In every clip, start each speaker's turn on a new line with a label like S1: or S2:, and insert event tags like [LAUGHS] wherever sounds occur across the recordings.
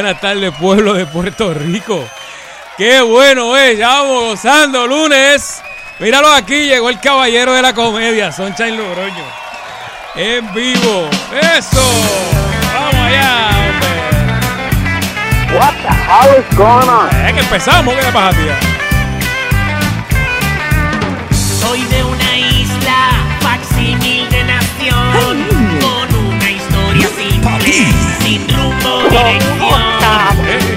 S1: Buenas tardes, pueblo de Puerto Rico. Qué bueno es, ya vamos gozando lunes. Míralo aquí, llegó el caballero de la comedia, Sunshine Logroño. En vivo. Eso. Vamos allá, hombre.
S2: What the hell is going on?
S1: Es que empezamos, ¿qué le pasa, tía?
S3: Soy de una isla, facsímil de nación, con una historia simple, sin rumbo dirección.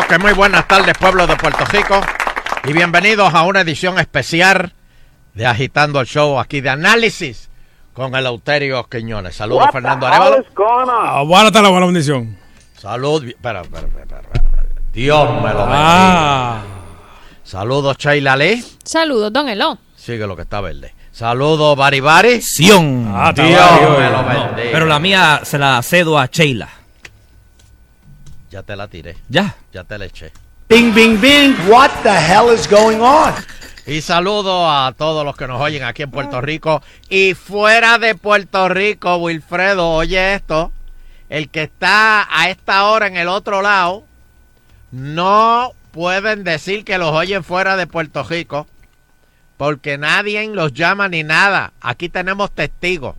S4: Que muy buenas tardes pueblo de Puerto Rico y bienvenidos a una edición especial de Agitando el Show aquí de análisis con el Euterio Quiñones. Saludos
S2: What
S4: Fernando Arevalo.
S2: on?
S1: Ah, buena bendición.
S4: Salud. Espera, espera, espera. Dios me lo bendiga.
S1: Ah,
S4: Saludos Sheila Lee.
S5: Saludos, don Elón.
S4: Sigue lo que está verde. Saludos Bari Bari.
S6: Sion.
S1: Ah,
S4: Dios me lo
S6: No,
S4: bendiga.
S6: pero la mía se la cedo a Sheila.
S4: Ya te la tiré.
S6: Ya.
S4: Ya te la eché.
S2: Bing, bing, bing. What the hell is going on?
S4: Y saludo a todos los que nos oyen aquí en Puerto Rico y fuera de Puerto Rico, Wilfredo, oye esto, el que está a esta hora en el otro lado, no pueden decir que los oyen fuera de Puerto Rico, porque nadie los llama ni nada. Aquí tenemos testigos.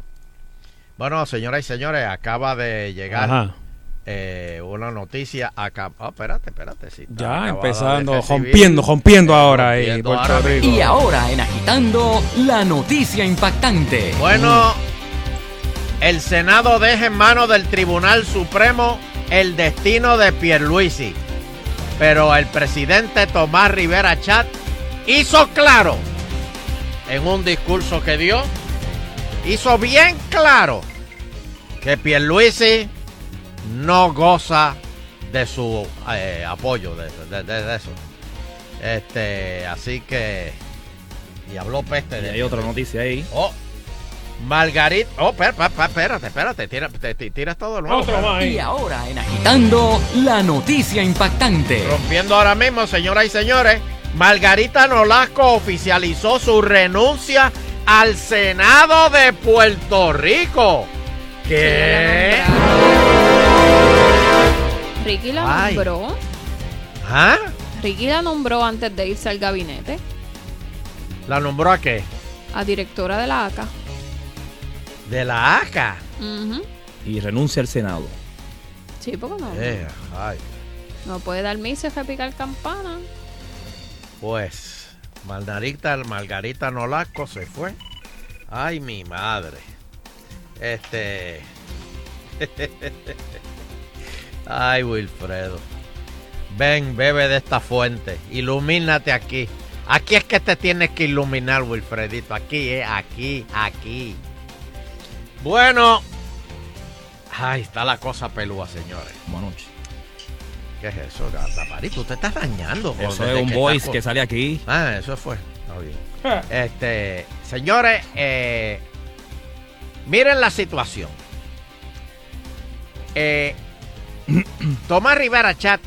S4: Bueno, señoras y señores, acaba de llegar
S1: Ajá.
S4: Eh, una noticia acá. Oh, espérate, espérate. sí,
S1: Ya empezando, rompiendo, rompiendo ahora
S4: Rompiendo
S1: Rico.
S7: Y ahora en Agitando, la noticia impactante.
S4: Bueno, el Senado deja en manos del Tribunal Supremo el destino de Pierluisi. Pero el presidente Tomás Rivera Chat hizo claro en un discurso que dio, hizo bien claro que Pierluisi no goza de su eh, apoyo, de, de- de- de eso. Este, así que... Y habló peste
S6: Y hay otra noticia ahí.
S4: Oh, Margarita. Oh, espérate, espérate. Tira, te, te- tiras todo de nuevo.
S1: Otro más ahí.
S7: Y ahora en Agitando, la noticia impactante.
S4: Rompiendo ahora mismo, señoras y señores. Margarita Nolasco oficializó su renuncia al Senado de Puerto Rico. ¿Qué?
S5: Ricky la
S4: Ay.
S5: nombró.
S4: ¿Ah?
S5: Ricky la nombró antes de irse al gabinete
S4: ¿La nombró a qué?
S5: a directora de la ACA.
S4: De la ACA.
S5: Ujú.
S6: Y renuncia al Senado.
S5: Sí, porque no,
S4: Eh, ay,
S5: no puede dar misa y picar campana.
S4: pues, Margarita, Margarita Nolasco se fue. Ay, mi madre. Este. Ay, Wilfredo. Ven, bebe de esta fuente. Ilumínate aquí. Aquí es que te tienes que iluminar, Wilfredito. Aquí, eh. Aquí, aquí. Bueno. Ay, está la cosa pelúa, señores.
S6: Buenas noches.
S4: ¿Qué es eso? Taparito, usted está dañando.
S6: Eso es un voice que sale aquí.
S4: Ah, eso fue. Está bien. Este, señores, eh, miren la situación. Eh, [CLEARS THROAT] Tomás Rivera Chat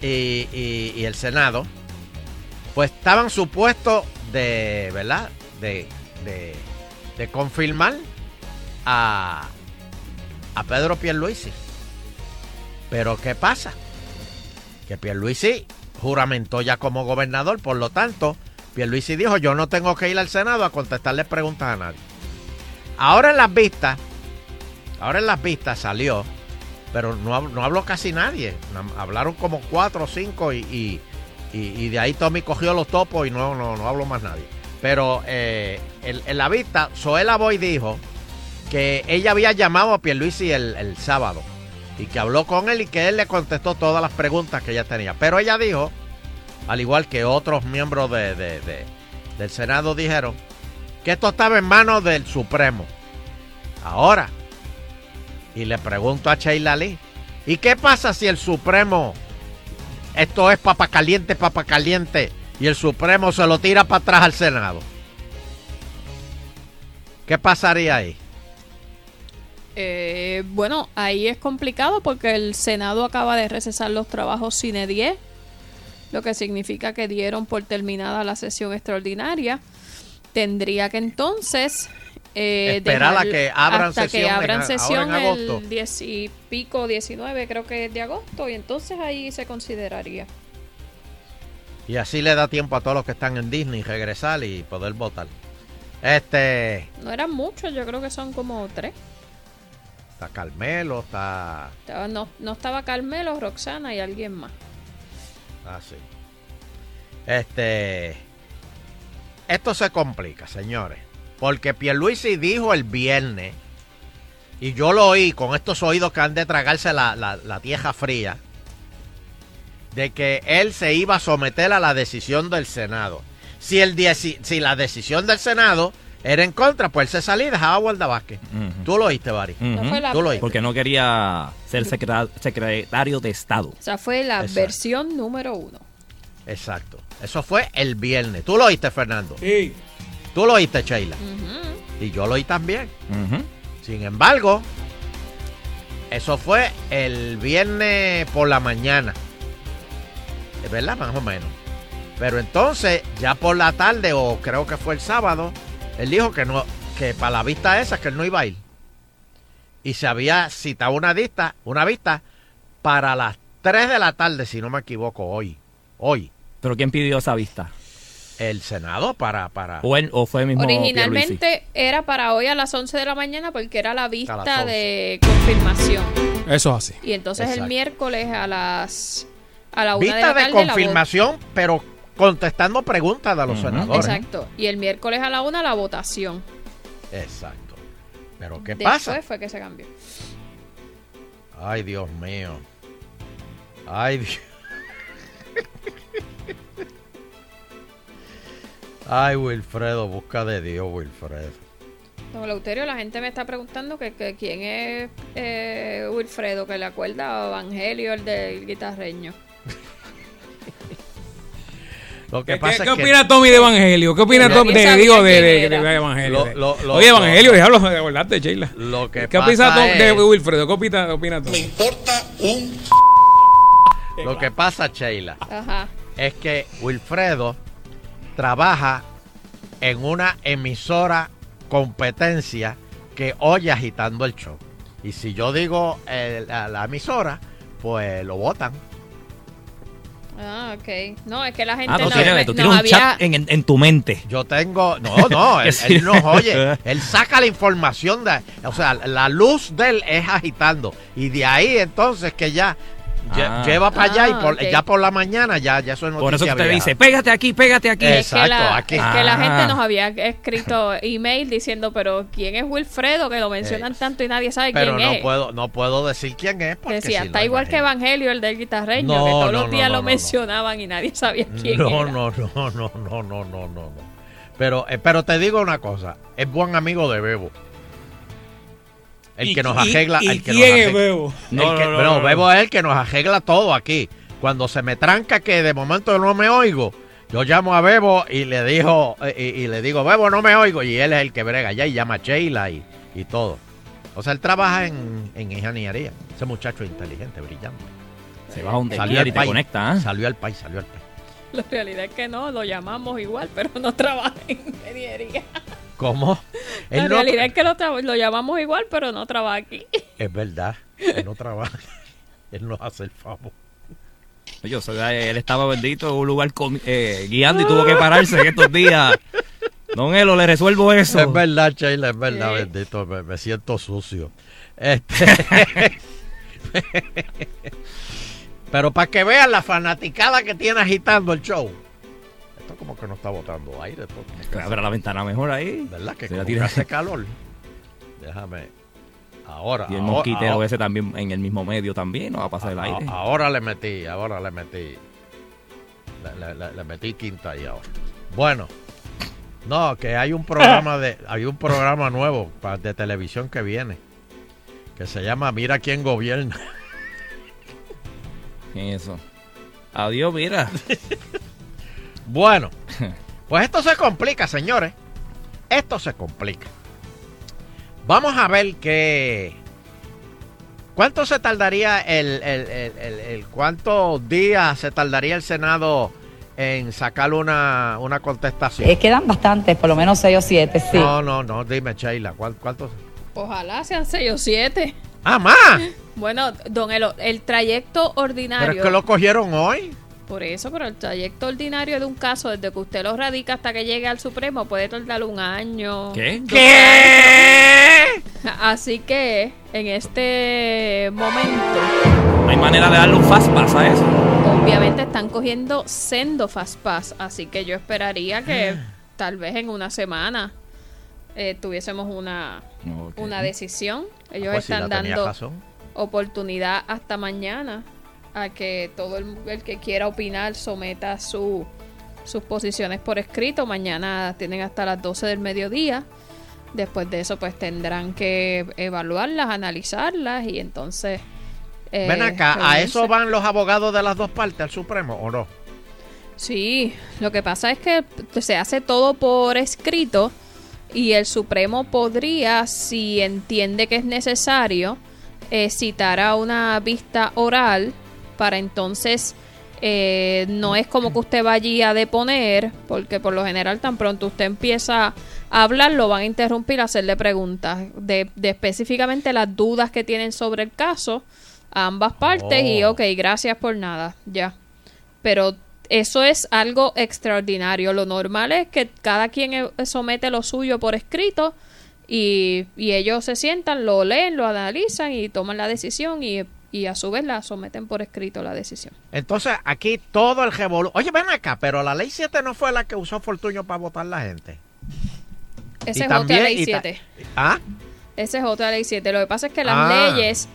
S4: y, el Senado, pues estaban supuestos de, ¿verdad? De, de, de confirmar a, a Pedro Pierluisi. Pero ¿qué pasa? Que Pierluisi juramentó ya como gobernador, por lo tanto, Pierluisi dijo, yo no tengo que ir al Senado a contestarle preguntas a nadie. Ahora en las vistas, ahora en las vistas salió, pero no, no habló casi nadie. Hablaron como cuatro o cinco y, y- y- de ahí Tommy cogió los topos y no, no, no habló más nadie. Pero eh, en, en la vista, Zoela Boy dijo que ella había llamado a Pierluisi el, el sábado y que habló con él y que él le contestó todas las preguntas que ella tenía. Pero ella dijo, al igual que otros miembros de- de- de- del Senado dijeron, que esto estaba en manos del Supremo. Ahora, y le pregunto a Sheila Lee, ¿y qué pasa si el Supremo, esto es papa caliente, papa caliente, y el Supremo se lo tira para atrás al Senado? ¿Qué pasaría ahí?
S5: Eh, bueno, ahí es complicado porque el Senado acaba de recesar los trabajos sine die, lo que significa que dieron por terminada la sesión extraordinaria. Tendría que entonces eh,
S4: Esperar a que abran
S5: hasta
S4: sesión
S5: que abran sesión
S4: en agosto.
S5: el 10 y pico, 19 creo que es de agosto y entonces ahí se consideraría.
S4: Y así le da tiempo a todos los que están en Disney regresar y poder votar. Este,
S5: No eran muchos, yo creo que son como tres.
S4: está Carmelo, está
S5: no, no estaba Carmelo, Roxana y alguien más.
S4: así. Este, esto se complica, señores, porque Pierluisi dijo el viernes y yo lo oí con estos oídos que han de tragarse la, la, la tierra fría, de que él se iba a someter a la decisión del Senado. Si, el dieci- si la decisión del Senado era en contra, pues él se salía y dejaba a Wanda Vázquez. Tú lo oíste, Bari. Tú lo oíste.
S6: Porque no quería ser secreta- secretario de Estado.
S5: esa fue la
S4: Exacto.
S5: versión número uno.
S4: Exacto. Eso fue el viernes. ¿Tú lo oíste, Fernando?
S1: Sí.
S4: ¿Tú lo oíste, Sheila? Y yo lo oí también. Sin embargo, eso fue el viernes por la mañana. Es verdad, más o menos. Pero entonces, ya por la tarde, o creo que fue el sábado, él dijo que no, que para la vista esa, que él no iba a ir. Y se había citado una vista, una vista para las 3 de la tarde, si no me equivoco, hoy. Hoy.
S6: ¿Pero quién pidió esa vista?
S4: El Senado para, para.
S6: ¿O, o fue el mismo Pierluisi?
S5: Originalmente era para hoy a las 11 de la mañana porque era la
S4: A
S5: vista
S4: las 11.
S5: de confirmación.
S1: Eso es así.
S5: Y entonces
S4: Exacto.
S5: el miércoles a las a la una de
S4: Vista de
S5: la
S4: confirmación, pero contestando preguntas de los senadores.
S5: Exacto. Y el miércoles a la una la votación.
S4: Exacto. Pero ¿qué
S5: Después
S4: pasa?
S5: fue que se cambió.
S4: Ay, Dios mío. Ay, Dios. Ay, Wilfredo, busca de Dios, Wilfredo.
S5: Don Eleuterio, la gente me está preguntando que, que quién es eh, Wilfredo, que le acuerda a Evangelio, el del guitarreño.
S4: Lo que
S1: ¿Qué,
S4: pasa
S1: qué
S4: es que
S1: opina Tommy de Evangelio? ¿Qué opina Tommy de, digo, de, de- de Evangelio?
S4: Lo- lo- lo-
S1: Oye, Evangelio,
S4: lo-
S1: diablo, de de Sheila.
S4: lo que
S1: ¿Qué opina
S4: pasa
S1: Tom- de
S4: es-
S1: Wilfredo? ¿Qué opina, qué opina Tommy?
S4: lo que pasa, Sheila,
S5: Ajá.
S4: es que Wilfredo trabaja en una emisora competencia que oye agitando el show. Y si yo digo eh, la, la emisora, pues lo votan.
S5: Ah, ok. No, es que la gente
S6: Ah, tú
S5: no,
S6: tienes, tú tienes un
S5: había...
S6: chat en, en- en tu mente.
S4: Yo tengo. No, no, [LAUGHS] él, él nos oye. [LAUGHS] Él saca la información de. O sea, la luz de él es agitando. Y de ahí entonces que ya
S6: Ah.
S4: lleva para allá y
S5: Ah,
S4: por- ya por la mañana ya, ya eso es
S6: Por eso que te dice, pégate aquí, pégate aquí.
S5: Es que,
S4: Exacto,
S5: la,
S4: aquí.
S5: es que la
S6: Ah.
S5: gente nos había escrito email diciendo, pero ¿quién es Wilfredo? Que lo mencionan tanto y nadie sabe
S4: Pero
S5: quién
S4: no
S5: es.
S4: puedo, no puedo decir quién es. Porque
S5: Decía,
S4: si
S5: está
S4: no,
S5: igual que. Evangelio, el del guitarreño,
S4: No,
S5: que todos
S4: no,
S5: los días
S4: no,
S5: lo
S4: no, no.
S5: mencionaban y nadie sabía quién
S4: No,
S5: era.
S4: no, no, no, no, no, no, no, no. Pero, eh, pero te digo una cosa, es buen amigo de Bebo. El
S1: ¿Y-
S4: que nos arregla.
S1: ¿Y
S4: el que
S1: quién
S4: nos
S1: es
S4: arregla-
S1: Bebo?
S6: No,
S4: el que-
S6: no, no,
S4: no. Bebo es el que nos arregla todo aquí. Cuando se me tranca que de momento no me oigo, yo llamo a Bebo y le dijo eh, y, y le digo, Bebo, no me oigo. Y él es el que brega allá y llama a Sheila y, y todo. O sea, él trabaja en, en ingeniería. Ese muchacho es inteligente, brillante.
S6: Se va a donde
S4: Salió
S6: quiera
S4: al
S6: y te
S4: país.
S6: conecta. ¿ah?
S4: Salió al país, salió al país.
S5: La realidad es que no, lo llamamos igual, pero no trabaja en ingeniería.
S4: ¿Cómo? [LAUGHS]
S5: La
S4: Él no-
S5: realidad es que lo, llamamos igual, pero no trabaja aquí. [LAUGHS]
S4: Es verdad, él no trabaja. [LAUGHS] él nos hace el favor.
S6: Yo soy, él estaba bendito en un lugar eh, guiando y tuvo que pararse en estos días. Don Elo, le resuelvo eso.
S4: Es verdad, Sheila, es verdad,
S5: Sí.
S4: bendito, me, me siento sucio. Este- Pero para que vean la fanaticada que tiene agitando el show. Esto como que no está botando aire. esto
S6: Abre la ventana mejor ahí.
S4: ¿Verdad? Que
S6: Se la
S4: como
S6: tira.
S4: que hace calor. Déjame. Ahora.
S6: Y el
S4: ahora-
S6: mosquitero
S4: ahora-
S6: ese también en el mismo medio también, no va a pasar el
S4: a-
S6: aire.
S4: Ahora le metí, ahora le metí. Le, le- metí quinta ahí ahora. Bueno. No, que hay un programa de, [LAUGHS] hay un programa nuevo de televisión que viene. Que se llama Mira quién gobierna.
S6: Eso. Adiós, mira. [LAUGHS]
S4: Bueno, [LAUGHS] pues esto se complica, señores. Esto se complica. Vamos a ver qué. ¿Cuánto se tardaría el, el, el, el- el- cuántos días se tardaría el Senado en sacar una, una contestación?
S8: Eh, quedan bastantes, por lo menos seis o siete, sí.
S4: No, no, no, dime, Sheila, ¿cuál- ¿cuántos?
S5: Ojalá sean seis o siete.
S4: ¡Ah, más! [LAUGHS]
S5: Bueno, don Elo, el trayecto ordinario.
S4: Pero es que lo cogieron hoy.
S5: Por eso, pero el trayecto ordinario de un caso, desde que usted lo radica hasta que llegue al Supremo, puede tardar un año.
S6: ¿Qué?
S4: ¿Qué?
S5: Así que, en este momento,
S6: No hay manera de darle un fast pass a eso.
S5: obviamente están cogiendo sendo fast pass. Así que yo esperaría que tal vez en una semana eh, tuviésemos una, una decisión. Ellos
S4: Pues sí,
S5: están dando
S4: razón.
S5: oportunidad hasta mañana a que todo el, el que quiera opinar someta su, sus posiciones por escrito. Mañana tienen hasta las 12 del mediodía. Después de eso, pues tendrán que evaluarlas, analizarlas y entonces. eh,
S4: Ven acá, ¿a eso van los abogados de las dos partes, al Supremo, o no?
S5: Sí, lo que pasa es que se hace todo por escrito y el Supremo podría, si entiende que es necesario, eh, citar a una vista oral para entonces eh, no es como que usted va allí a deponer, porque por lo general tan pronto usted empieza a hablar, lo van a interrumpir, a hacerle preguntas de, de específicamente las dudas que tienen sobre el caso a ambas partes y
S4: Oh.
S5: ok, gracias por nada, ya. Pero eso es algo extraordinario. Lo normal es que cada quien eh, somete lo suyo por escrito y, y ellos se sientan, lo leen, lo analizan y toman la decisión y, y a su vez la someten por escrito la decisión.
S4: Entonces, aquí todo el revolú... Oye, ven acá, pero la ley 7 no fue la que usó Fortuño para votar la gente.
S5: Esa
S4: Y
S5: es
S4: también-
S5: otra ley
S4: y ta-
S5: 7.
S4: ¿Ah?
S5: Esa es otra ley 7. Lo que pasa es que las
S4: Ah.
S5: leyes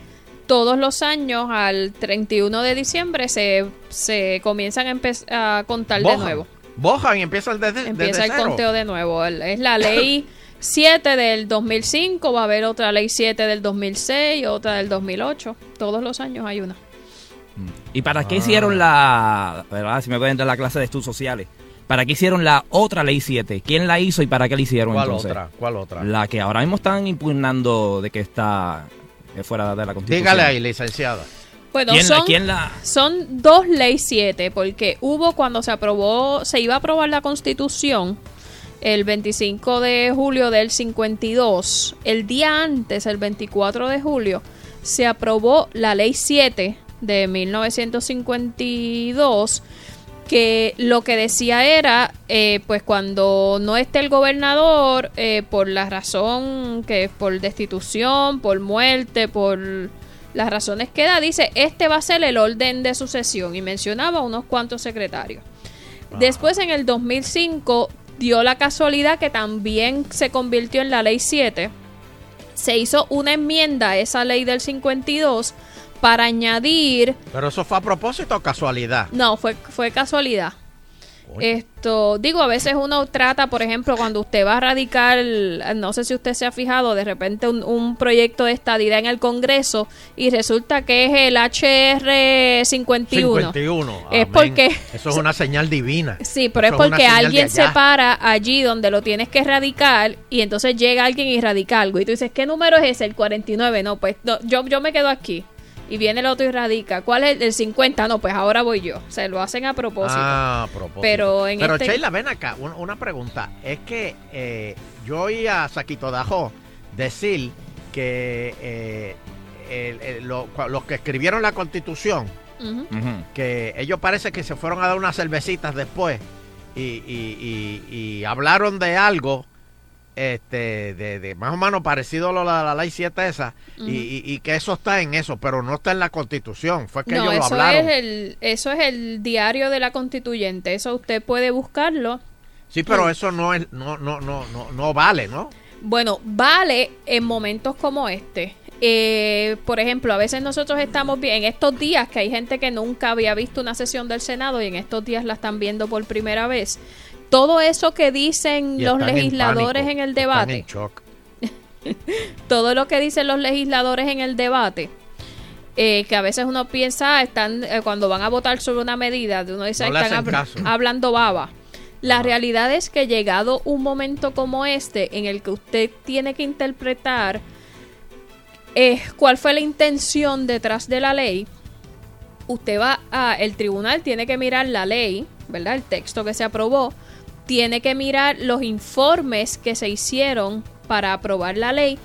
S5: todos los años al 31 de diciembre se, se comienzan a, a contar de nuevo.
S4: Bojan y empieza el desde,
S5: Empieza
S4: desde
S5: el
S4: cero.
S5: conteo de nuevo. Es la ley [COUGHS] 7 del 2005, va a haber otra ley 7 del 2006, otra del 2008. Todos los años hay una.
S6: ¿Y para qué
S4: Ah.
S6: hicieron la, verdad, si me pueden dar la clase de estudios sociales, para qué hicieron la otra ley 7? ¿Quién la hizo y para qué la hicieron
S4: ¿Cuál
S6: entonces?
S4: otra? ¿Cuál otra?
S6: La que ahora mismo están impugnando de que está eh, fuera de la constitución.
S4: Dígale ahí, licenciada.
S5: Bueno,
S6: ¿Quién, la-
S5: son,
S6: quién la...?
S5: son dos ley 7, porque hubo cuando se aprobó, se iba a aprobar la constitución el 25 de julio del 52. El día antes, el 24 de julio, se aprobó la ley 7 de 1952 que lo que decía era, eh, pues cuando no esté el gobernador, eh, por la razón que por destitución, por muerte, por las razones que da, dice, este va a ser el orden de sucesión y mencionaba unos cuantos secretarios. Después en el 2005 dio la casualidad que también se convirtió en la ley 7. Se hizo una enmienda a esa ley del 52 para añadir
S4: Pero eso fue a propósito o casualidad.
S5: no, fue, fue casualidad. Esto, digo, a veces uno trata, por ejemplo, cuando usted va a radicar, no sé si usted se ha fijado, de repente un, un proyecto de estadidad en el Congreso y resulta que es el HR 51.
S4: 51.
S5: Es porque-
S4: Eso es una señal divina.
S5: Sí, pero
S4: Eso
S5: es porque alguien se para allí donde lo tienes que radicar y entonces llega alguien y radica algo. Y tú dices, ¿qué número es ese? El 49. No, pues no, yo, yo me quedo aquí. Y viene el otro y radica. ¿Cuál es el, el 50? No, pues ahora voy yo. Se lo hacen a propósito.
S4: Ah, a propósito.
S5: Pero en
S4: Pero
S5: este-
S4: Sheila, ven acá, un- una, pregunta. Es que eh, yo oí a Saquito Dajo decir que eh, el- el- lo- cua- los que escribieron la constitución, que ellos parece que se fueron a dar unas cervecitas después y, y- y- y hablaron de algo este de, de más o menos parecido a lo- la, la ley 7 esa y, y- y que eso está en eso, pero no está en la constitución. Fue que
S5: No,
S4: ellos lo
S5: eso
S4: hablaron.
S5: es, el, eso es el diario de la constituyente. Eso usted puede buscarlo.
S4: Sí, pero eso no es no no no no no vale, ¿no?
S5: Bueno, vale en momentos como este. Eh, por ejemplo, a veces nosotros estamos bien, en estos días que hay gente que nunca había visto una sesión del Senado y en estos días la están viendo por primera vez. Todo eso que dicen
S4: Y
S5: los
S4: en
S5: legisladores
S4: pánico,
S5: en el debate,
S4: en shock. [LAUGHS]
S5: todo lo que dicen los legisladores en el debate, eh, que a veces uno piensa, ah, están eh, cuando van a votar sobre una medida, uno dice,
S4: No
S5: "Ay,
S4: le
S5: están
S4: hacen
S5: habl-
S4: caso".
S5: hablando baba. La realidad es que llegado un momento como este, en el que usted tiene que interpretar eh, cuál fue la intención detrás de la ley, usted va a, el tribunal tiene que mirar la ley, ¿verdad? El texto que se aprobó, tiene que mirar los informes que se hicieron para aprobar la ley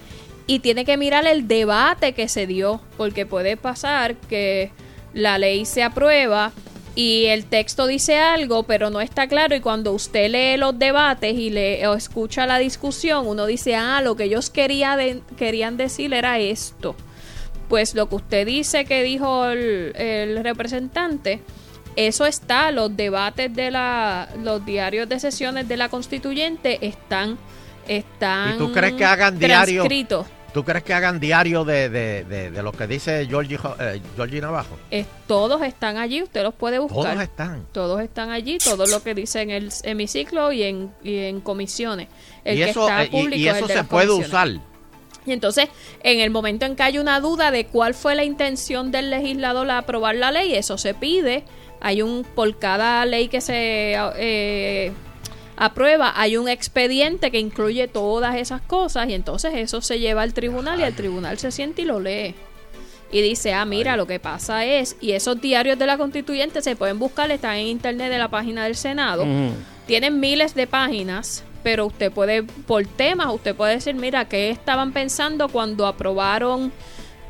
S5: y tiene que mirar el debate que se dio, porque puede pasar que la ley se aprueba y el texto dice algo, pero no está claro y cuando usted lee los debates y le o escucha la discusión, uno dice, ah, lo que ellos quería querían decir era esto. Pues lo que usted dice que dijo el representante, eso está, los debates de la, los diarios de sesiones de la constituyente están están
S4: ¿Y tú crees que hagan diario?
S5: transcritos.
S4: ¿Tú crees que hagan diario de, de, de, de lo que dice Georgie, eh, Georgie Navajo?
S5: Es- todos están allí, usted los puede buscar.
S4: Todos están.
S5: Todos están allí, todo lo que dice en el hemiciclo y en, y en comisiones. El
S4: y
S5: que
S4: eso,
S5: está
S4: eh, y-
S5: público
S4: y,
S5: es el
S4: eso se puede usar.
S5: Y entonces, en el momento en que hay una duda de cuál fue la intención del legislador a aprobar la ley, eso se pide. Hay un, por cada ley que se eh, aprueba, hay un expediente que incluye todas esas cosas y entonces eso se lleva al tribunal y el tribunal se siente y lo lee. Y dice, ah, mira, lo que pasa es, y esos diarios de la constituyente se pueden buscar, están en internet de la página del Senado. Tienen miles de páginas, pero usted puede, por temas, usted puede decir, mira, ¿qué estaban pensando cuando aprobaron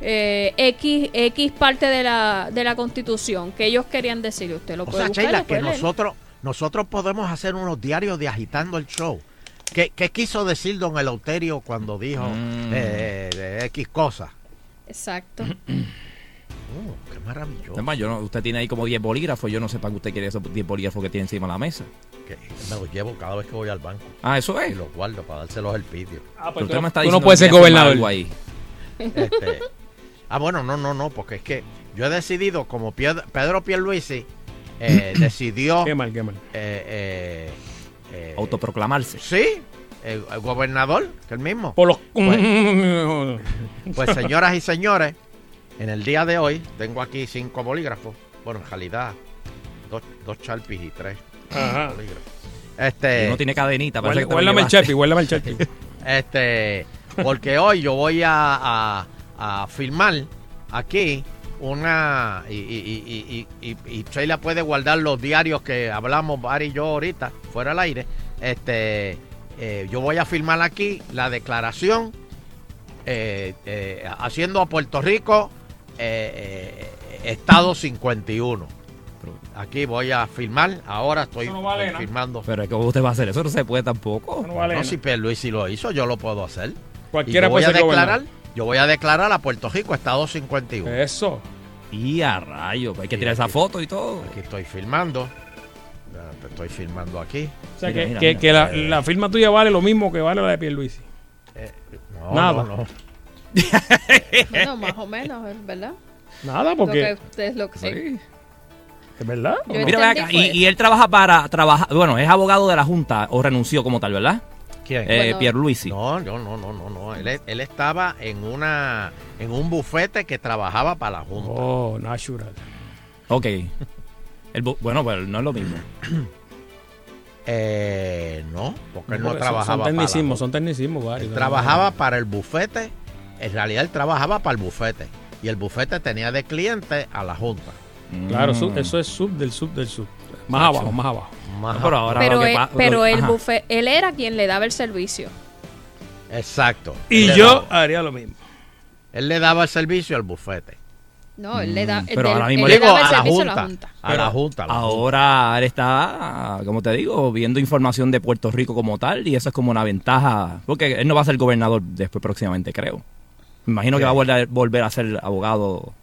S5: eh, X, X parte de la, de la constitución? ¿Qué ellos querían decir? Usted lo
S4: O
S5: puede
S4: sea,
S5: buscar.
S4: Sheila,
S5: lo
S4: que
S5: puede leer.
S4: nosotros, nosotros podemos hacer unos diarios de agitando el show. ¿Qué, qué quiso decir don Eleuterio cuando dijo
S6: Mm.
S4: eh, de X cosas?
S5: Exacto.
S4: Uh, [CLEARS THROAT] qué maravilloso.
S6: Es más, yo no- usted tiene ahí como 10 bolígrafos. Yo no sé para qué usted quiere esos 10 bolígrafos que tiene encima de la mesa.
S4: Que me los llevo cada vez que voy al banco.
S6: Ah, eso es.
S4: Y los guardo para dárselos el pidio.
S1: Ah,
S6: Pero
S1: pues
S6: usted
S1: tú,
S6: me está
S1: tú no puedes
S6: que
S1: ser gobernador.
S6: algo ahí.
S4: Este, ah, bueno, no, no, no, porque es que yo he decidido, como Pedro Pierluisi eh, [CLEARS THROAT] decidió...
S1: Qué mal, qué mal.
S4: eh, eh, eh,
S6: Autoproclamarse.
S4: Sí, el, el gobernador, que el mismo.
S1: Por los...
S4: Pues señoras y señores, en el día de hoy tengo aquí cinco bolígrafos. Bueno, en realidad, dos, dos Sharpies y tres
S1: Ajá.
S4: bolígrafos. Este,
S6: no tiene cadenita. parece
S1: Guárdame
S6: que te lo
S1: guárdame el. Sharpie, guárdame el Sharpie. [LAUGHS]
S4: este, porque hoy yo voy a, a, a filmar aquí una y, y, y, y, y, y Sheila puede guardar los diarios que hablamos Barry y yo ahorita fuera al aire. Este, eh, yo voy a filmar aquí la declaración eh, eh, haciendo a Puerto Rico eh, eh, Estado 51. Aquí voy a filmar, ahora estoy
S1: Eso no vale
S4: estoy
S1: nada.
S4: filmando.
S6: Pero ¿cómo usted va a hacer eso? No se puede tampoco.
S1: No vale
S4: No, si Pierluisi lo hizo, yo lo puedo hacer. Y
S1: Cualquiera
S4: yo voy
S1: puede
S4: a declarar,
S1: gobernador.
S4: Yo voy a declarar a Puerto Rico Estado 51.
S1: Eso.
S6: Y a rayo, pues hay que
S4: Sí,
S6: tirar esa foto y todo.
S4: Aquí estoy filmando. Te estoy filmando aquí.
S1: O sea,
S6: Mira,
S1: que,
S6: mira,
S1: que,
S6: mira.
S1: que la, la firma tuya vale lo mismo que vale la de Pierluisi.
S4: Eh, no,
S1: Nada.
S4: no, no.
S5: Bueno, más o menos, ¿verdad?
S1: Nada,
S5: Lo
S1: porque...
S5: que ustedes lo que
S6: Sí.
S1: ¿Es verdad?
S5: Yo
S6: Mira, ve acá, y, y él trabaja para trabajar, bueno, es abogado de la Junta o renunció como tal, ¿verdad?
S4: ¿Quién?
S6: Eh. Pierluisi.
S4: No, no, no, no, no, no. Él, él estaba en una en un bufete que trabajaba para la Junta.
S1: Oh, natural.
S6: Ok. El bu- bueno, pues no es lo mismo.
S4: Eh, no, porque él no
S1: son-
S4: trabajaba
S1: Son
S4: para la
S1: tecnicismos, son tecnicismos varios.
S4: Él trabajaba para el bufete. En realidad él trabajaba para el bufete. Y el bufete tenía de cliente a la Junta.
S1: Claro,
S6: Mm.
S1: eso es sub del sub del sub. Más
S6: Macho.
S1: abajo, más abajo.
S4: Más
S6: No, pero ahora
S5: Pero, él, pero el buffet, él era quien le daba el servicio.
S4: Exacto.
S1: Y
S4: Él
S1: yo
S4: daba-
S1: haría lo mismo.
S4: él le daba el servicio al bufete.
S5: No, él le, da,
S6: Mm,
S5: él
S6: pero ahora mismo
S5: él
S6: le-
S5: daba el
S4: a la
S5: servicio a
S4: Junta.
S5: la Junta.
S4: A la Junta. a la Junta.
S6: Ahora él está, como te digo, viendo información de Puerto Rico como tal y eso es como una ventaja, porque él no va a ser gobernador después próximamente, creo. Me imagino que va a volver, volver a ser abogado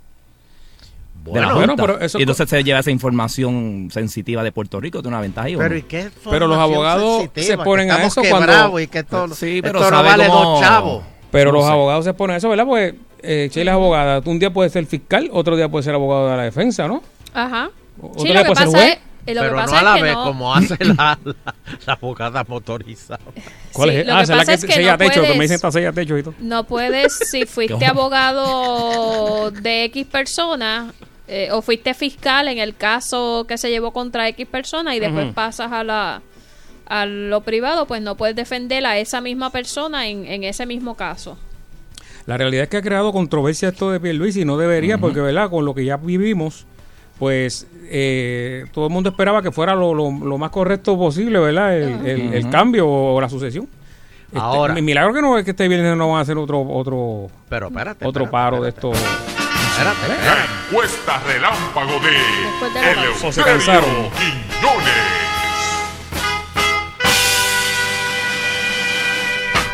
S6: de la
S4: Bueno,
S1: bueno,
S6: Junta.
S1: pero eso-
S6: y entonces se lleva esa información sensitiva de Puerto Rico, tiene una ventaja ahí. ¿o
S4: Pero
S6: no?
S4: ¿y qué
S1: Pero los abogados
S4: sensitiva?
S1: se ponen a eso cuando-
S4: quebrados y que esto,
S6: Sí, pero
S4: esto no vale
S6: cómo-
S4: dos chavos.
S1: Pero
S6: No
S1: los
S6: sé.
S1: abogados se ponen a eso, ¿verdad? Pues eh, Sheila es abogada. Un día puede ser fiscal, otro día puede ser abogado de la defensa, ¿no?
S5: Ajá.
S1: Otro
S5: Sí,
S1: día
S5: lo que
S1: puede ser juez.
S5: es, lo
S4: pero
S5: que
S4: no
S5: pasa
S4: a la
S5: es que
S4: vez
S5: no,
S4: como hace la, la, la abogada motorizada. [LAUGHS]
S1: ¿Cuál
S5: Sí,
S1: es?
S5: lo
S1: Ah,
S5: que
S1: es la
S5: pasa
S1: que
S5: es que
S1: sella
S5: no
S1: techo, que me
S5: puedes-
S1: dicen sella techo y todo.
S5: no puedes, si [LAUGHS] fuiste abogado de X persona eh, o fuiste fiscal en el caso que se llevó contra X persona y después pasas a la a lo privado, pues no puedes defender a esa misma persona en, en ese mismo caso.
S1: La realidad es que ha creado controversia esto de Pierluisi y no debería, porque, ¿verdad? Con lo que ya vivimos, pues eh, todo el mundo esperaba que fuera lo, lo- lo más correcto posible, ¿verdad? El, el- el cambio o la sucesión. Este,
S4: Ahora.
S1: mi milagro que no es que este viernes no van a hacer otro otro
S4: Pero espérate.
S1: otro
S4: espérate,
S1: paro de
S4: espérate,
S1: esto.
S4: Espérate,
S9: La encuesta relámpago de
S5: Después de la pausa.
S1: O se cansaron.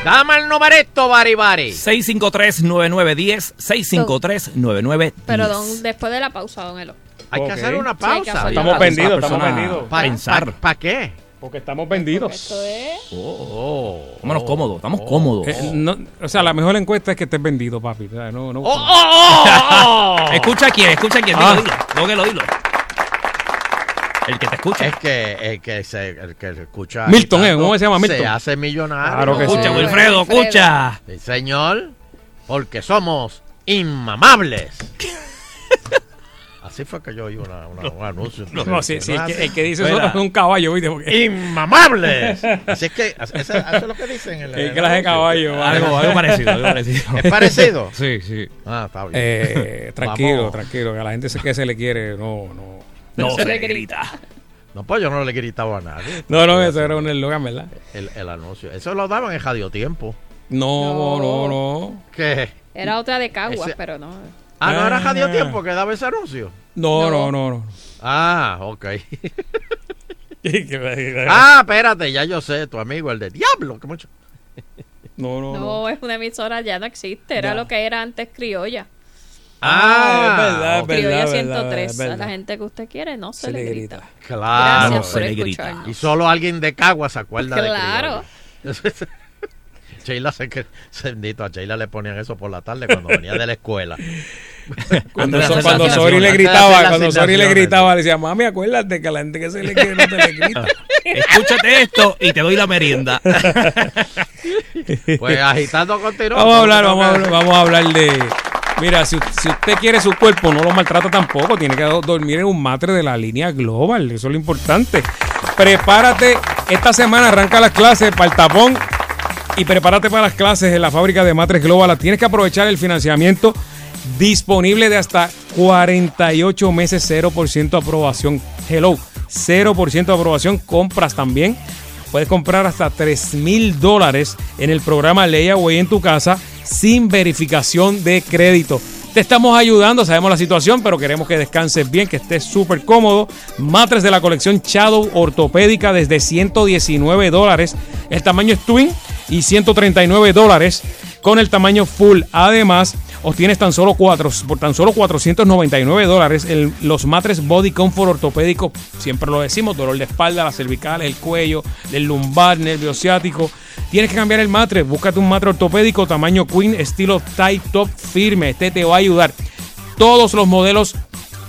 S4: Dame el numerito, Bari Bari.
S6: 653-9910, 653-9910.
S5: Pero don, después de la pausa, don Elo.
S4: Hay que hacer una
S5: Sí,
S4: pausa.
S5: hacer
S1: Estamos vendidos, estamos vendidos.
S4: ¿Para
S6: pensar.
S4: qué?
S1: Porque estamos vendidos.
S5: Esto es.
S4: Oh,
S6: Vámonos cómodos, estamos cómodos.
S1: Eh, no, o sea, la mejor encuesta es que estés vendido, papi. O sea, no, no, [LAUGHS]
S6: Escucha quién, escucha quién,
S1: Ah.
S6: dilo, dilo. No que lo dilo. El que te escucha.
S4: Es que el que se, el que escucha.
S1: Milton, ¿eh?
S4: agitando
S1: ¿Cómo se llama Milton?
S4: Se hace millonario.
S1: Claro que sí.
S6: Escucha, Wilfredo. escucha.
S4: Sí, señor. Porque somos inmamables. [LAUGHS] Así fue que yo oí una, una- un anuncio.
S1: No, no, sí, sí, el,
S4: ¿No
S1: que, el que dice eso es un caballo, ¿viste? Porque
S4: ¡Inmamables! Así es que, [LAUGHS] eso, eso es lo que dicen en el.
S1: el clase de caballo.
S6: Algo, algo parecido, algo parecido. [LAUGHS]
S4: ¿Es parecido?
S1: Sí, sí.
S4: Ah, está bien.
S1: Eh, [LAUGHS] tranquilo,
S4: Vamos.
S1: tranquilo. Que a la gente se- que se le quiere, no, no.
S6: No
S5: Se
S6: se
S5: le
S6: le grita.
S4: No, pues yo no le gritaba a nadie.
S1: No, no, eso era un eslogan, ¿verdad?
S4: El, el anuncio. Eso lo daban en Radio Tiempo.
S1: No, no,
S5: No.
S1: no.
S4: ¿Qué?
S5: Era otra de Caguas,
S4: Ese-
S5: pero no.
S4: Ah, ¿no era
S1: Ah.
S4: Radio Tiempo que daba ese anuncio?
S1: No, no,
S5: No.
S1: no, no.
S4: Ah, ok.
S1: no, [LAUGHS]
S4: ah, espérate, ya yo sé, tu amigo, el de Diablo, que mucho.
S1: no, no.
S5: No, es una emisora, ya no existe. Era
S1: Ya.
S5: lo que era antes criolla.
S1: Ah, es verdad, es verdad.
S5: Criolla
S1: verdad,
S5: 103.
S1: es
S5: A
S1: verdad.
S5: la gente que usted quiere no se,
S1: Se
S5: le grita.
S1: grita.
S4: Claro.
S5: Gracias
S6: se
S5: por
S6: le grita.
S4: Y solo alguien de Cagua se acuerda
S5: Claro.
S4: de Criolla. [LAUGHS] Sheila se que bendito a Sheila le ponían eso por la tarde cuando venía de la escuela. [LAUGHS] [LAUGHS]
S1: Cuando, so- cuando Sori le gritaba, cuando Sori le gritaba, le decía, mami, acuérdate que a la gente que se le quiere no te le grita. [LAUGHS]
S6: Escúchate esto y te doy la merienda. [LAUGHS]
S4: Pues agitando continuó.
S1: Vamos a hablar, vamos a hablar, vamos a hablar de. Mira, si, si usted quiere su cuerpo, no lo maltrata tampoco. Tiene que do- dormir en un matre de la línea Global. Eso es lo importante. Prepárate. Esta semana arranca las clases para el tapón. Y prepárate para las clases en la fábrica de matres Global. Tienes que aprovechar el financiamiento disponible de hasta 48 meses, 0% aprobación. Hello, 0% aprobación. Compras también. Puedes comprar hasta 3 mil dólares en el programa Layaway en tu casa sin verificación de crédito. Te estamos ayudando, sabemos la situación, pero queremos que descanses bien, que estés súper cómodo. Matres de la colección Shadow ortopédica desde 119 dólares. El tamaño es twin y 139 dólares con el tamaño full. Además, obtienes tan solo cuatro, por tan solo 499 dólares los matres Body Comfort ortopédico. Siempre lo decimos, dolor de espalda, las cervicales, el cuello, el lumbar, nervio ciático. Tienes que cambiar el matre. Búscate un matre ortopédico tamaño Queen, estilo tight top firme. Este te va a ayudar. Todos los modelos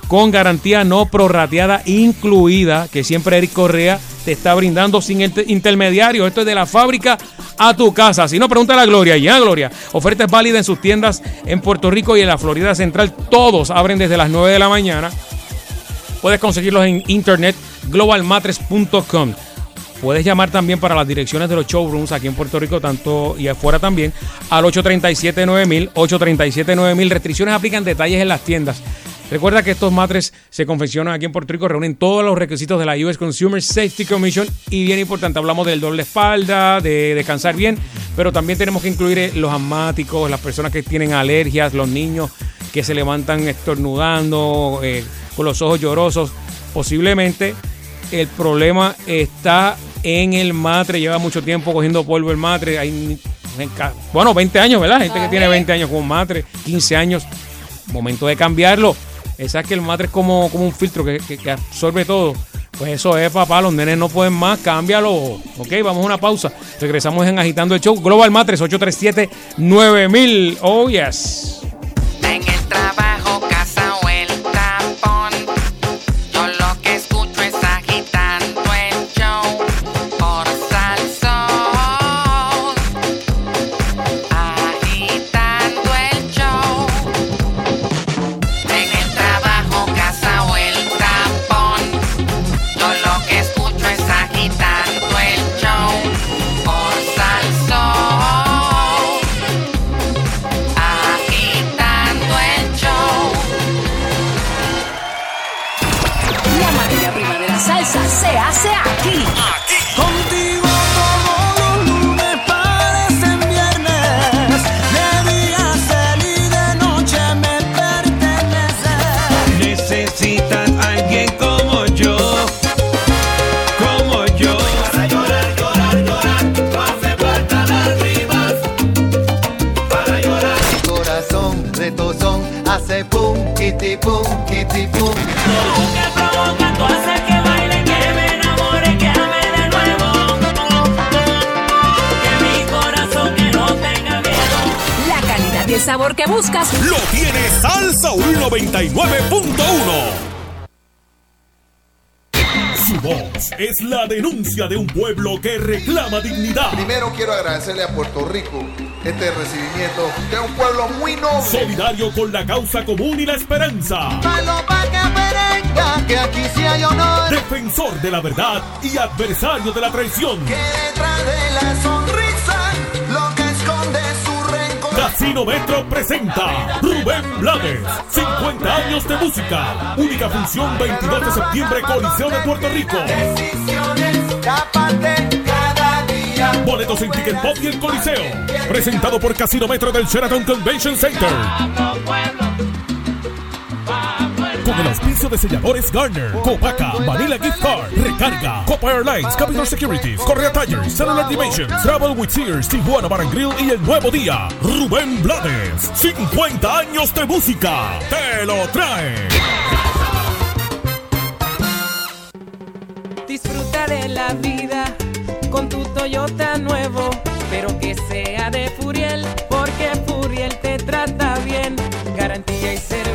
S1: con garantía no prorrateada incluida, que siempre Eric Correa te está brindando sin inter- intermediario. Esto es de la fábrica a tu casa. Si no, pregúntale a Gloria. Ya, Gloria. Oferta es válida en sus tiendas en Puerto Rico y en la Florida Central. Todos abren desde las 9 de la mañana. Puedes conseguirlos en internet globalmatres.com. Puedes llamar también para las direcciones de los showrooms aquí en Puerto Rico, tanto y afuera también, al 837-9000, 837-9000. Restricciones aplican detalles en las tiendas. Recuerda que estos matres se confeccionan aquí en Puerto Rico, reúnen todos los requisitos de la US Consumer Safety Commission y bien importante, hablamos del de espalda, de descansar bien, pero también tenemos que incluir eh, los asmáticos, las personas que tienen alergias, los niños que se levantan estornudando, eh, con los ojos llorosos. Posiblemente el problema está en el matre. Lleva mucho tiempo cogiendo polvo el matre. Hay, bueno, 20 años, ¿verdad? Gente que tiene 20 años con un matre, 15 años. Momento de cambiarlo. Esa es que el matre es como, como un filtro que, que- que absorbe todo. Pues eso es, papá. Los nenes no pueden más. Cámbialo. Ok, vamos a una pausa. Regresamos en Agitando el Show. Global Matres 837-9000. Oh, yes.
S10: Sabor que buscas
S9: Lo tiene Salsa 99.1. Su voz es la denuncia de un pueblo que reclama dignidad.
S11: Primero quiero agradecerle a Puerto Rico este recibimiento de un pueblo muy noble.
S9: Solidario con la causa común y la esperanza.
S12: Malo pa' que merenga, que aquí sí hay honor.
S9: Defensor de la verdad y adversario de la traición.
S12: Que detrás de la sonrisa,
S9: Casino Metro presenta Rubén Blades, 50 años de música. Única función 22 de septiembre, Coliseo de Puerto Rico. Boletos en Ticket Pop y el Coliseo. Presentado por Casino Metro del Sheraton Convention Center. Con el auspicio de selladores Garner, Copaca, Manila Gift Card, Recarga, Copa Airlines, Capital Securities, Correa Tires, Cellular Dimensions, Travel with Sears, Tijuana Bar y El Nuevo Día. Rubén Blades, 50 años de música. Te lo trae.
S13: Disfruta de la vida con tu Toyota nuevo, pero que sea de Furiel, porque Furiel te trata bien. Garantía y servicio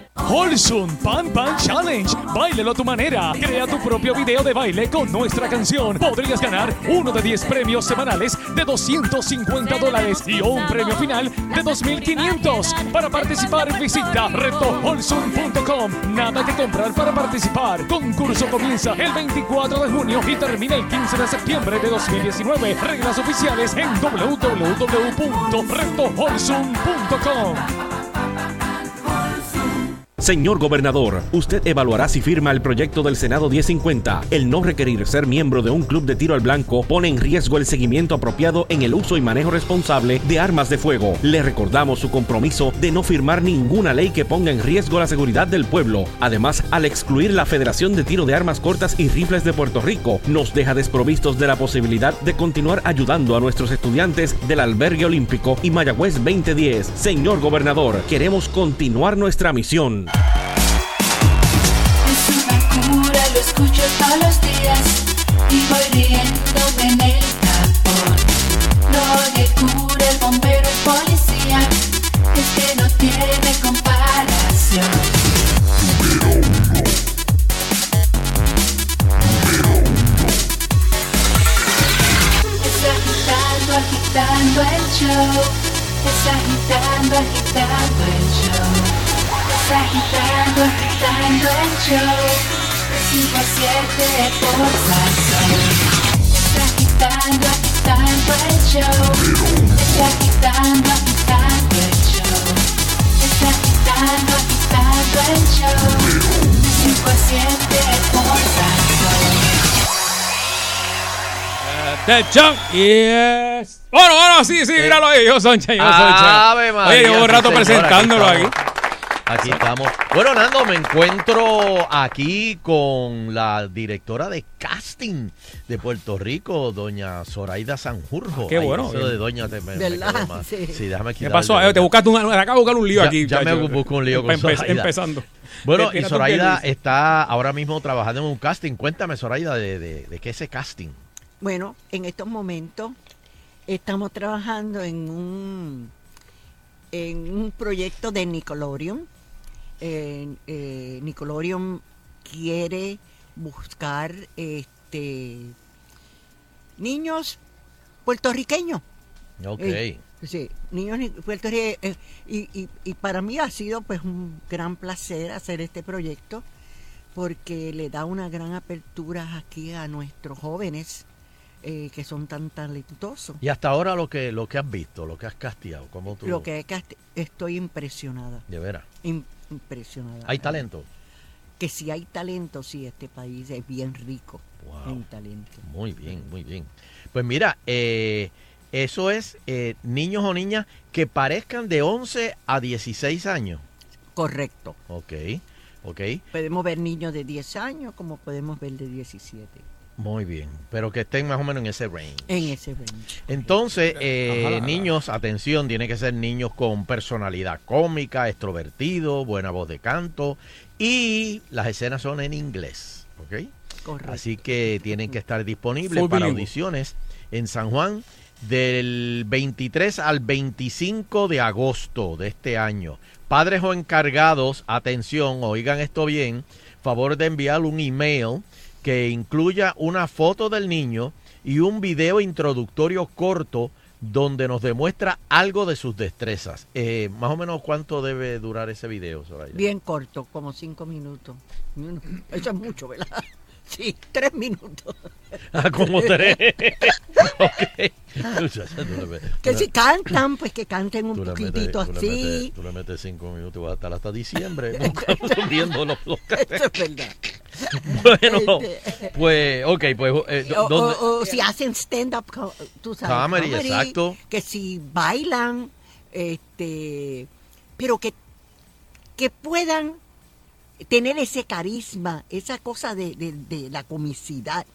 S14: Holsun Pan Pan Challenge. Báilelo a tu manera. Crea tu propio video de baile con nuestra canción. Podrías ganar uno de 10 premios semanales de 250 dólares y un premio final de 2.500. Para participar, visita retoholsun.com. Nada que comprar para participar. Concurso comienza el 24 de junio y termina el 15 de septiembre de 2019. Reglas oficiales en www.retoholsun.com.
S15: Señor gobernador, usted evaluará si firma el proyecto del Senado 1050. El no requerir ser miembro de un club de tiro al blanco pone en riesgo el seguimiento apropiado en el uso y manejo responsable de armas de fuego. Le recordamos su compromiso de no firmar ninguna ley que ponga en riesgo la seguridad del pueblo. Además, al excluir la Federación de Tiro de Armas Cortas y Rifles de Puerto Rico, nos deja desprovistos de la posibilidad de continuar ayudando a nuestros estudiantes del Albergue Olímpico y Mayagüez 2010. Señor gobernador, queremos continuar nuestra misión.
S16: Es una cura, lo escucho todos los días y voy riéndome en el tapón. Lo que cura el bombero policía es que no tiene comparación. Agitando el show. Es agitando, agitando el show. Agitando, agitando el show. De 5 a 7 por Sazón. Es agitando, agitando el show. Es agitando, agitando el show. Es agitando, agitando el show. De 5 a 7 por Sazón.
S1: Atención. Yes. Bueno, bueno, sí, sí, míralo ahí. Yo, Soncha, yo,
S4: Ave
S1: Soncha.
S4: María,
S1: Oye, llevo un rato presentándolo
S4: aquí
S1: aquí.
S4: estamos. Bueno, Nando, me encuentro aquí con la directora de casting de Puerto Rico, doña Zoraida Sanjurjo.
S1: Qué
S4: Ay,
S1: bueno.
S4: eso de doña te.
S17: Sí.
S4: Sí, déjame
S1: ¿Qué
S4: quitarle-
S1: pasó? Eh, te buscaste un, acabo de buscar un lío
S4: Ya-
S1: aquí.
S4: ya me busco un lío con
S1: Empe-
S4: Zoraida.
S1: Empezando.
S4: Bueno, y Zoraida está ahora mismo trabajando en un casting. Cuéntame, Zoraida, de, de, de qué es ese casting.
S17: Bueno, en estos momentos estamos trabajando en un en un proyecto de Nickelodeon. Eh, eh, Nickelodeon quiere buscar este niños puertorriqueños.
S4: Ok.
S17: Eh, sí, niños ni- puertorriqueños. eh, y, y, y para mí ha sido pues un gran placer hacer este proyecto porque le da una gran apertura aquí a nuestros jóvenes eh, que son tan talentosos.
S4: Y hasta ahora lo que lo que has visto, lo que has casteado, ¿cómo tú?
S17: Lo que est- estoy impresionada.
S4: De veras.
S17: im- impresionada.
S4: ¿Hay talento?
S17: Que si hay talento, sí, este país es bien rico en talento.
S4: Muy bien, muy bien. Pues mira, eh, eso es eh, niños o niñas que parezcan de 11 a 16 años.
S17: Correcto.
S4: Ok, ok.
S17: Podemos ver niños de 10 años como podemos ver de 17.
S4: Muy bien, pero que estén más o menos en ese range.
S17: En ese range.
S4: Entonces, eh,
S1: Ajá.
S4: niños, atención, tienen que ser niños con personalidad cómica, extrovertido, buena voz de canto y las escenas son en inglés, ¿ok?
S17: Correcto.
S4: Así que tienen que estar disponibles
S1: Full
S4: para
S1: bilingüe.
S4: audiciones en San Juan del 23 al 25 de agosto de este año. Padres o encargados, atención, oigan esto bien, favor de enviar un email que incluya una foto del niño y un video introductorio corto donde nos demuestra algo de sus destrezas. Eh, más o menos cuánto debe durar ese video, Soraya.
S17: Bien corto, como cinco minutos. [LAUGHS] Eso es mucho, ¿verdad? Sí, tres minutos. [LAUGHS]
S4: Ah, como tres. [LAUGHS] ok.
S17: Que si cantan, pues que canten un
S4: metes-
S17: poquitito
S4: tú le
S17: así.
S4: metes- Tú le metes cinco minutos y vas a estar hasta diciembre [LAUGHS] viendo los los
S17: Eso es verdad.
S4: Bueno,
S17: Este,
S4: pues, ok, pues, eh,
S17: o,
S4: ¿dónde?
S17: o- o si hacen stand-up, tú sabes.
S4: Comedy, exacto.
S17: Que si bailan, este, pero que, que puedan tener ese carisma, esa cosa de, de- de la comicidad.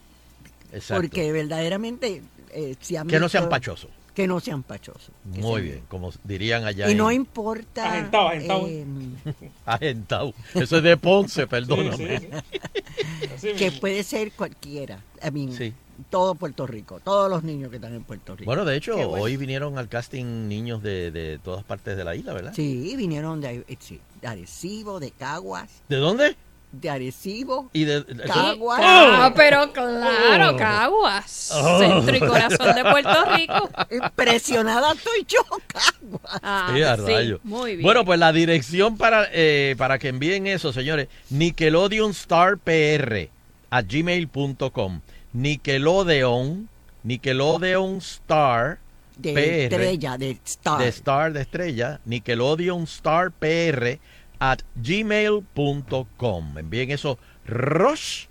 S4: Exacto.
S17: Porque verdaderamente, eh, si han
S4: Que no sean pachosos.
S17: Que no sean pachosos.
S4: Muy bien, como dirían allá
S17: Y
S4: en
S17: no importa.
S1: Agentado, agentado.
S17: eh, [LAUGHS]
S4: Agentado. Eso es de Ponce, perdóname.
S1: Sí, [LAUGHS]
S17: que puede ser cualquiera. I mean,
S4: Sí.
S17: todo Puerto Rico, todos los niños que están en Puerto Rico.
S4: Bueno, de hecho,
S17: bueno.
S4: hoy vinieron al casting niños de, de todas partes de la isla, ¿verdad?
S17: Sí, vinieron de, sí, de Arecibo, de Caguas,
S4: ¿De dónde?
S17: De Arecibo,
S4: Y de, eso-
S17: Caguas.
S5: Ah, pero claro,
S4: Oh.
S5: Caguas.
S4: Oh.
S5: Centro y corazón de Puerto Rico.
S17: Impresionada estoy yo, Caguas.
S5: Ah,
S4: Sí, a
S5: sí,
S4: rayo.
S5: muy bien.
S4: Bueno, pues la dirección para, eh, para que envíen eso, señores, Nickelodeon Star PR a gmail.com. Nickelodeon, Nickelodeon Star
S17: de
S4: PR,
S17: estrella, de Star.
S4: de Star de estrella, Nickelodeon Star PR at gmail.com. Envíen eso, Rush,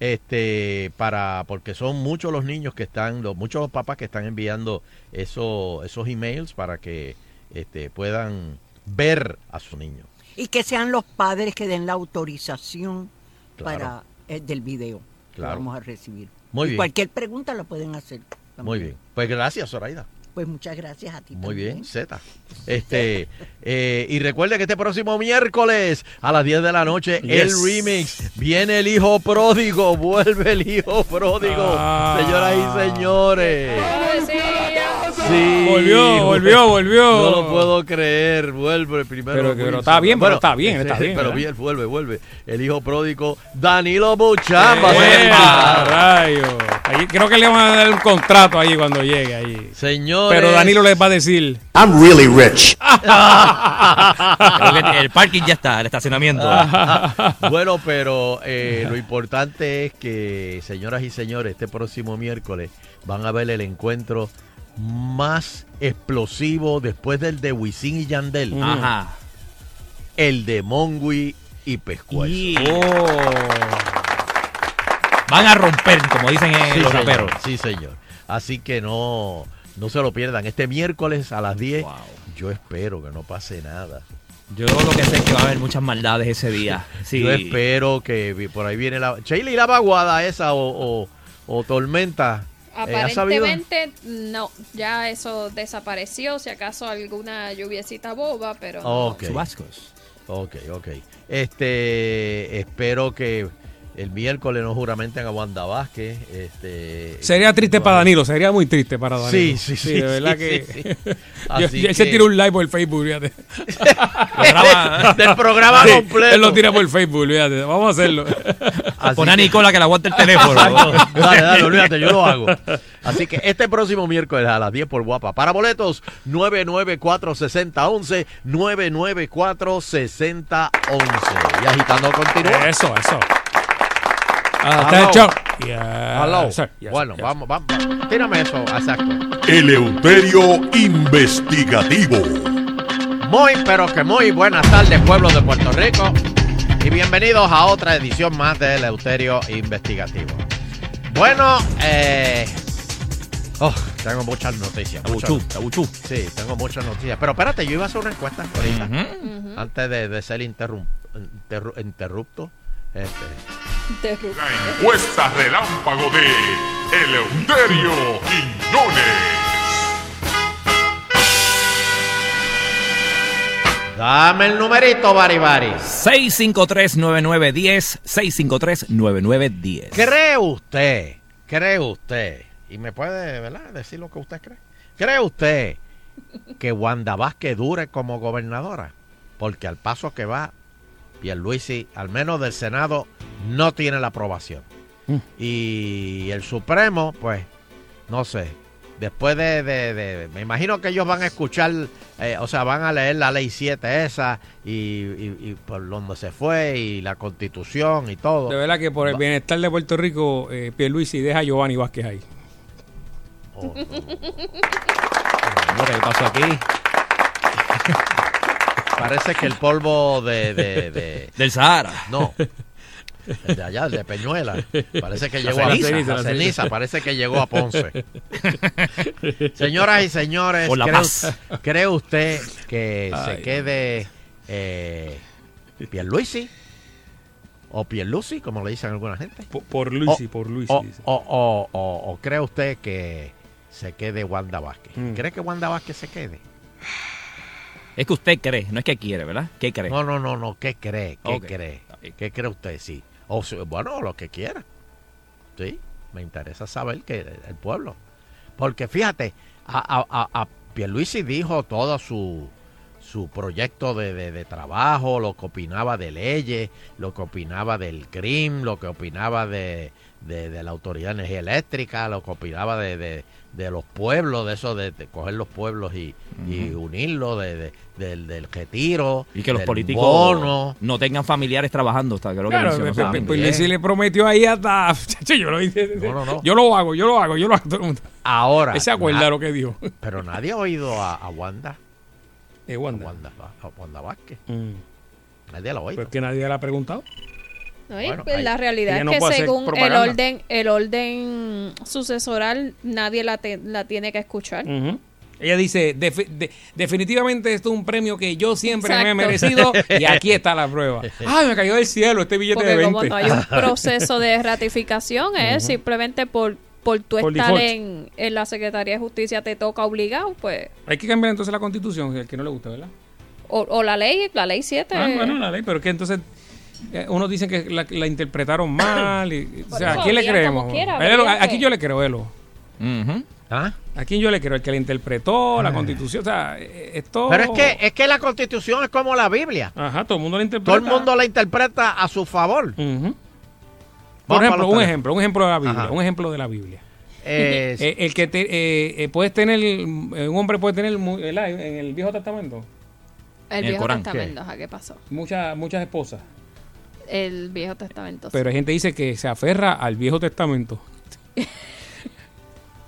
S4: este, para, porque son muchos los niños que están, los, muchos los papás que están enviando eso, esos emails para que este, puedan ver a su niño.
S17: Y que sean los padres que den la autorización
S4: Claro.
S17: para eh, del video que vamos a recibir.
S4: Muy
S17: y
S4: bien.
S17: cualquier pregunta la pueden hacer. también.
S4: Muy bien. Pues gracias, Zoraida.
S17: Pues muchas gracias a ti.
S4: Muy
S17: también.
S4: bien, Z. [LAUGHS] Este, eh, y recuerde que este próximo miércoles a las 10 de la noche, el remix. Viene el hijo pródigo, [LAUGHS] vuelve el hijo pródigo.
S1: Ah.
S4: Señoras y señores. Sí.
S1: Volvió, volvió, volvió.
S4: No lo puedo creer, vuelve el primero.
S1: Pero- está bien, pero está bien, está [LAUGHS] bien,
S4: Pero bien, vuelve, vuelve. El hijo pródigo, Danilo Buchan. va a ser el
S1: Eh. Ahí, creo que le van a dar un contrato ahí cuando llegue ahí.
S4: Señores.
S1: Pero Danilo les va a decir.
S6: I'm really rich. [LAUGHS] El parking ya está, el estacionamiento. [LAUGHS]
S4: bueno, pero eh, lo importante es que, señoras y señores, este próximo miércoles van a ver el encuentro más explosivo después del de Wisin y Yandel.
S6: Ajá.
S4: El de Mongui y Pescuezo.
S6: Y- Van a romper, como dicen
S4: Sí,
S6: los
S4: señor,
S6: raperos.
S4: sí, señor. Así que no, no se lo pierdan. Este miércoles a las 10, yo espero que no pase nada.
S6: Yo lo que sé es que va a haber muchas maldades ese día. [LAUGHS] Sí.
S4: Yo espero que por ahí viene la... Sheila y la vaguada esa o, o- o tormenta. Eh.
S5: Aparentemente, no, ya eso desapareció. Si acaso alguna lluviecita boba, pero no.
S4: Ok. Ok, ok. Este, espero que el miércoles no juramenten a Wanda Vázquez. Este,
S1: Sería triste para Danilo, sería muy triste para Danilo.
S4: Sí, sí, sí,
S1: De verdad
S4: sí,
S1: que.
S4: sí, sí. [LAUGHS]
S1: Yo-
S4: Así
S1: yo- él se tira un live por el Facebook, fíjate. [LAUGHS] [LAUGHS]
S4: Del programa
S1: Sí,
S4: completo.
S1: Él lo tira por el Facebook, fíjate. Vamos a hacerlo.
S6: Pon a Nicola que le aguante el teléfono.
S4: Dale, dale, olvídate, yo lo hago. Así que este próximo miércoles a las 10 por guapa. Para boletos, 994-6011, 994-6011. Y agitando continúa.
S1: Eso, eso.
S4: Hello.
S1: Attention. Yes,
S4: Hello.
S1: sir. Yes,
S4: bueno,
S1: yes.
S4: vamos, vamos. Tírame eso, exacto.
S9: Eleuterio Investigativo.
S4: Muy, pero que muy buenas tardes, pueblo de Puerto Rico. Y bienvenidos a otra edición más del Eleuterio Investigativo. Bueno, eh. Oh, tengo muchas noticias.
S6: Tabuchú,
S4: muchas-
S6: tabuchú.
S4: Sí, tengo muchas noticias. Pero espérate, yo iba a hacer una encuesta ahorita.
S6: Ujú.
S4: Antes de, de ser interrum- interru- interrupto. Este,
S5: De.
S18: La encuesta relámpago de Eleuterio Quiñones.
S4: Dame el numerito, Bari Bari.
S6: 653-9910, 653-9910.
S4: ¿Cree usted, cree usted, y me puede, ¿verdad?, decir lo que usted cree? ¿Cree usted que Wanda Vázquez dure como gobernadora? Porque al paso que va, Pierluisi, al menos del Senado, no tiene la aprobación. Y el Supremo, pues, no sé. Después de, de- de- Me imagino que ellos van a escuchar, eh, o sea, van a leer la ley 7 esa y, y- y por donde se fue y la constitución y todo.
S1: De verdad que por el bienestar de Puerto Rico, eh, Pierluisi deja a Giovanni Vázquez ahí. [LAUGHS]
S6: Hombre, ¿qué pasó aquí? [LAUGHS]
S4: Parece que el polvo de, de- de- [LAUGHS]
S6: Del Sahara.
S4: No. El de allá, el de Peñuela. Parece que
S6: La
S4: llegó a
S6: ceniza,
S4: la
S6: la
S4: ceniza,
S6: ceniza.
S4: parece que llegó a Ponce. [LAUGHS] Señoras y señores,
S6: Por la
S4: ¿cree,
S6: paz.
S4: cree usted que
S6: Ay.
S4: se quede eh, Pierluisi? ¿O Pierluisi, como le dicen alguna gente?
S1: Por, por Luisi,
S4: O-
S1: por Luisi.
S4: O,
S1: dice.
S4: o- o- o- o cree usted que se quede Wanda Vázquez?
S1: Mm.
S4: ¿Cree que Wanda Vázquez se quede?
S6: Es que usted cree, no es que quiere, ¿verdad? ¿Qué cree?
S4: No, no, no, no. ¿Qué cree? ¿Qué cree? ¿Qué cree usted? Sí. O bueno, lo que quiera. Sí. Me interesa saber que el, pueblo. Porque fíjate, a, a, Pierluisi dijo todo su, su proyecto de, de- de trabajo, lo que opinaba de leyes, lo que opinaba del crimen, lo que opinaba de, de- de la Autoridad de Energía Eléctrica, lo que opinaba de, de- los pueblos, de eso de, de coger los pueblos y, y unirlos, de, de- del, del retiro,
S6: Y que los políticos
S4: bono.
S6: no tengan familiares trabajando. Hasta creo que
S1: Claro,
S6: mencionó
S1: Pe- Pe-
S6: también.
S1: Pierluisi le prometió ahí hasta. [LAUGHS] Yo, lo, hice-
S4: No, no, no.
S1: yo lo hago, yo lo hago, yo lo hago. todo el mundo.
S4: Ahora.
S1: Él se acuerda lo que dijo.
S4: Pero nadie ha oído a, a Wanda.
S1: Eh, Wanda.
S4: A Wanda, a Wanda Vázquez.
S1: Mm.
S4: Nadie la ha oído.
S1: Pero es que nadie le ha preguntado.
S5: No, y
S4: Bueno,
S5: pues la realidad es que según el orden, el orden sucesoral, nadie la, te- la tiene que escuchar.
S1: Ella dice, "Defi- de- definitivamente esto es un premio que yo siempre me he merecido [LAUGHS] y aquí está la prueba. Ay, me cayó del cielo este billete
S5: Porque
S1: de 20.
S5: como no hay un [LAUGHS] proceso de ratificación, es simplemente por, por tu
S1: Por
S5: estar en, en la Secretaría de Justicia te toca obligado, pues.
S1: Hay que cambiar entonces la constitución, el que no le gusta, ¿verdad?
S5: O, o la ley, la ley 7.
S1: Ah, bueno, la ley, pero que entonces eh, unos dicen que la, la interpretaron [COUGHS] mal. Y, o sea, ¿a quién le creemos?
S5: quiera,
S1: yo le creo, Elo.
S4: ¿Ah?
S1: ¿A quién yo le creo? El que le interpretó la constitución. O sea, eh, esto...
S4: Pero es que, es que la constitución es como la Biblia.
S1: Ajá, todo el mundo la interpreta.
S4: Todo el mundo la interpreta a su favor.
S1: Por ejemplo, un ejemplo, un ejemplo de la Biblia,
S4: Ajá.
S1: un ejemplo de la Biblia.
S4: Eh,
S1: Eh, el que te, eh, eh, puedes tener, eh, un hombre puede tener ¿verdad? en el Viejo Testamento
S5: El Viejo
S1: Corán.
S5: Testamento, ¿qué pasó?
S1: muchas muchas esposas,
S5: El Viejo Testamento.
S1: pero hay gente que dice que se aferra al Viejo Testamento.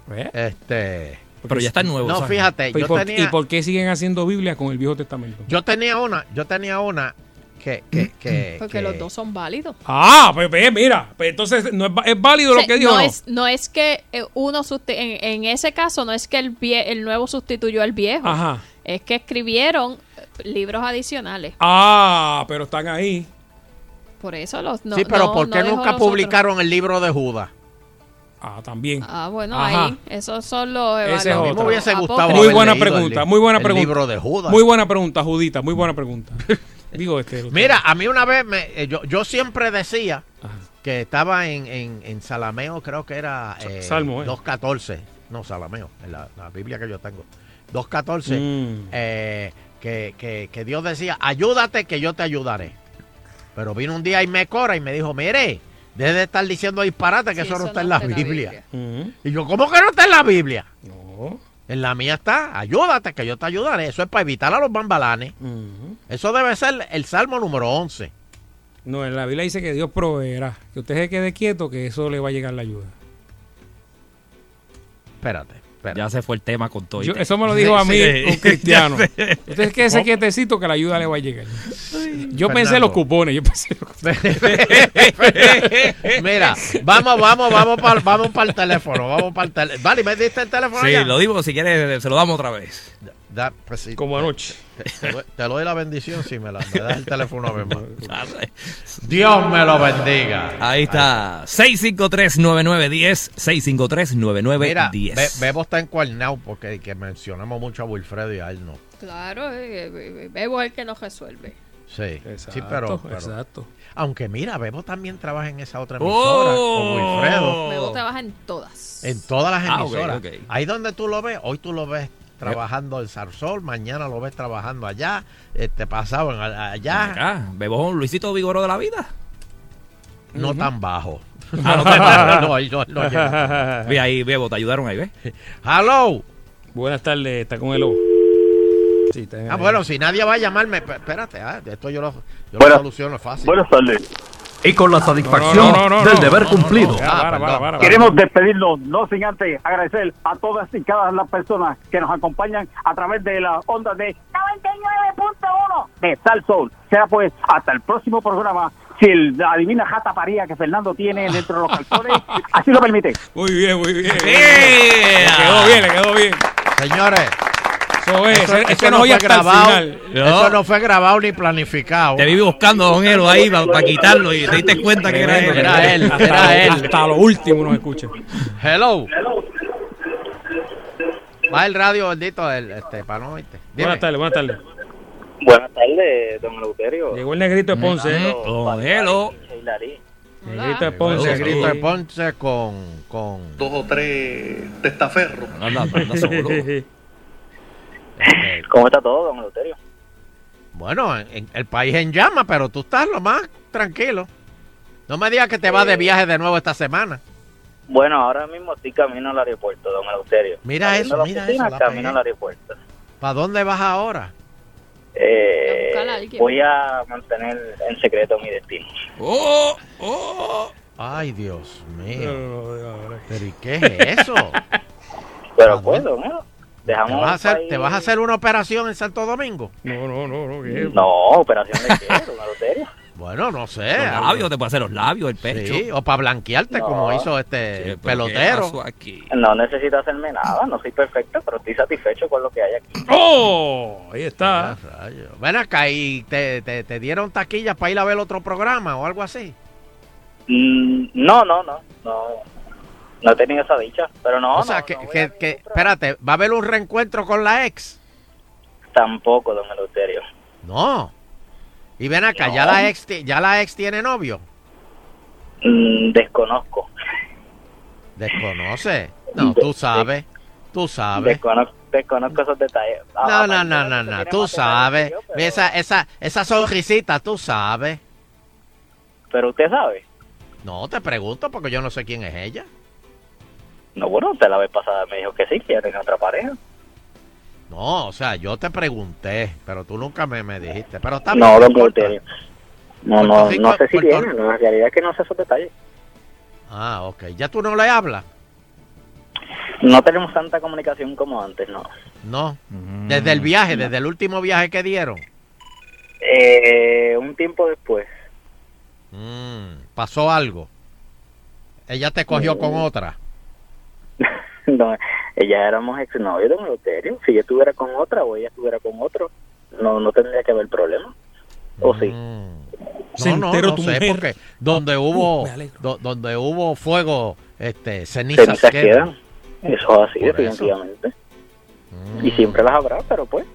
S1: ¿Ves? [LAUGHS]
S4: Este.
S6: Pero ya está nuevo.
S4: No,
S6: ¿sabes?
S4: fíjate,
S1: ¿Y
S4: yo
S1: por,
S4: tenía,
S1: y por qué siguen haciendo Biblia con el Viejo Testamento?
S4: yo tenía una, yo tenía una que, que, [CLEARS THROAT] que,
S5: Porque
S4: que-
S5: los dos son válidos.
S1: Ah, pues ve, mira, pues entonces no es, es válido
S5: O
S1: lo que dijo.
S5: no,
S1: no?
S5: es, no es que eh, uno en, en ese caso no es que el vie- el nuevo sustituyó al viejo.
S1: Ajá.
S5: Es que escribieron eh, libros adicionales.
S1: Ah, pero están ahí.
S5: Por eso los no,
S4: sí, pero
S5: no-
S4: ¿por
S5: no
S4: qué
S5: dejó
S4: nunca
S5: los otros.
S4: publicaron el libro de Judas?
S1: Ah, también.
S5: Ah, bueno,
S1: Ajá.
S5: ahí esos son los
S1: Ese es otro.
S4: hubiese gustado
S1: Muy buena pregunta,
S4: el-
S1: muy buena
S4: el
S1: pregunta.
S4: libro de Judas.
S1: Muy buena pregunta, Judita, muy buena pregunta. [LAUGHS] Digo este.
S4: Mira, a mí una vez, me, eh, yo, yo siempre decía que estaba en, en, en Salameo, creo que era eh,
S1: Salmo, ¿eh?
S4: 2.14. No, Salameo, en la, la Biblia que yo tengo. 2.14.
S1: Mm.
S4: eh, que, que, que Dios decía, ayúdate que yo te ayudaré. Pero vino un día y me cora y me dijo, mire, deje de estar diciendo disparate que
S5: Sí,
S4: eso no
S5: eso
S4: está
S5: no
S4: en la
S5: está en la
S4: Biblia. Y yo, ¿cómo que no está en la Biblia?
S1: No.
S4: En la mía está, ayúdate que yo te ayudaré. Eso es para evitar a los bambalanes. Eso debe ser el Salmo número 11.
S1: No, en la Biblia dice que Dios proveerá. Que usted se quede quieto, que eso le va a llegar la ayuda.
S4: Espérate,
S6: Ya se fue el tema con todo.
S1: Yo- eso me lo dijo a mí
S6: Sí,
S1: un [LAUGHS] cristiano. Usted quédese
S4: ¿Cómo?
S1: quietecito que la ayuda le va a llegar. Yo pensé
S4: Fernando.
S1: los cupones, yo pensé en los cupones. [LAUGHS]
S4: Mira, vamos, vamos, vamos para vamos el teléfono. Vamos para el teléfono. Vale, ¿me diste el teléfono
S6: Sí, lo digo, si quieres, se lo damos otra vez.
S4: Da- pues sí,
S1: Como anoche.
S4: Te, te doy- te doy la bendición si me, la, me das el teléfono a más. [LAUGHS] Dios me lo bendiga.
S6: Ahí está. 653-9910. 653-9910.
S4: Mira, Be- Bebo está encuernado porque que mencionamos mucho a Wilfredo y a él no.
S5: Claro, eh, eh, Bebo es el que nos resuelve.
S4: Sí, sí,
S1: Exacto,
S4: pero, pero-
S1: exacto.
S4: Aunque mira, Bebo también trabaja en esa otra emisora con Wilfredo.
S5: Bebo trabaja en todas.
S4: En todas las
S6: Ah,
S4: emisoras. Ahí donde tú lo ves, hoy tú lo ves trabajando en Sarsol, mañana lo ves trabajando allá, este pasado en allá,
S6: Acá, Bebo un Luisito Vigoro de la vida.
S4: no tan bajo.
S6: Ah, no tan bajo. [LAUGHS]
S4: no, no.
S6: Ve ahí, Bebo, te ayudaron ahí, ¿ves?
S4: Hello.
S1: Buenas tardes, está con el O. Sí, está
S4: Ah, bueno, si nadie va a llamarme, espérate, ah, esto yo lo, yo lo soluciono fácil.
S19: Buenas tardes.
S20: Y con la satisfacción
S19: No, no, no, no,
S20: del deber cumplido.
S19: Queremos despedirnos, no sin antes agradecer a todas y cada las personas que nos acompañan a través de la onda de 99.1 de Sal Soul. Será pues hasta el próximo programa. Si el, la divina jata paría que Fernando tiene dentro de los calzones, así lo permite.
S1: Muy bien, muy bien. Le quedó bien, le quedó bien.
S4: Señores,
S1: Eso es,
S4: eso, no
S1: no
S4: fue grabado, eso no fue grabado ni planificado.
S6: Te viví buscando, Don Elo, ahí para quitarlo y te diste cuenta que era él.
S4: Era él,
S1: Hasta,
S4: era él.
S1: hasta lo último nos escucha.
S4: Hello. Va el radio bendito, el, este, para no oírte.
S1: Buenas tardes, buenas tardes.
S21: Buenas tardes, don Eleuterio.
S1: Llegó el negrito de Ponce. ¿eh?
S6: Don Elo.
S1: Negrito de
S4: Ponce,
S1: Ponce.
S4: el grito de. Ponce con, con
S20: Dos o tres testaferros.
S6: Anda, anda [LAUGHS]
S21: ¿Cómo está todo, don Eleuterio?
S4: Bueno, en- en- el país en llama, pero tú estás lo más tranquilo. No me digas que te vas de viaje de nuevo esta semana.
S21: Bueno, ahora mismo estoy camino al aeropuerto, don Eleuterio.
S4: Mira eso, mira
S21: oficina,
S4: eso,
S21: Camino al aeropuerto.
S4: ¿Para dónde vas ahora?
S21: Eh,
S5: a
S21: voy a mantener en secreto mi destino.
S6: ¡Oh! ¡Oh!
S4: Ay, Dios mío.
S1: No,
S4: ¿Pero y qué es eso? [LAUGHS]
S21: Pero pues, don Elo,
S4: ¿Te
S21: dejamos
S4: vas, a hacer,
S21: país-
S4: ¿Te vas a hacer una operación en Santo Domingo?
S1: no, no, no. no, ¿qué?
S21: No, operación de qué, don Eleuterio. [LAUGHS]
S4: Bueno, no sé.
S6: Los labios, te puede hacer los labios, el pecho.
S4: Sí, o para blanquearte,
S21: No.
S4: como hizo
S6: Sí,
S4: este
S6: ¿qué
S4: pelotero.
S6: aquí?
S21: No necesito hacerme nada, no soy perfecto, pero estoy satisfecho con lo que hay aquí.
S1: ¡Oh! Ahí está.
S4: Ven acá y te, te, te dieron taquillas para ir a ver otro programa o algo así.
S21: Mm, no, no, no, no. No he tenido esa dicha, pero no,
S4: o sea,
S21: no,
S4: que,
S21: no
S4: que, espérate, ¿va a haber un reencuentro con la ex?
S21: Tampoco, don Eleuterio.
S4: No. Y ven acá, ya la ex ya la ex tiene novio.
S21: Mm, desconozco.
S4: Desconoce. No, tú sabes. Tú sabes.
S21: Desconozco, desconozco esos detalles.
S4: No,
S21: Ah,
S4: no, no, no, no. Tú sabes.
S21: que yo, pero-
S4: Esa, esa, esa sonrisita, tú sabes.
S21: Pero usted sabe.
S4: No, te pregunto porque yo no sé quién es ella.
S21: No, bueno, usted la vez pasada me dijo que sí, que ya tenía otra pareja.
S4: No, o sea, yo te pregunté, pero tú nunca me, me dijiste. Pero está
S21: No, don
S4: importa.
S21: Eleuterio. No, no,
S4: Rico-
S21: no sé si
S4: Puerto-
S21: tiene, no, la realidad es que no sé esos detalles.
S4: Ah, ok. ¿Ya tú no le hablas?
S21: No tenemos tanta comunicación como antes, no.
S4: No. Desde el viaje, desde el último viaje que dieron.
S21: Eh, un tiempo después.
S4: Mm, pasó algo. Ella te cogió con
S21: Mm.
S4: otra. [LAUGHS]
S21: No, ella éramos exnovios de Eleuterio. Si yo estuviera con otra o ella estuviera con otro, no, no tendría que haber problema. ¿O sí?
S1: Se
S4: No, no, no
S1: tu
S4: sé,
S1: mujer.
S4: porque donde hubo,
S1: me alegro.
S4: do- donde hubo fuego, este, cenizas,
S21: Cenizas
S4: quedan.
S21: quedan. Eso es así,
S4: Por
S21: definitivamente. Y siempre las habrá, pero pues.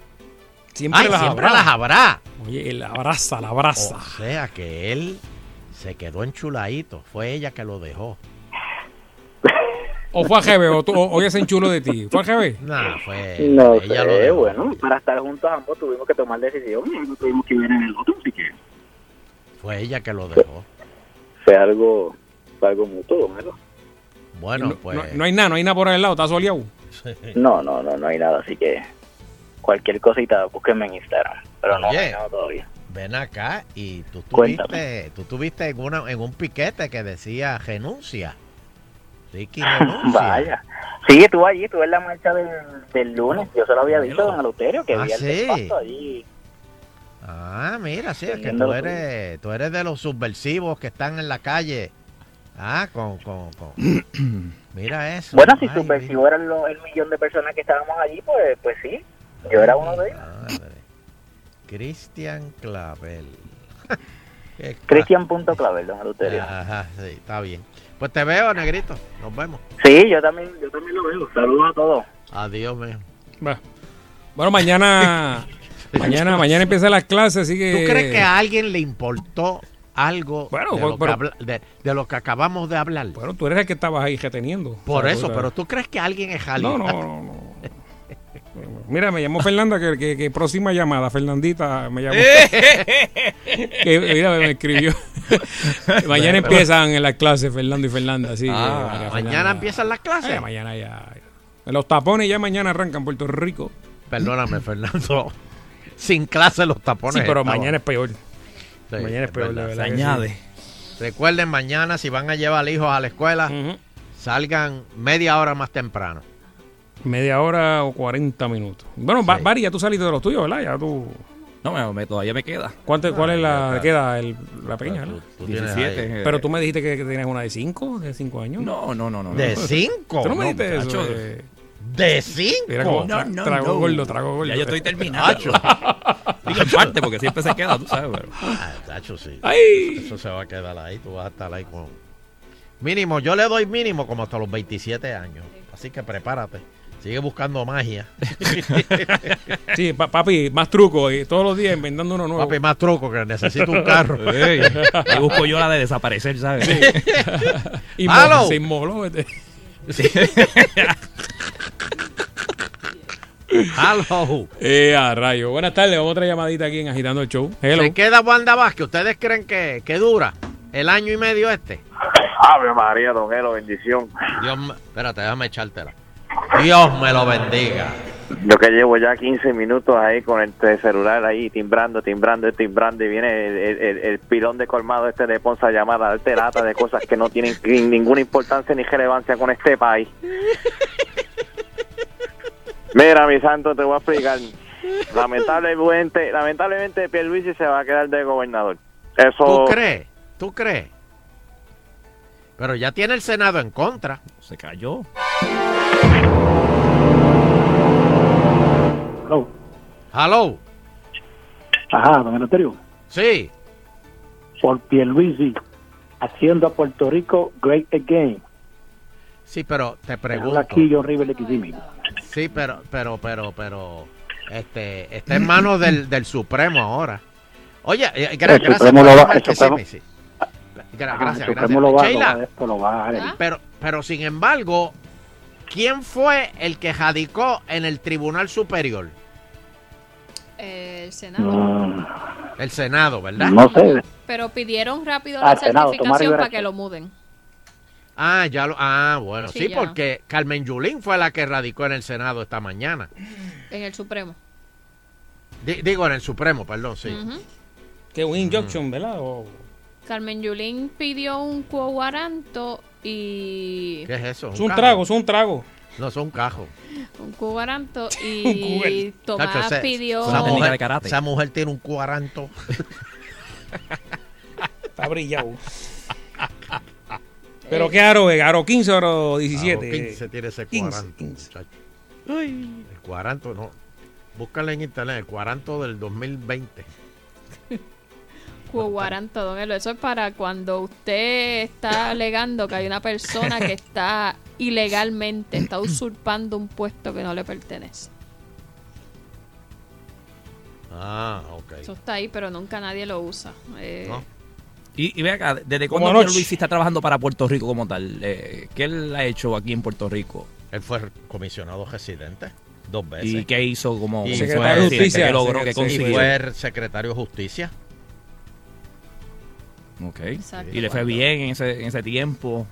S1: Siempre
S4: Ay,
S1: las
S4: siempre
S1: habrá.
S4: las habrá.
S1: Oye, la abraza, la abraza.
S4: O sea que él se quedó enchuladito. Fue ella que lo dejó.
S1: ¿O fue a GB o, tú- o, o ella se enchuló de ti? ¿Fue a GB?
S4: Nah, fue.
S21: No
S4: ella lo
S21: sé,
S4: dejó.
S21: bueno, para estar juntos ambos tuvimos que tomar decisiones y no tuvimos que ver en el otro, así que
S4: Fue ella que lo dejó.
S21: fue algo, fue algo mutuo, ¿no?
S4: Bueno,
S1: no,
S4: pues.
S1: no- no hay nada, no hay nada por el lado, está soleado. [LAUGHS]
S21: No, no, no, no hay nada, así que cualquier cosita, búsquenme en Instagram, pero no, no hay
S4: Oye,
S21: nada todavía.
S4: ven acá y tú
S21: Cuéntame.
S4: tuviste, tú tuviste en, una, en un piquete que decía renuncia. Ricky. [LAUGHS]
S21: Vaya. Sí, estuve allí, estuve en la marcha del, del lunes, yo se lo había dicho a don Eleuterio, que
S4: Ah,
S21: vi el
S4: sí.
S21: allí.
S4: Ah, mira, sí, es que tú eres, tú eres de los subversivos que están en la calle. Ah, con, con, con. [CLEARS THROAT] Mira eso.
S21: Bueno, si
S4: Ay,
S21: subversivo eran lo- el millón de personas que estábamos allí, pues, pues sí. Yo era uno de ellos.
S4: Cristian Clavel. [LAUGHS]
S21: Cristian.clavel, don Eleuterio.
S4: Ajá, sí, está bien. Pues te veo, negrito. Nos vemos.
S21: Sí, yo también, yo también lo veo. Saludos a todos.
S4: Adiós, mío.
S1: Va. Bueno, mañana. [LAUGHS] mañana, mañana empiezan las clases, así que.
S4: ¿Tú crees que a alguien le importó algo
S1: Bueno,
S4: de, lo
S1: pero-
S4: que habla- de- de lo que acabamos de hablar?
S1: Bueno, tú eres el que estabas ahí reteniendo.
S4: Por
S1: O sea,
S4: eso, pero ¿tú crees que alguien es
S1: No,
S4: alguien?
S1: no, no, no. [LAUGHS] Mira, me llamó Fernanda, que, que, que próxima llamada, Fernandita me llamó. [LAUGHS] que, mira, me escribió. [LAUGHS] mañana empiezan en las clases Fernando y Fernanda, sí.
S4: Ah, mañana
S1: Fernanda.
S4: empiezan las clases.
S1: Eh, mañana ya. Los tapones ya mañana arrancan Puerto Rico.
S4: Perdóname, Fernando. [LAUGHS] Sin clase los tapones.
S1: Sí, pero mañana es peor.
S4: Sí,
S1: mañana es peor, de verdad.
S6: Se
S1: sí.
S6: añade.
S4: Recuerden, mañana si van a llevar hijos a la escuela, salgan media hora más temprano.
S1: Media hora o 40 minutos. Bueno, Bari, ya tú saliste de los tuyos, ¿verdad? Ya tú.
S6: No, me, me- todavía me queda.
S1: ¿Cuánto, ¿Cuál es la qué edad? El- la pequeña,
S6: tú-
S1: ¿verdad?
S6: tú tienes 17, ahí.
S1: Pero tú me dijiste que, que tenías una de 5, de 5 años.
S6: No, no, no, no.
S4: ¿De cinco?
S1: ¿Tú no me
S4: No,
S1: dijiste eso? eh?
S4: ¿De cinco?
S1: Mira cómo
S6: No,
S1: tra-
S6: no,
S1: trago
S6: no.
S1: gordo, trago gordo.
S6: Ya yo estoy terminando. [LAUGHS] Digo en parte, porque siempre se queda, tú sabes. Pero...
S4: Ah, tacho, sí.
S1: Ay.
S4: Eso se va a quedar ahí, tú vas a estar ahí con... Mínimo, yo le doy mínimo como hasta los 27 años. Así que prepárate. Sigue buscando magia. [LAUGHS]
S1: Sí, pa- papi, más trucos y todos los días inventando uno nuevo.
S4: Papi, más truco que necesito un carro. [LAUGHS]
S6: Ey, ahí busco yo la de desaparecer, ¿sabes? [LAUGHS]
S1: Y
S4: ¡Halo!
S1: mo- se inmoló. este.
S4: Hello.
S1: Eh, a rayo. Buenas tardes, vamos a otra llamadita aquí en Agitando el Show. Hello.
S4: ¿Se queda Wanda Vázquez? ¿Ustedes creen que, que dura el año y medio este?
S21: Ave María, don Elo, bendición.
S4: Dios. Espérate, déjame echártela. Dios me lo bendiga.
S21: Yo que llevo ya 15 minutos ahí con el celular ahí timbrando, timbrando, timbrando y viene el, el- el- el pilón de colmado este de Ponce a llamar a darte lata de cosas que no tienen ni- ninguna importancia ni relevancia con este país. Mira, mi santo, te voy a explicar. Lamentablemente, lamentablemente Pierluisi se va a quedar de gobernador. Eso
S4: ¿Tú crees? ¿Tú crees? Pero ya tiene el Senado en contra.
S6: Se cayó.
S19: Hello.
S4: Hello.
S19: Ajá, don Eleuterio.
S4: Sí.
S19: Por Pierluisi, haciendo a Puerto Rico great again.
S4: Sí, pero te pregunto.
S19: aquí John River.
S4: Sí, pero, pero, pero, pero, este, está en manos del, del Supremo ahora. Oye, eh, gra-
S19: El
S4: gracias
S19: Supremo lo va- el Supremo-
S4: sí. Gra- gracias,
S19: el
S4: gracias.
S19: Lo va, lo va- esto lo va a dejar.
S4: pero, pero sin embargo, ¿quién fue el que jadicó en el Tribunal Superior?
S5: El Senado.
S19: Mm,
S4: El Senado, ¿verdad?
S19: no sé.
S5: Pero pidieron rápido
S19: Ah,
S5: la certificación para que lo muden.
S4: Ah, ya lo, ah, bueno,
S5: Sí,
S4: porque Carmen Yulín fue la que radicó en el Senado esta mañana.
S5: En el Supremo.
S4: Di- digo, en el Supremo, perdón, sí.
S1: Que un injunction, ¿verdad? O-
S5: Carmen Yulín pidió un quo guaranto y...
S4: ¿Qué es eso?
S1: Es un trago, es un trago.
S4: No, es un cajo.
S5: Un [LAUGHS]
S1: Un
S5: y. Tomás pidió...
S4: esa mujer,
S6: de karate.
S4: esa mujer tiene un cuaranto.
S1: Está brillado. [LAUGHS] Pero qué aro es, aro 15 o aro 17.
S4: Aro 15 tiene ese
S1: 15,
S4: cuaranto,
S1: 15.
S4: muchacho. El cuaranto, no. Búscale en internet, el cuaranto del 2020.
S5: Quo guaranto, don Elo. Eso es para cuando usted está alegando que hay una persona que está ilegalmente, está usurpando un puesto que no le pertenece.
S4: Ah, ok.
S5: Eso está ahí, pero nunca nadie lo usa. Eh,
S4: No.
S6: Y, y ve acá, ¿desde cuándo. Luis está trabajando para Puerto Rico como tal? Eh, ¿Qué él ha hecho aquí en Puerto Rico?
S4: Él fue comisionado residente dos veces.
S6: ¿Y qué hizo como
S4: Y secretario
S6: fue
S4: de
S6: logró? ¿Qué
S1: secretario-
S4: Y
S6: consiguió?
S4: fue secretario de justicia.
S6: Ok.
S5: Exacto.
S6: Y le fue bien en ese, en ese tiempo.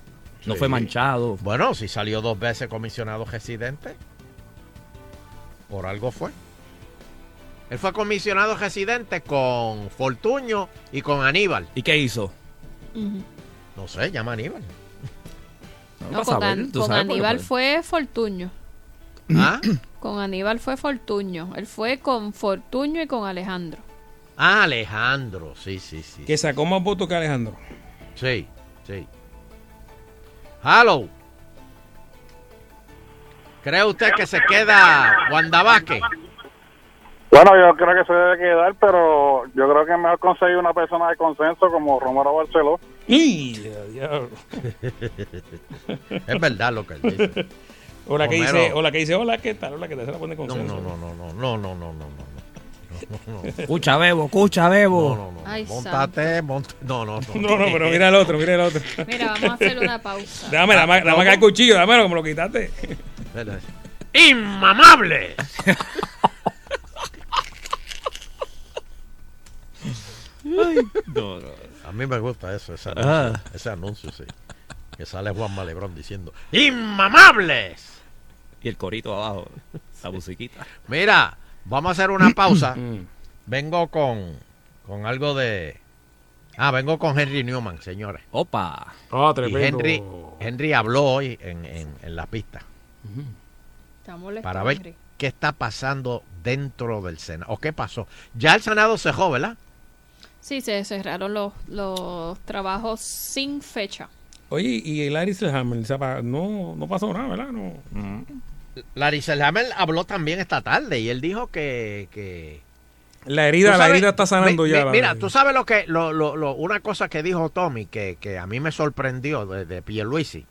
S6: No
S4: Sí.
S6: fue manchado.
S4: Bueno, si salió dos veces comisionado residente, por algo fue. Él fue comisionado residente con Fortuño y con Aníbal.
S6: ¿Y qué hizo?
S4: No sé, llama a Aníbal.
S6: No,
S5: con, An- con Aníbal
S6: puede-
S5: fue Fortuño.
S4: ¿Ah?
S5: Con Aníbal fue Fortuño. Él fue con Fortuño y con Alejandro.
S4: Ah, Alejandro, sí, sí, sí.
S1: Que sacó más votos que Alejandro.
S4: Sí, sí. Hello. ¿Cree usted que se queda Wanda Vázquez?
S22: Bueno, yo creo que se debe quedar, pero yo creo que es mejor conseguir una persona de consenso como Romero Barceló.
S4: es verdad lo que él dice.
S1: O la que dice, o la que dice, hola, ¿qué tal? Hola, que te se la pone con
S4: No, no, no, no, no, no, no, no, no, [LAUGHS] no, no. No, no.
S6: Escucha, Bebo, escucha, Bebo.
S4: No, no, no.
S5: Ay,
S4: Montate, mont- No, no, no. [LAUGHS]
S1: No, no, pero mira el otro, mira el otro. [LAUGHS]
S5: Mira, vamos a hacer una pausa.
S1: Dame, dame, dame acá el cuchillo, dámelo, como lo quitaste.
S4: ¡Inmamable! A mí me gusta eso, ese anuncio,
S6: Ah.
S4: ese anuncio, sí. Que sale Juan Malebrón diciendo ¡Inmamables!
S6: Y el corito abajo, la musiquita.
S4: Mira, vamos a hacer una pausa. [CLEARS THROAT]
S1: Mm.
S4: vengo con, con algo de... Ah, vengo con Henry Newman, señores.
S6: Opa.
S1: Ah,
S4: Y. Henry, Henry habló hoy en, en- en la pista
S5: Está molesto,
S4: para ver
S5: Henry.
S4: qué está pasando dentro del Senado. ¿O qué pasó? Ya el Senado cejó, ¿verdad?
S5: Sí, se cerraron los, los trabajos sin fecha.
S1: Oye, y el Larry sepa, no, no pasó nada, ¿verdad? No.
S4: Larry Selhammer habló también esta tarde y él dijo que... que
S1: La herida,
S4: Tú
S1: la herida está sanando
S4: mi-
S1: ya.
S4: mi- mira, tú sabes lo que, lo, lo- lo- una cosa que dijo Tommy que, que a mí me sorprendió de, de Pierluisi,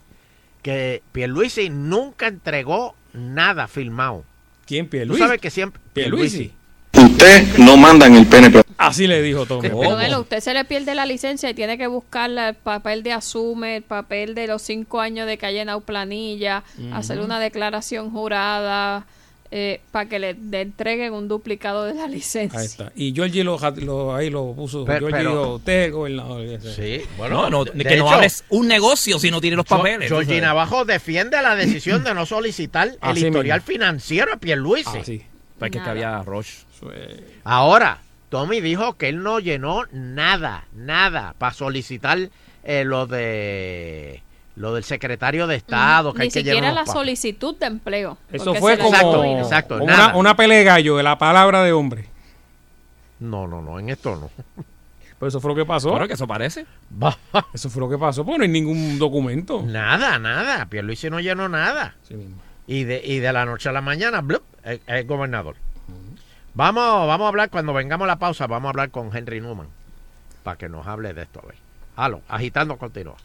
S4: que Pierluisi nunca entregó nada filmado.
S1: ¿Quién,
S4: Tú
S1: Pierluisi?
S4: sabes que siempre
S1: Pierluisi.
S23: Usted no manda en el PNP.
S1: Así le dijo Tommy.
S5: Pero usted se le pierde la licencia y tiene que buscar el papel de asume, el papel de los cinco años de que haya llenado planilla, hacer una declaración jurada eh, para que le, le entreguen un duplicado de la licencia.
S1: Ahí está. Y Georgie lo, lo- ahí lo puso.
S4: Pero-
S1: Georgie
S4: pero-
S1: dijo, usted es gobernador. ese.
S4: Sí,
S6: No, no, que no hables un negocio si no tiene los papeles. sabes.
S4: Navajo defiende la decisión de no solicitar el
S6: Así
S4: historial
S6: mismo.
S4: financiero a Pierluisi.
S6: Ah, sí. Pues que, que había Roche.
S4: Ahora, Tommy dijo que él no llenó nada, nada para solicitar eh, lo de lo del secretario de Estado, que
S5: Ni
S4: hay que
S5: siquiera
S4: llenar
S5: la solicitud de empleo.
S1: Eso
S5: porque
S1: fue como,
S4: Exacto,
S5: incluyeron.
S4: exacto,
S1: como
S4: nada.
S1: una, una pelea de gallo de la palabra de hombre.
S4: No, no, no, en esto no.
S1: Pero eso fue lo que pasó.
S6: Claro que eso parece. [LAUGHS]
S1: Eso fue lo que pasó. Pues no hay ningún documento.
S4: Nada, nada. Pierluisi no llenó nada.
S1: Sí mismo.
S4: Y de, y de la noche a la mañana, blup, es gobernador. Vamos, vamos a hablar, cuando vengamos a la pausa, vamos a hablar con Henry Newman para que nos hable de esto. A ver. Halo, agitando continúa.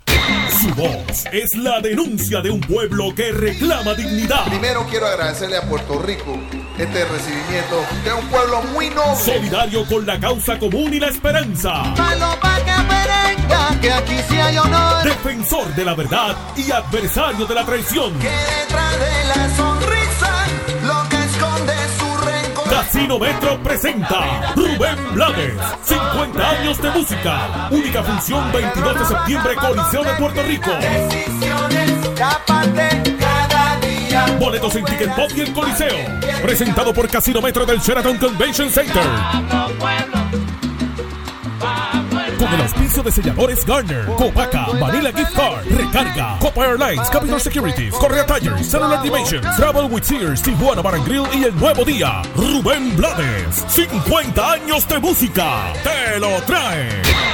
S9: Su voz es la denuncia de un pueblo que reclama dignidad.
S11: Primero quiero agradecerle a Puerto Rico este recibimiento de un pueblo muy noble.
S9: Solidario con la causa común y la esperanza.
S12: Malo pa' que merenga, que aquí sí hay honor.
S9: Defensor de la verdad y adversario de la traición.
S12: Que detrás de la sonrisa,
S9: Casino Metro presenta Rubén Blades, 50 años de música. Única función 22 de septiembre, Coliseo de Puerto Rico. Boletos en Ticket Pop y el Coliseo. Presentado por Casino Metro del Sheraton Convention Center. Con el auspicio de selladores Garner, Copaca, Vanilla Gift Card, Recarga, Copa Airlines, Capital Securities, Correa Tires, Cellular Dimensions, Travel with Sears, Tijuana Bar Grill y El Nuevo Día. Rubén Blades, 50 años de música. Te lo trae.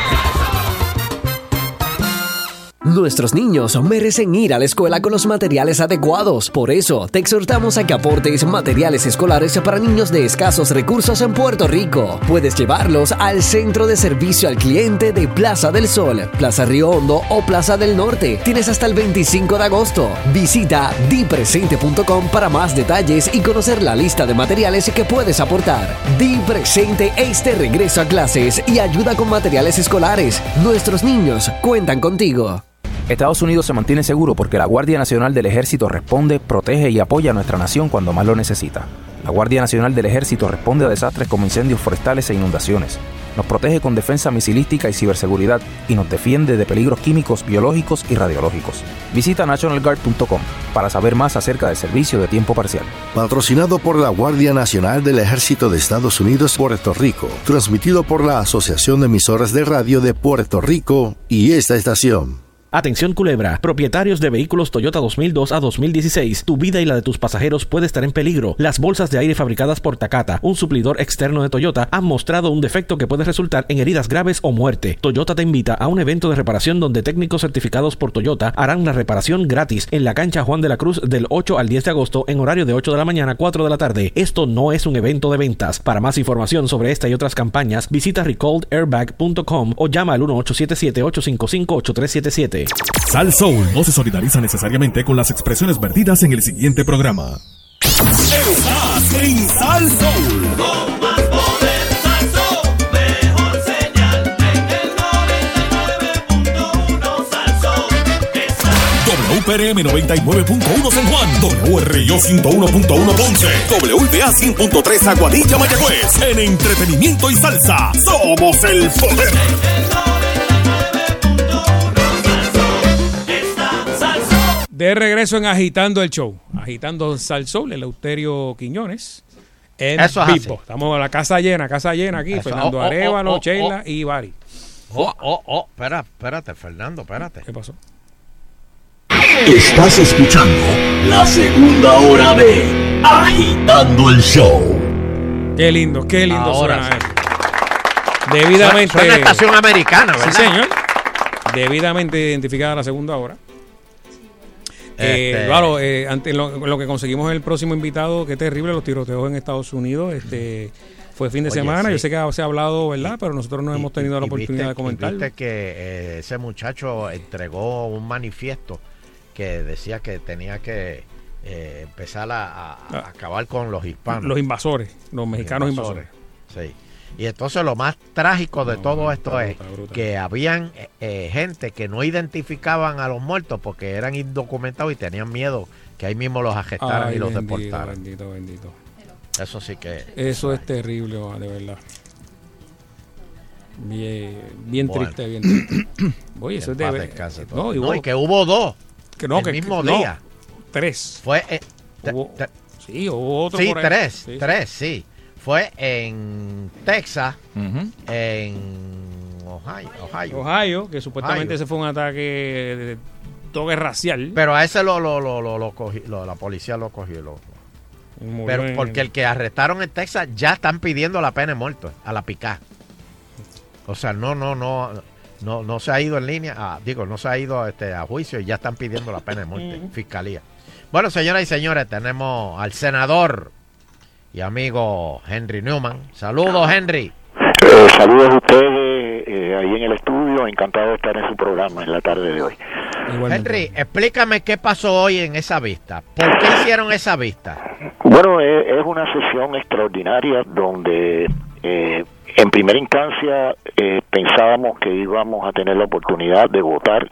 S24: Nuestros niños merecen ir a la escuela con los materiales adecuados. Por eso, te exhortamos a que aportes materiales escolares para niños de escasos recursos en Puerto Rico. Puedes llevarlos al Centro de Servicio al Cliente de Plaza del Sol, Plaza Río Hondo o Plaza del Norte. Tienes hasta el 25 de agosto. Visita dipresente.com para más detalles y conocer la lista de materiales que puedes aportar. Di Presente este regreso a clases y ayuda con materiales escolares. Nuestros niños cuentan contigo.
S25: Estados Unidos se mantiene seguro porque la Guardia Nacional del Ejército responde, protege y apoya a nuestra nación cuando más lo necesita. La Guardia Nacional del Ejército responde a desastres como incendios forestales e inundaciones. Nos protege con defensa misilística y ciberseguridad y nos defiende de peligros químicos, biológicos y radiológicos. Visita nationalguard.com para saber más acerca del servicio de tiempo parcial.
S26: Patrocinado por la Guardia Nacional del Ejército de Estados Unidos Puerto Rico. Transmitido por la Asociación de Emisoras de Radio de Puerto Rico y esta estación.
S15: Atención Culebra, propietarios de vehículos Toyota 2002 a 2016, tu vida y la de tus pasajeros puede estar en peligro. Las bolsas de aire fabricadas por Takata, un suplidor externo de Toyota, han mostrado un defecto que puede resultar en heridas graves o muerte. Toyota te invita a un evento de reparación donde técnicos certificados por Toyota harán la reparación gratis en la cancha Juan de la Cruz del 8 al 10 de agosto en horario de 8 de la mañana a 4 de la tarde. Esto no es un evento de ventas. Para más información sobre esta y otras campañas, visita recalledairbag.com o llama al 1877-855-8377.
S9: Sal Soul no se solidariza necesariamente con las expresiones vertidas en el siguiente programa. Estás en Sal Soul.
S12: Mejor señal en el 99.1 Salsón.
S9: WPRM 99.1 San Juan, WRIO 101.1 Ponce, WBA 100.3 Aguadilla Mayagüez. En entretenimiento y salsa, somos el poder.
S1: De regreso en Agitando el Show. Agitando Salsol, el Euterio Quiñones. En
S4: Eso es así.
S1: Estamos en la casa llena, casa llena aquí.
S4: Eso.
S1: Fernando
S4: Oh, oh,
S1: Arevalo,
S4: oh, oh,
S1: Sheila
S4: oh.
S1: y Bari.
S4: Oh, oh, oh, espera, espérate, Fernando, espérate.
S1: ¿Qué pasó?
S27: Estás escuchando la segunda hora de Agitando el Show.
S1: Qué lindo, qué lindo
S4: Ahora
S1: suena. Debidamente.
S4: Suena estación americana, ¿verdad?
S1: Sí, señor. Debidamente identificada la segunda hora. Eh,
S4: Este-
S1: claro, eh, ante lo, lo que conseguimos el próximo invitado, qué terrible los tiroteos en Estados Unidos. Este fue fin de
S4: Oye,
S1: semana.
S4: sí.
S1: Yo sé que se ha hablado, ¿verdad? Pero nosotros no hemos tenido la oportunidad
S4: viste-
S1: de
S4: y
S1: comentarlo.
S4: Viste que eh, ese muchacho entregó un manifiesto que decía que tenía que eh, empezar a, a- a acabar con los hispanos.
S1: Ah. Los invasores, los mexicanos invasores.
S4: Sí. Y entonces lo más trágico de todo esto es que habían eh, eh, gente que no identificaban a los muertos porque eran indocumentados y tenían miedo que ahí mismo los arrestaran
S1: Ay,
S4: y los
S1: bendito,
S4: deportaran.
S1: Bendito, bendito.
S4: Eso sí que...
S1: Eso es terrible, de verdad. Bien, bien
S4: Bueno.
S1: triste, bien triste. [COUGHS] Oye, eso es de
S4: descanse.
S1: No, y
S4: No, y que hubo dos.
S1: Que no,
S4: el
S1: que
S4: mismo
S1: no,
S4: día.
S1: Tres.
S4: Fue... eh,
S1: Hubo- sí, hubo otro
S4: Sí,
S1: por
S4: tres,
S1: sí.
S4: tres, sí. Fue en Texas, en Ohio, Ohio.
S1: Ohio, que supuestamente
S4: Ohio.
S1: ese fue un ataque de toque racial.
S4: Pero a ese lo, lo, lo, lo, lo cogió- lo- la policía lo cogió. lo- pero porque el que arrestaron en Texas ya están pidiendo la pena de muerto a la picá. O sea, no, no, no, no, no se ha ido en línea, ah, digo, no se ha ido este, a juicio y ya están pidiendo la pena de muerte, fiscalía. Bueno, señoras y señores, tenemos al senador y amigo Henry Newman. Saludos, Henry.
S28: Eh, saludos a ustedes eh, ahí en el estudio, encantado de estar en su programa en la tarde de hoy.
S4: Henry, explícame qué pasó hoy en esa vista. ¿Por qué hicieron esa vista?
S28: Bueno, eh, es una sesión extraordinaria donde eh, en primera instancia eh, pensábamos que íbamos a tener la oportunidad de votar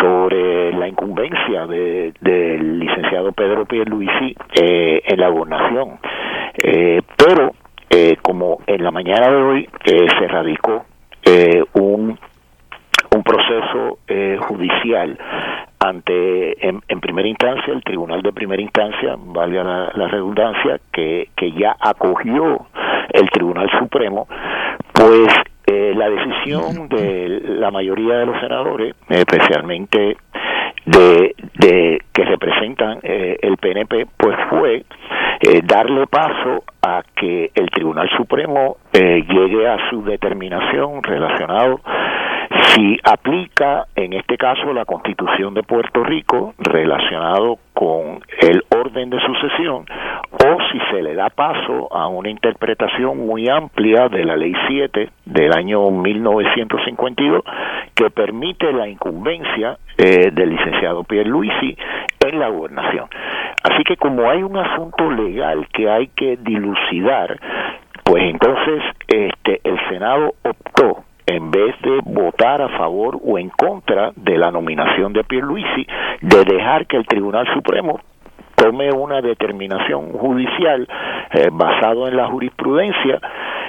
S28: sobre la incumbencia de- del licenciado Pedro Pierluisi eh, en la gobernación. Eh, pero eh, como en la mañana de hoy eh, se radicó eh, un un proceso eh, judicial ante, en, en primera instancia, el Tribunal de Primera Instancia, valga la, la redundancia, que, que ya acogió el Tribunal Supremo, pues eh, la decisión de la mayoría de los senadores, especialmente de, de que representan eh, el PNP, pues fue eh, darle paso a que el Tribunal Supremo eh, llegue a su determinación relacionado si aplica en este caso la Constitución de Puerto Rico relacionado con el orden de sucesión o si se le da paso a una interpretación muy amplia de la Ley 7 del año 1952 que permite la incumbencia eh, del Pierluisi en la gobernación. Así que como hay un asunto legal que hay que dilucidar, pues entonces este el Senado optó en vez de votar a favor o en contra de la nominación de Pierluisi, de dejar que el Tribunal Supremo tome una determinación judicial eh, basado en la jurisprudencia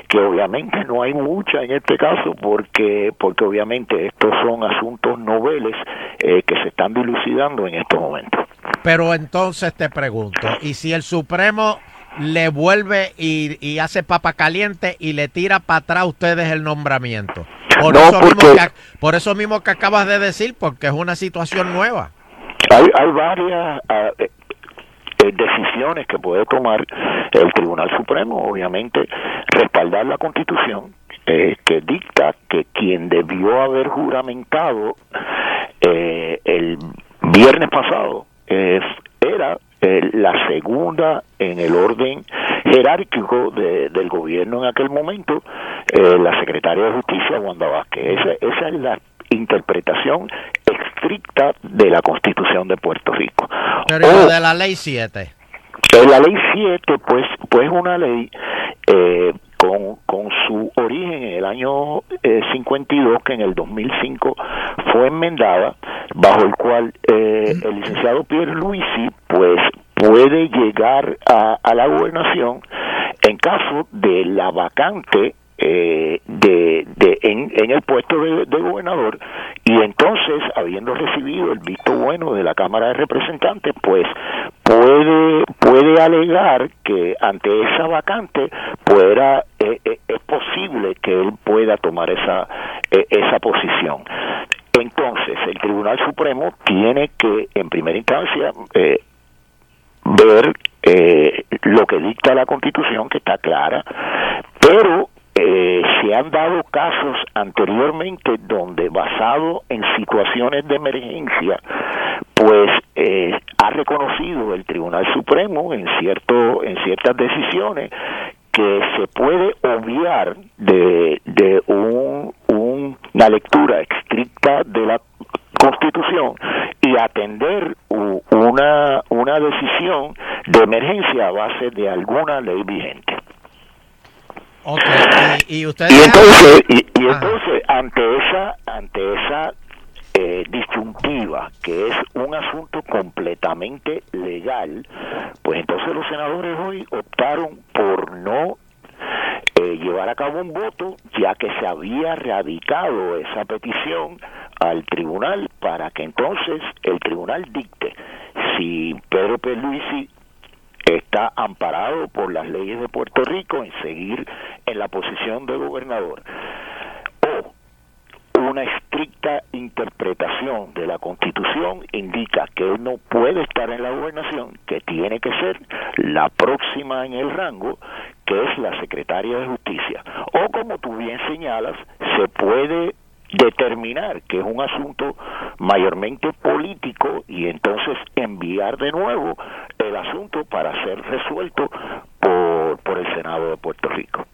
S28: que obviamente no hay mucha en este caso porque porque obviamente estos son asuntos noveles eh, que se están dilucidando en estos momentos.
S4: Pero entonces te pregunto, ¿y si el Supremo le vuelve y, y hace papa caliente y le tira para atrás a ustedes el nombramiento? Por,
S28: No,
S4: eso mismo que, por eso mismo que acabas de decir, porque es una situación nueva.
S28: Hay, hay varias ah, eh, decisiones que puede tomar el Tribunal Supremo, obviamente, respaldar la Constitución, eh, que dicta que quien debió haber juramentado eh, el viernes pasado era eh, la segunda en el orden jerárquico de- del gobierno en aquel momento, la secretaria de Justicia, Wanda Vázquez. Esa, esa es la interpretación estricta de la Constitución de Puerto Rico.
S4: Pero ¿y lo de la ley 7.
S28: Eh, La ley 7, pues, pues una ley eh, con, con su origen en el año eh, 52, que en el 2005 fue enmendada, bajo el cual eh, el licenciado Pierre Luisi, pues, puede llegar a, a la gobernación en caso de la vacante eh, de, de en, en el puesto de, gobernador. Y entonces habiendo recibido el visto bueno de la Cámara de Representantes pues puede puede alegar que ante esa vacante pueda eh, eh, es posible que él pueda tomar esa eh, esa posición. Entonces el Tribunal Supremo tiene que en primera instancia eh, ver lo que dicta la Constitución, que está clara, pero se han dado casos anteriormente donde basado en situaciones de emergencia, pues eh, ha reconocido el Tribunal Supremo en cierto en ciertas decisiones que se puede obviar de, de un, un- una lectura estricta de la Constitución y atender una, una decisión de emergencia a base de alguna ley vigente.
S4: Y, y ustedes...
S28: Y entonces, y, y entonces ante esa, ante esa eh, disyuntiva, que es un asunto completamente legal, pues entonces los senadores hoy optaron por no eh, llevar a cabo un voto, ya que se había radicado esa petición al tribunal para que entonces el tribunal dicte si Pedro Pierluisi está amparado por las leyes de Puerto Rico en seguir en la posición de gobernador o una estricta interpretación de la Constitución indica que él no puede estar en la gobernación, que tiene que ser la próxima en el rango, que es la secretaria de Justicia. O como tú bien señalas, se puede determinar que es un asunto mayormente político y entonces enviar de nuevo el asunto para ser resuelto por, por el Senado de Puerto Rico.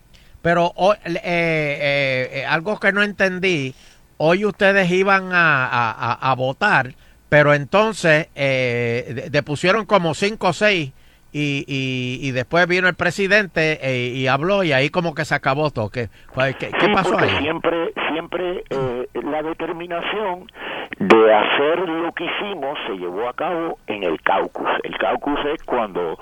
S4: Pero eh, eh, eh, algo que no entendí, hoy ustedes iban a, a- a- votar, pero entonces eh, de- depusieron como cinco o seis y, y, y después vino el presidente eh, y habló y ahí como que se acabó todo. ¿Qué, pues, ¿qué, qué
S28: Sí,
S4: pasó ahí?
S28: Siempre, siempre eh, la determinación de hacer lo que hicimos se llevó a cabo en el caucus. El caucus es cuando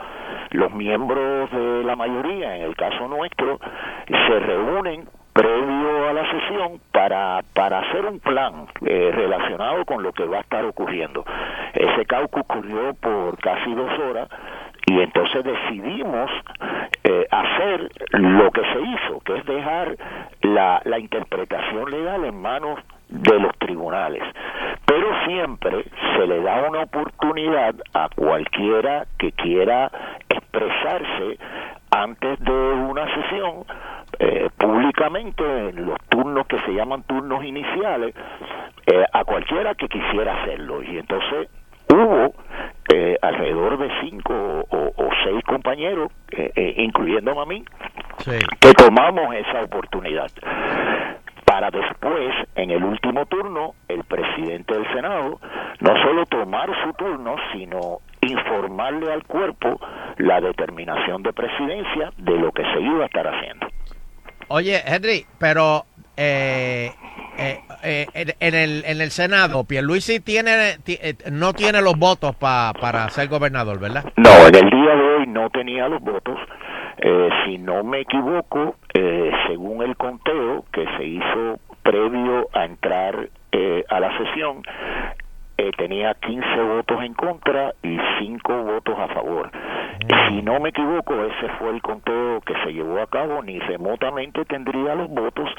S28: los miembros de la mayoría, en el caso nuestro, se reúnen previo a la sesión para, para hacer un plan eh, relacionado con lo que va a estar ocurriendo. Ese caucus ocurrió por casi dos horas y entonces decidimos eh, hacer lo que se hizo, que es dejar la, la interpretación legal en manos de los tribunales. Pero siempre se le da una oportunidad a cualquiera que quiera expresarse antes de una sesión eh, públicamente en los turnos que se llaman turnos iniciales eh, a cualquiera que quisiera hacerlo y entonces hubo eh, alrededor de cinco o, o seis compañeros eh, eh, incluyéndome a mí que tomamos esa oportunidad para después, en el último turno, el presidente del Senado no solo tomar su turno, sino informarle al cuerpo la determinación de presidencia de lo que se iba a estar haciendo.
S4: Oye, Henry, pero eh, eh, eh, en, el, en el Senado, Pierluisi tiene, ti- eh, no tiene los votos pa- para ser gobernador, ¿verdad?
S28: No, en el día de hoy no tenía los votos. Eh, si no me equivoco, eh, según el conteo que se hizo previo a entrar eh, a la sesión, eh, tenía 15 votos en contra y 5 votos a favor. Si no me equivoco, ese fue el conteo que se llevó a cabo, ni remotamente tendría los votos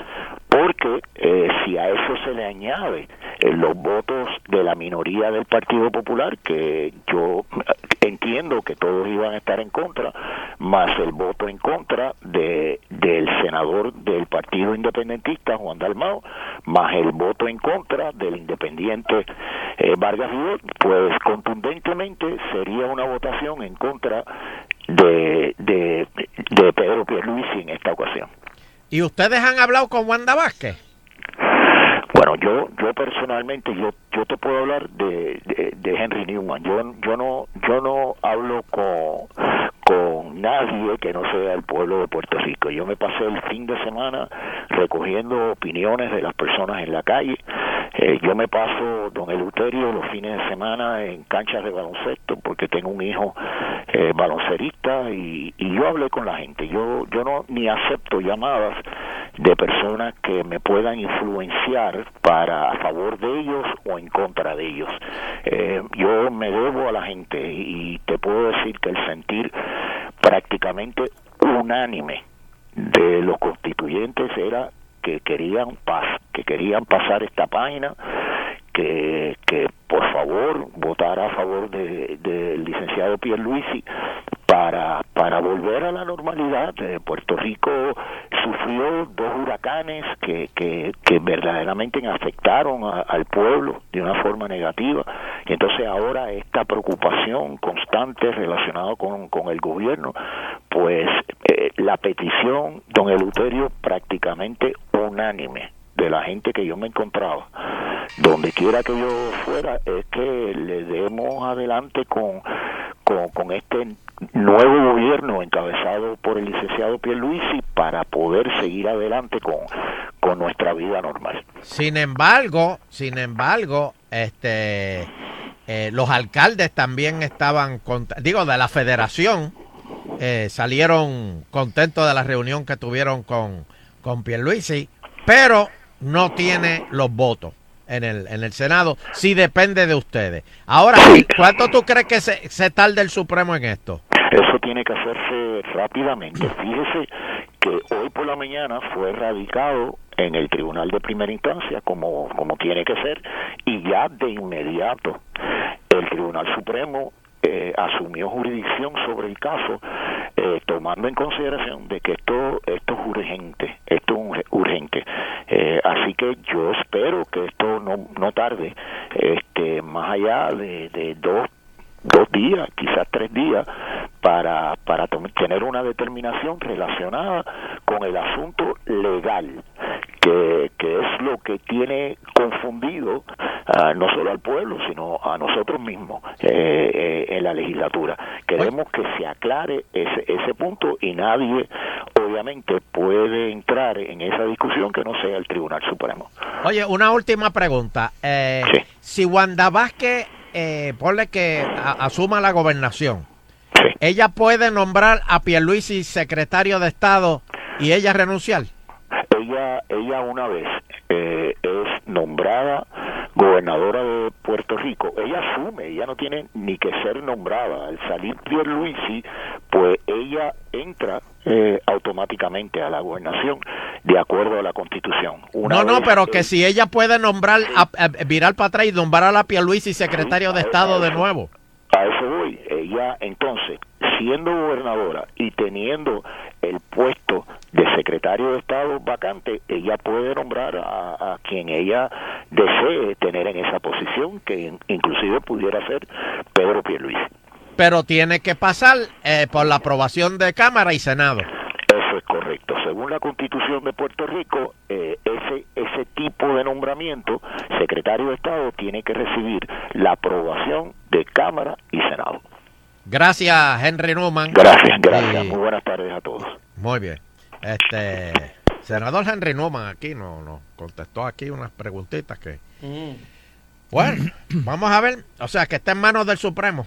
S28: porque eh, si a eso se le añade eh, los votos de la minoría del Partido Popular, que yo eh, entiendo que todos iban a estar en contra, más el voto en contra de del senador del Partido Independentista, Juan Dalmao, más el voto en contra del independiente eh, Vargas Vidal, pues contundentemente sería una votación en contra de, de, de Pedro Pierluisi en esta ocasión.
S4: ¿Y ustedes han hablado con Wanda Vázquez?
S28: Bueno, yo yo personalmente yo yo te puedo hablar de, de, de Henry Newman. Yo yo no yo no hablo con con nadie que no sea el pueblo de Puerto Rico. Yo me pasé el fin de semana recogiendo opiniones de las personas en la calle. Eh, yo me paso, don Eleuterio, los fines de semana en canchas de baloncesto porque tengo un hijo eh, baloncerista y, y yo hablé con la gente. Yo yo no ni acepto llamadas de personas que me puedan influenciar para a favor de ellos o en contra de ellos. Eh, yo me debo a la gente y te puedo decir que el sentir prácticamente unánime de los constituyentes era que querían paz, que querían pasar esta página, que, que por favor votara a favor del de, licenciado Pierluisi para, para volver a la normalidad. Eh, Puerto Rico sufrió dos huracanes que, que, que verdaderamente afectaron a- al pueblo de una forma negativa. Y entonces ahora esta preocupación constante relacionada con, con el gobierno, pues eh, la petición, don Eleuterio, prácticamente unánime de la gente que yo me encontraba, donde quiera que yo fuera, es que le demos adelante con, con, con este nuevo gobierno encabezado por el licenciado Pierluisi para poder seguir adelante con, con nuestra vida normal.
S4: Sin embargo, sin embargo, este, eh, los alcaldes también estaban, cont- digo, de la federación, eh, salieron contentos de la reunión que tuvieron con, con Pierluisi, pero no tiene los votos en el, en el Senado, sí depende de ustedes. Ahora, ¿cuánto tú crees que se, se tarda el Supremo en esto?
S28: Eso tiene que hacerse rápidamente. Fíjese que hoy por la mañana fue radicado en el Tribunal de Primera Instancia, como, como tiene que ser, y ya de inmediato el Tribunal Supremo eh, asumió jurisdicción sobre el caso, eh, tomando en consideración de que esto, esto es urgente, esto es urgente. Eh, así que yo espero que esto no, no tarde, este, más allá de, de dos dos días, quizás tres días, para, para tener una determinación relacionada con el asunto legal, que, que es lo que tiene confundido no solo al pueblo, sino a nosotros mismos eh, eh, en la legislatura. Queremos que se aclare ese, ese punto y nadie, obviamente, puede entrar en esa discusión que no sea el Tribunal Supremo.
S4: Oye, una última pregunta. Eh, Si Wanda Vázquez, eh, ponle que a- asuma la gobernación, ¿ella puede nombrar a Pierluisi secretario de Estado y ella renunciar?
S28: Ella ella una vez eh, es nombrada gobernadora de Puerto Rico ella asume ella no tiene ni que ser nombrada al salir Pierluisi pues ella entra eh, automáticamente a la gobernación de acuerdo a la Constitución Una
S4: no, no, pero que si ella puede nombrar, a, a- virar para atrás y nombrar a Pierluisi secretario de Estado de nuevo.
S28: A eso voy. Ella, entonces, siendo gobernadora y teniendo el puesto de secretario de Estado vacante, ella puede nombrar a, a quien ella desee tener en esa posición, que in- inclusive pudiera ser Pedro Pierluisi.
S4: Pero tiene que pasar eh, por la aprobación de Cámara y Senado.
S28: Eso es correcto. Según la Constitución de Puerto Rico, eh, ese ese tipo de nombramiento, secretario de Estado, tiene que recibir la aprobación de Cámara y Senado.
S4: Gracias, Henry Newman.
S28: Gracias, gracias.
S4: Y-
S28: Muy buenas tardes a todos.
S4: Muy bien. Este, senador Henry Newman aquí no, no contestó aquí unas preguntitas que... Bueno, [CLEARS THROAT] vamos a ver. O sea, que está en manos del Supremo.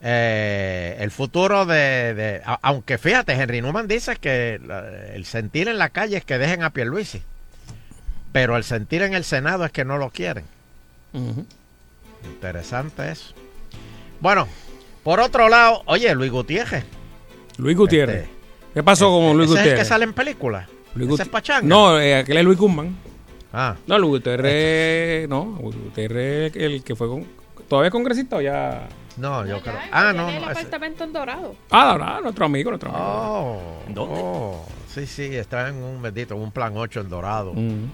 S4: Eh, el futuro de, Aunque fíjate, Henry Newman dice que la- el sentir en la calle es que dejen a Pierluisi. Pero el sentir en el Senado es que no lo quieren. Interesante eso. Bueno, por otro lado, oye, Luis Gutiérrez.
S1: Luis Gutiérrez. ¿Qué pasó con Luis
S4: Ese es el que
S1: Gutiérrez?
S4: sale en película.
S1: Luis
S4: ¿Ese es Pachanga?
S1: No, eh, aquel es Luis Guzmán.
S4: Ah.
S1: No, Luis Gutiérrez, no, Luis Gutiérrez, el que fue con, todavía es congresista o ya.
S4: No, yo creo. Ah, no,
S5: el
S4: no. ese-
S5: apartamento en Dorado.
S1: Ah, ah, nuestro amigo, nuestro amigo.
S4: Oh,
S1: ¿Dónde?
S4: oh, sí, sí, está en un bendito, en un plan 8 en Dorado.
S1: Mm.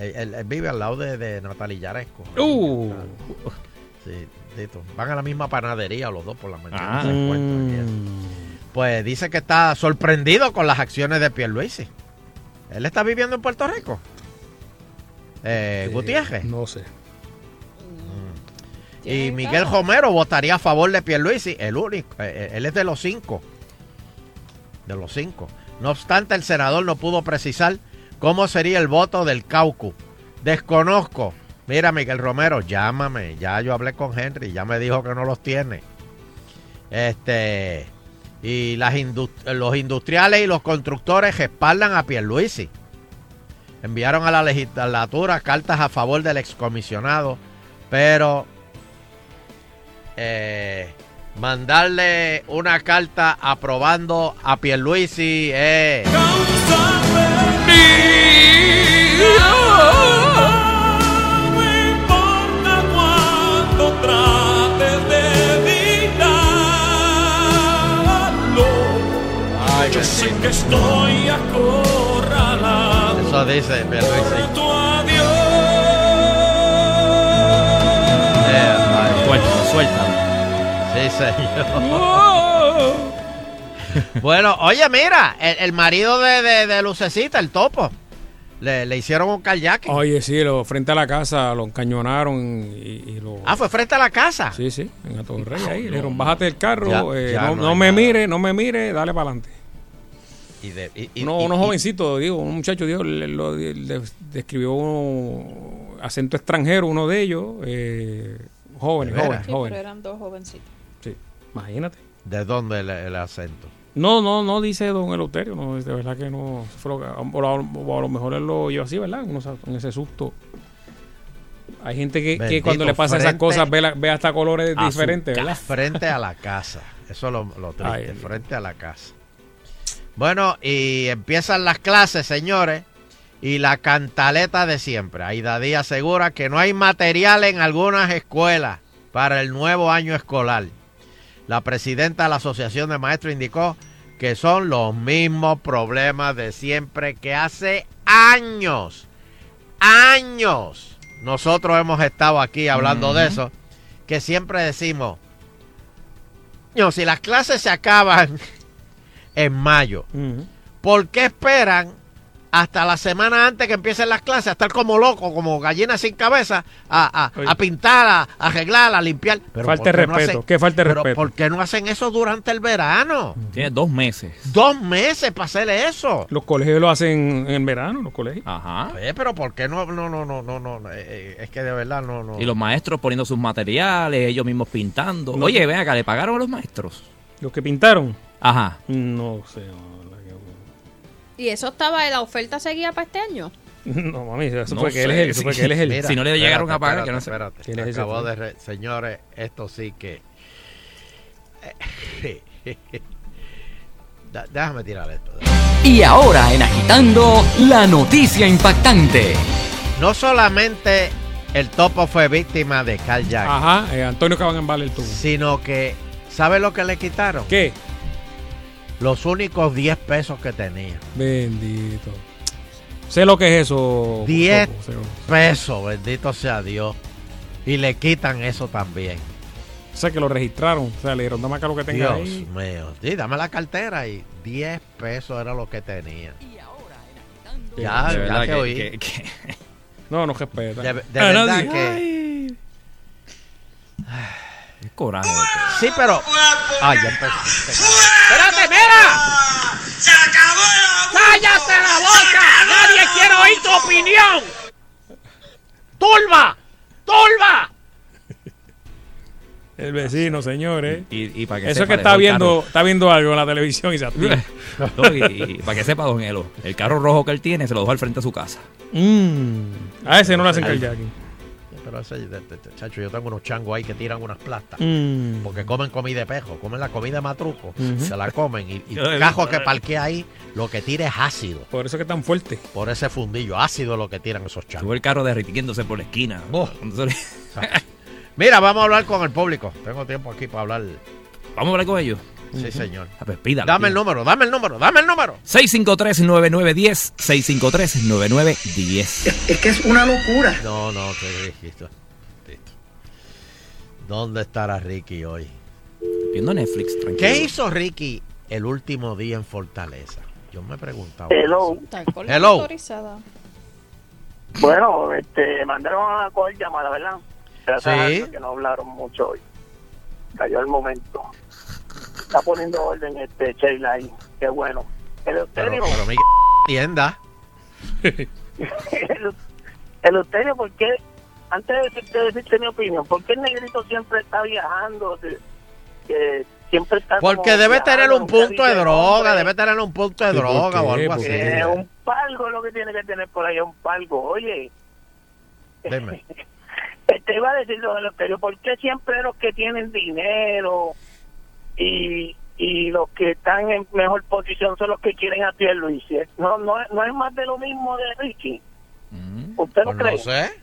S4: Él, él- él vive al lado de, de Natalie Yaresco.
S1: Uh.
S4: Sí, bendito. Van a la misma panadería los dos por la mañana.
S1: Ah.
S4: se encuentran eso. Pues dice que está sorprendido con las acciones de Pierluisi. ¿Él está viviendo en Puerto Rico? Eh, Gutiérrez.
S1: No sé.
S4: Y Miguel Romero votaría a favor de Pierluisi, el único. eh, eh, él es de los cinco. De los cinco. No obstante, el senador no pudo precisar cómo sería el voto del caucus. Desconozco. Mira, Miguel Romero, llámame. Ya yo hablé con Henry, ya me dijo que no los tiene. Este. Y los industriales y los constructores respaldan a Pierluisi. Enviaron a la legislatura cartas a favor del excomisionado, pero eh, mandarle una carta aprobando a Pierluisi es...
S12: sé que estoy acorralado.
S4: Eso dice Pierluisi.
S12: Tu adiós.
S4: Suelta, suelta. Sí, señor. [LAUGHS] [LAUGHS] bueno, oye, mira, el, el marido de, de- de Lucecita, el topo, le, le hicieron un kayak.
S1: Oye, sí, lo, frente a la casa lo encañonaron y, y lo.
S4: Ah, fue frente a la casa.
S1: Sí, sí, en Atorrey ahí. Le dijeron, bájate del carro,
S4: Ya-
S1: eh,
S4: ya
S1: no,
S4: no
S1: no
S4: hay
S1: me
S4: nada.
S1: mire, no me mire, dale para adelante.
S4: Y de- y- y-
S1: Uno,
S4: y-
S1: unos
S4: y-
S1: jovencitos, digo, un muchacho, digo, le, lo- le describió un acento extranjero, uno de ellos, eh, jóvenes, jóvenes,
S5: Sí,
S1: jóvenes.
S5: pero eran dos jovencitos.
S1: Sí, imagínate.
S4: ¿De dónde el, el acento?
S1: No, no, no dice don Eleuterio, no, de verdad que no. fue lo que- o, a, lo mejor él lo lleva así, ¿verdad? Uno con ese susto. Hay gente que, cuando le pasa esas cosas ve, la- ve hasta colores diferentes, ¿verdad?
S4: Frente a la casa. Eso es lo, lo triste,
S1: Ay,
S4: frente a la casa. Bueno, y empiezan las clases, señores. Y la cantaleta de siempre. Aida Díaz asegura que no hay material en algunas escuelas para el nuevo año escolar. La presidenta de la Asociación de Maestros indicó que son los mismos problemas de siempre que hace años, años. Nosotros hemos estado aquí hablando de eso, que siempre decimos, no, si las clases se acaban en mayo, ¿por qué esperan hasta la semana antes que empiecen las clases a estar como locos, como gallinas sin cabeza, a, a- a pintar, a, a arreglar, a limpiar? Pero
S1: Falta
S4: ¿por
S1: de
S4: qué no
S1: respeto,
S4: hacen-
S1: qué falta de
S4: pero
S1: respeto.
S4: ¿Por qué no hacen eso durante el verano?
S6: Tiene dos meses.
S4: Dos meses para hacer eso.
S1: Los colegios lo hacen en verano, los colegios.
S6: Ajá.
S4: Pero ¿por qué no? No, no, no, no, no. eh, eh, es que de verdad no, no.
S6: Y los maestros poniendo sus materiales, ellos mismos pintando.
S1: No.
S6: Oye, ven acá, ¿le pagaron a los maestros?
S1: Los que pintaron.
S6: Ajá.
S1: No sé.
S5: ¿Y eso estaba, la oferta seguía para este año? [LAUGHS]
S1: No, mami, eso
S6: No
S1: fue que él es el. Eso fue que él es el.
S6: Mira, Si no le llegaron a pagar, que no sé.
S4: espérate,
S1: ¿Quién es ese
S4: Acabó de re- Señores, esto sí que. [LAUGHS] Déjame tirar esto.
S29: Y ahora en Agitando, la noticia impactante.
S4: No solamente el topo fue víctima de Carl Jack,
S1: Ajá, eh, Antonio Cabanambal el tubo.
S4: sino que, ¿sabe lo que le quitaron?
S1: ¿Qué?
S4: Los únicos 10 pesos que tenía.
S1: Bendito. Sé lo que es eso.
S4: 10
S1: Topo, sé lo-
S4: pesos, bendito sea Dios. Y le quitan eso también.
S1: Sé que lo registraron. O sea, le dieron, dame acá lo que tenga
S4: Dios
S1: ahí.
S4: mío. Sí, dame la cartera y 10 pesos era lo que tenía. Ya,
S1: de
S4: ya
S1: verdad
S4: te
S1: que-
S4: oí.
S1: que- que- [LAUGHS] No, no respeta.
S4: De, de
S1: A
S4: verdad
S1: nadie.
S4: que. [SIGHS]
S6: Qué coraje.
S4: Sí, pero. Ay, ya empezó.
S12: ¡Espérate, mira! ¡Se acabó ¡Cállate la boca! ¡Nadie quiere oír tu opinión!
S4: ¡Turba! ¡Turba!
S1: El vecino, señores.
S6: Y, y para que
S1: Eso
S6: sepa,
S1: que está viendo,
S6: carro.
S1: está viendo algo en la televisión y se. [LAUGHS]
S6: No, y, y para que sepa, don Elo, el carro rojo que él tiene se lo dejó al frente de su casa.
S1: Mm. A ese no le hacen
S6: Al-
S4: de- de- de- chacho, yo tengo unos changos ahí que tiran unas plastas.
S1: Mm.
S4: Porque comen comida de pejo, comen la comida de matruco, se la comen. Y, y cajo que
S1: eh.
S4: parquea ahí, lo que tira es ácido.
S1: Por eso que es tan fuerte.
S4: Por ese fundillo, ácido lo que tiran esos changos.
S6: Tuvo el carro derritiéndose por la esquina.
S4: Oh. [LAUGHS] Mira, vamos a hablar con el público. Tengo tiempo aquí para hablar.
S6: Vamos a hablar con ellos.
S4: Sí, señor.
S6: Ah, pues pídale,
S4: Dame el número, dame el número, dame el número.
S6: 653-9910. 653-9910.
S20: Es que es una locura.
S4: No, no, te listo. Listo. ¿Dónde estará Ricky hoy?
S6: Viendo Netflix, tranquilo.
S4: ¿Qué hizo Ricky el último día en Fortaleza? Yo me preguntaba.
S19: Hello.
S5: La
S4: Hello.
S5: autorizada.
S19: Bueno, este, mandaron a coger llamada, ¿verdad? Gracias
S4: Sí.
S19: a que no hablaron mucho hoy. Cayó el momento. Está poniendo orden este Sheila ahí. Qué bueno. El
S4: Pero,
S19: Euterio,
S4: pero mi tienda. [LAUGHS]
S19: el, el Euterio, ¿por qué? Antes de decirte, de decirte mi opinión, ¿por qué el negrito siempre está viajando? Que, que siempre está
S4: Porque debe tener un punto de droga, debe tener un punto de
S1: ¿Y por
S4: droga o algo
S1: ¿Por
S4: así.
S19: Eh, un palgo es lo que tiene que tener por ahí, un palgo. Oye,
S4: Dime. [LAUGHS]
S19: te iba a decir lo del ¿por qué siempre los que tienen dinero y, y los que están en mejor posición son los que quieren a Pierluisi? No, no, es- no es más de lo mismo de Ricky. ¿Usted no
S4: Pues
S19: cree?
S4: no sé.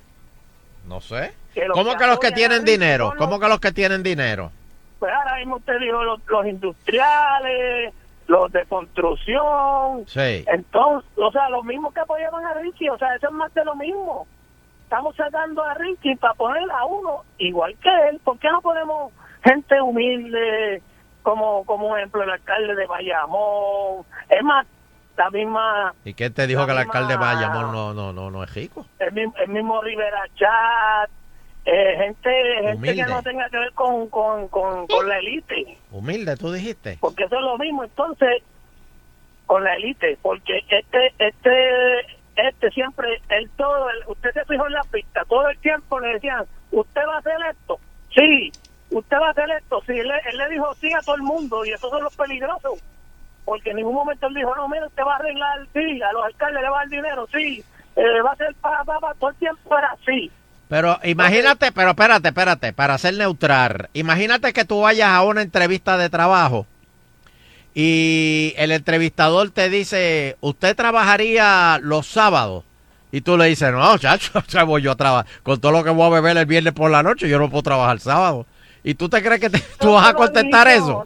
S4: No sé.
S19: Que
S4: ¿Cómo
S19: que
S4: que los que tienen dinero?
S19: los-
S4: ¿Cómo que los que tienen dinero?
S19: Pues ahora mismo usted dijo los, los industriales, los de construcción.
S4: Sí.
S19: Entonces, o sea, los mismos que apoyaban a Ricky, o sea, eso es más de lo mismo. Estamos sacando a Ricky para poner a uno igual que él. ¿Por qué no ponemos gente humilde como, como ejemplo el alcalde de Bayamón? Es más, la misma,
S4: ¿Y quién te dijo que el
S19: misma-
S4: alcalde de Bayamón no, no, no, no es rico?
S19: el mismo, el mismo Rivera Chat, eh, gente, gente que no tenga que ver con, con, con, con la élite.
S4: Humilde, tú dijiste.
S19: porque eso es lo mismo entonces con la élite porque este este este siempre el todo el- usted se fijó en la pista todo el tiempo le decían usted va a hacer esto sí usted va a hacer esto sí él, él le dijo sí a todo el mundo y esos son los peligrosos porque en ningún momento él dijo no mira usted va a arreglar sí a los alcaldes le va a dinero sí eh, va a ser para pa, pa, todo el tiempo era así
S4: Pero imagínate, pero espérate, espérate, para ser neutral, imagínate que tú vayas a una entrevista de trabajo y el entrevistador te dice, ¿usted trabajaría los sábados? Y tú le dices, no, chacho, o sea, voy yo a trabajar. Con todo lo que voy a beber el viernes por la noche, yo no puedo trabajar sábado. ¿Y tú te crees que te- tú vas a
S19: Pero,
S4: contestar eso?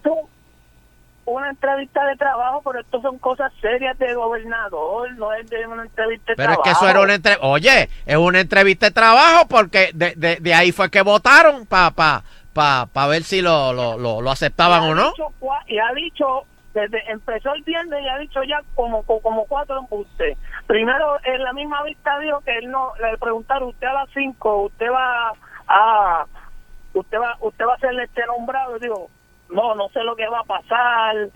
S19: Una entrevista de trabajo, pero esto son cosas serias de gobernador, no es de una entrevista de
S4: Pero es
S19: trabajo.
S4: que eso era una entrevista. Oye, es una entrevista de trabajo porque de, de, de ahí fue que votaron para pa, pa, pa ver si lo, lo, lo, lo aceptaban o no.
S19: dicho Y ha dicho, desde empezó el viernes y ha dicho ya como, como, como cuatro embustes. Primero, en la misma vista dijo que él no, le preguntaron, usted a las cinco, usted va a, usted va, usted va a ser este nombrado. Digo, no, no sé lo que va a pasar,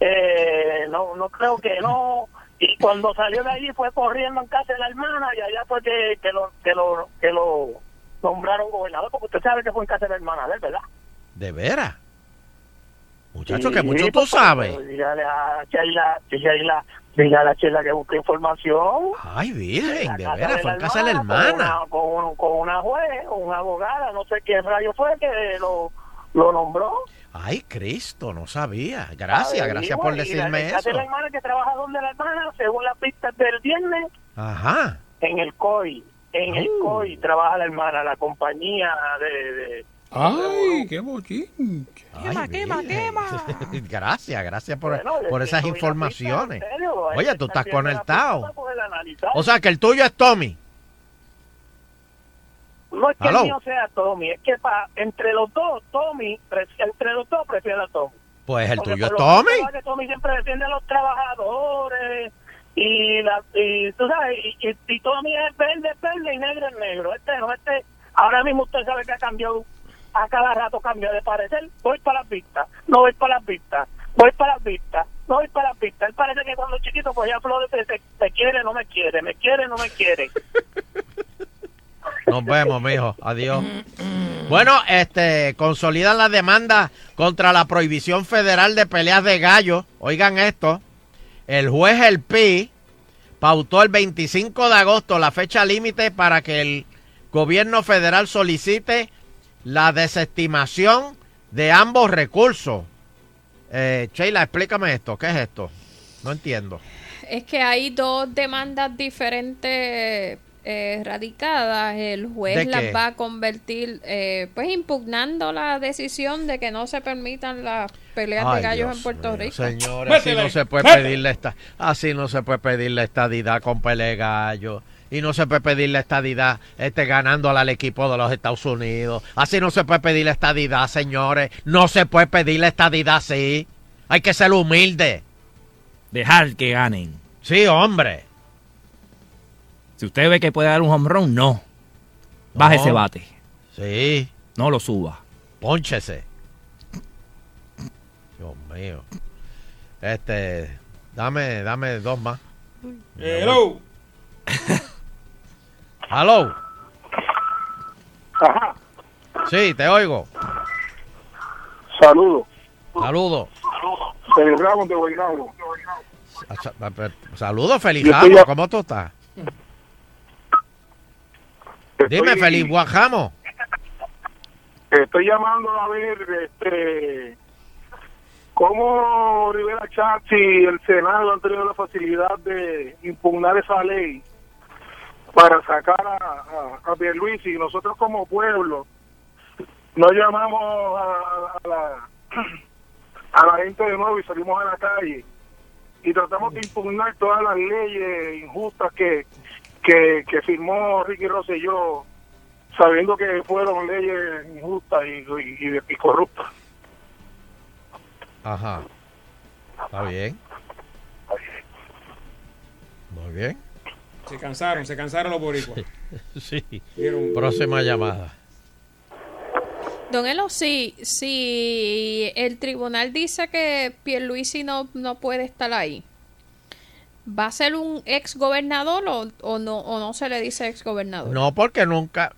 S19: eh, no, no creo que no. Y cuando salió de allí fue corriendo en casa de la hermana y allá fue que, que lo, que lo, que lo nombraron gobernador, porque usted sabe que fue en casa de la hermana de él, ¿verdad?
S4: De veras. Muchacho,
S19: Sí,
S4: que mucho tú
S19: pues,
S4: sabes.
S19: Dígale a Sheila, Sheila, dígale a Sheila que busque información.
S4: Ay, virgen, de veras, fue
S19: la
S4: en casa de la
S19: hermana. Con una, con, un- con una juez, una abogada, no sé quién rayo fue que lo, lo nombró.
S4: Ay, Cristo, no sabía. Gracias, gracias por
S19: la-
S4: decirme
S19: la casa de la
S4: eso.
S19: hermana que trabaja donde la hermana, según las pistas del viernes,
S4: Ajá.
S19: en el COI. En el
S4: Uh.
S19: COI trabaja la hermana, la compañía de... de
S1: Ay, qué bochinche.
S4: Ay, virgen. [LAUGHS] gracias, gracias por,
S19: Bueno,
S4: por esas informaciones.
S19: serio, hay
S4: Oye, tú estás conectado. O sea, que el tuyo es Tommy.
S19: No es que
S4: Aló.
S19: el mío sea Tommy, es que pa, entre los dos, Tommy, pre- entre los dos prefiero a Tommy.
S4: Pues el
S19: Porque
S4: tuyo es Tommy.
S19: Tommy siempre defiende a los trabajadores y, la, y tú sabes, y, y, y Tommy es verde, es verde y negro es negro. Este no, este, ahora mismo usted sabe que ha cambiado, a cada rato cambia de parecer. Voy para las vistas, no voy para las vistas, voy para las vistas, no voy para las vistas. Él parece que cuando chiquito cogía flores, te, te, te quiere, no me quiere, me quiere, no me quiere.
S4: Nos vemos, mijo. Adiós. Bueno, este, consolidan la demanda contra la prohibición federal de peleas de gallos. Oigan esto. El juez El Pi pautó el 25 de agosto la fecha límite para que el gobierno federal solicite la desestimación de ambos recursos. Eh, Sheila, explícame esto. ¿Qué es esto? No entiendo.
S5: Es que hay dos demandas diferentes eh, radicadas. El
S4: ¿De
S5: juez
S4: qué?
S5: las va a convertir, eh, pues impugnando la decisión de que no se permitan las peleas de gallos
S4: Dios
S5: en Puerto
S4: mío,
S5: Rico.
S4: Señores, así no se puede pedirle esta, así no se puede pedir la estadidad con pelea de gallo. Y no se puede pedir la estadidad este, ganándole al equipo de los Estados Unidos. Así no se puede pedir la estadidad, señores. No se puede pedir la estadidad así. Hay que ser humilde.
S6: Dejar que ganen.
S4: Sí, hombre.
S6: Si usted ve que puede dar un home run, no. Baje
S4: No.
S6: ese bate.
S4: Sí.
S6: No lo suba.
S4: Pónchese. Dios mío. Este, dame, dame dos más.
S1: Hello.
S4: Hello.
S22: Ajá.
S4: Sí, te oigo.
S22: Saludos.
S4: Saludos.
S22: Feliz Ramos de Guaynabo.
S4: Sa- Saludos, feliz Ramos. ¿Cómo tú estás? Dime, feliz Guajamo.
S22: Estoy llamando a ver este cómo Rivera Chatz y el Senado han tenido la facilidad de impugnar esa ley para sacar a, a, a Pierluisi y nosotros como pueblo no llamamos a, a la [CLEARS THROAT] a la gente de nuevo y salimos a la calle y tratamos de impugnar todas las leyes injustas que que, que firmó Ricky Rosselló sabiendo que fueron leyes injustas y, y, y corruptas.
S4: Ajá. Está bien. Muy bien.
S1: Se cansaron, se cansaron los boricuas. [LAUGHS]
S4: Sí. Próxima llamada.
S5: Don Elo, si, si el tribunal dice que Pierluisi no, no puede estar ahí, ¿va a ser un ex gobernador o, o no, o no se le dice ex gobernador?
S4: No, porque nunca.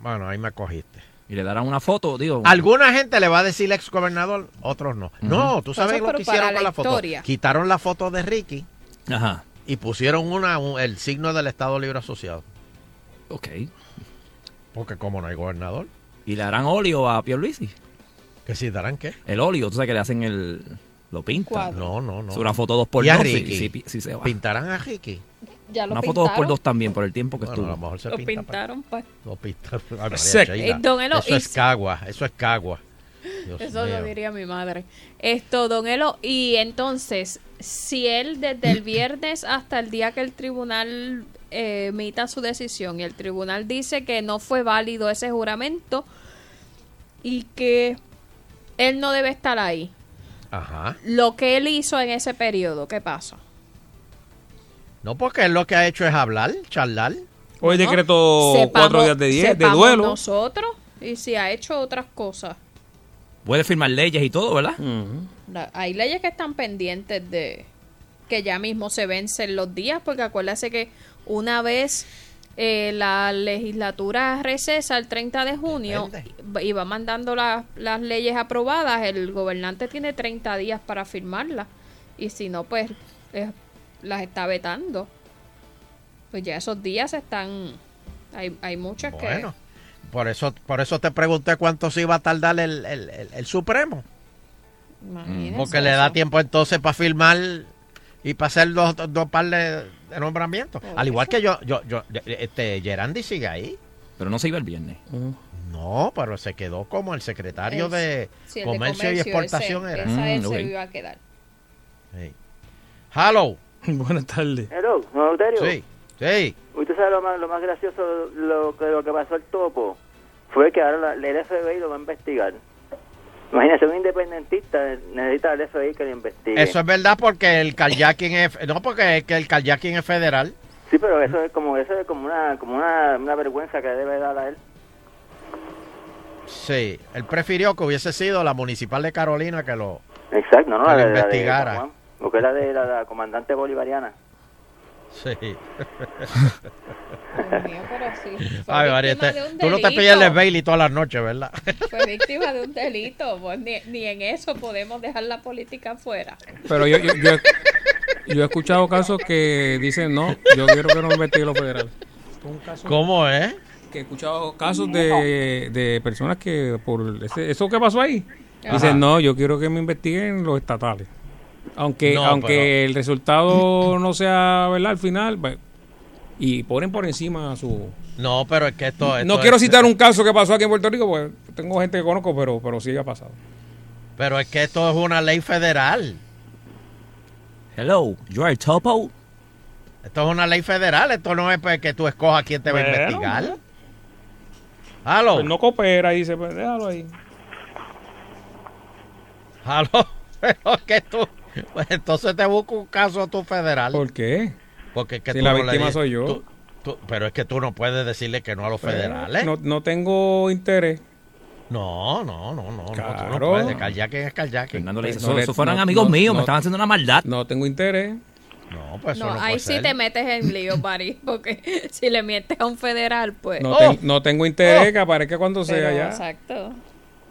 S4: Bueno, ahí me cogiste.
S6: Y le darán una foto, digo.
S4: Alguna gente le va a decir ex gobernador, otros no. No, tú sabes
S5: Eso,
S4: lo que hicieron
S5: la
S4: con la foto. Quitaron la foto de Ricky
S6: Ajá.
S4: Y pusieron una un- el signo del Estado Libre Asociado.
S6: Ok.
S4: Porque como no hay gobernador.
S6: ¿Y le harán óleo a Pierluisi?
S4: ¿Que si darán qué?
S6: El óleo, tú sabes que le hacen el... Lo pintan.
S4: No, no, no.
S6: Es una foto dos por
S4: ¿Y a
S6: dos. si-
S4: Ricky?
S6: si- si se va.
S4: ¿Pintarán a Ricky?
S5: Ya lo
S6: Una foto dos por
S5: pintaron.
S6: dos también por el tiempo que
S4: Bueno, a lo
S6: estuvo.
S4: mejor se
S5: Lo
S4: pinta.
S5: pintaron, pues.
S4: Lo pinta. Ay, María
S1: Sec.
S4: Sheila.
S5: Eh, don Elo,
S4: eso
S5: y
S4: es cagua, eso es cagua. Dios
S5: Eso
S4: mío.
S5: lo diría mi madre. Esto, don Elo, y entonces, si él desde el viernes hasta el día que el tribunal eh, emita su decisión y el tribunal dice que no fue válido ese juramento y que él no debe estar ahí,
S4: Ajá.
S5: lo que él hizo en ese periodo, ¿qué pasa?
S4: No, porque él lo que ha hecho es hablar, charlar.
S1: Hoy
S5: No, sepamos-
S1: cuatro días de 10 de duelo.
S5: nosotros y si ha hecho otras cosas.
S6: Puede firmar leyes y todo, ¿verdad?
S5: Hay leyes que están pendientes de que ya mismo se vencen los días, porque acuérdese que una vez eh, la legislatura recesa el 30 de junio y va mandando la- las leyes aprobadas, el gobernante tiene 30 días para firmarlas. Y si no, pues eh, las está vetando. Pues ya esos días están... Hay, hay muchas que...
S4: Por eso, por eso te pregunté cuánto se iba a tardar el, el- el- el Supremo.
S5: Imagínese
S4: Porque le da
S5: eso.
S4: tiempo entonces para firmar y para hacer dos, dos par de, de nombramientos. Al igual
S5: eso.
S4: que yo, yo, yo, este, Gerandi sigue ahí.
S6: Pero no se iba el viernes.
S4: No, pero se quedó como el secretario
S5: Es-
S4: de,
S5: sí, el de
S4: comercio, y Exportación
S5: ese-
S4: era.
S5: esa él
S6: Mm,
S5: se iba a quedar.
S4: Sí. Hello. [LAUGHS]
S1: Buenas tardes.
S21: Hello, Euterio.
S4: Sí, sí.
S21: Usted sabe lo más, lo más gracioso, lo que, lo que pasó al topo, fue que ahora la, el FBI lo va a investigar. Imagínese, un independentista necesita al FBI que lo investigue.
S4: Eso es verdad porque el kayaking es, no porque es que el kayaking es federal.
S21: Sí, pero eso es como eso es como una como una, una vergüenza que debe dar a él.
S4: Sí, él prefirió que hubiese sido la municipal de Carolina que lo
S21: Exacto, no, no,
S4: que
S21: la,
S4: lo
S21: de- la de
S4: investigara.
S21: Porque era de la, la comandante bolivariana.
S4: Sí.
S5: Dios mío, pero sí.
S4: Ay, María,
S5: víctima
S4: te-
S5: de un
S4: tú no te el Bailey todas las noches, ¿verdad?
S5: Fue víctima de un delito. Pues ni, ni en eso podemos dejar la política afuera.
S1: Pero yo, yo, yo, yo he escuchado casos que dicen, no, yo quiero que no investiguen los federales.
S4: ¿Cómo es?
S1: que he escuchado casos de, de personas que por ese- eso que pasó ahí
S4: Ajá.
S1: dicen no yo quiero que me investiguen los estatales aunque
S4: No,
S1: aunque
S4: pero-
S1: el resultado no sea verdad al final pues, y ponen por encima su
S4: No, pero es que esto... esto
S1: no quiero
S4: es-
S1: citar un caso que pasó aquí en Puerto Rico pues tengo gente que conozco pero pero sí ha pasado
S4: Pero es que esto es una ley federal.
S6: Hello, you are topo.
S4: Esto es una ley federal. Esto no es pues, que tú escojas quién te va a investigar. Halo.
S1: Pues no coopera dice pues déjalo ahí
S4: Halo. [LAUGHS] Pero que tú... Pues [LAUGHS] entonces te busco un caso tú federal.
S1: ¿por qué?
S4: Porque es que
S1: Si
S4: tú
S1: la
S4: no
S1: víctima soy yo.
S4: tú- tú- pero es que tú no puedes decirle que no a los federales.
S1: no, no tengo interés
S4: No, no, no, no. no, tú
S1: Claro.
S4: no puedes. Kayaking es kayaking.
S6: Fernando le dice,
S1: No
S6: "Eso-
S1: le-
S6: eso fueron
S1: no-
S6: amigos
S1: no-
S6: míos,
S1: no-
S6: me estaban haciendo una maldad.
S1: no tengo interés
S4: No, pues eso
S5: No,
S4: no,
S5: ahí
S4: puede
S5: sí
S4: ser.
S5: te metes en lío, Mari, [LAUGHS] porque si le mientes a un federal, pues...
S1: no,
S4: Oh.
S1: ten- no tengo interés
S4: Oh.
S1: que aparezca cuando
S5: Pero,
S1: sea ya
S5: Exacto.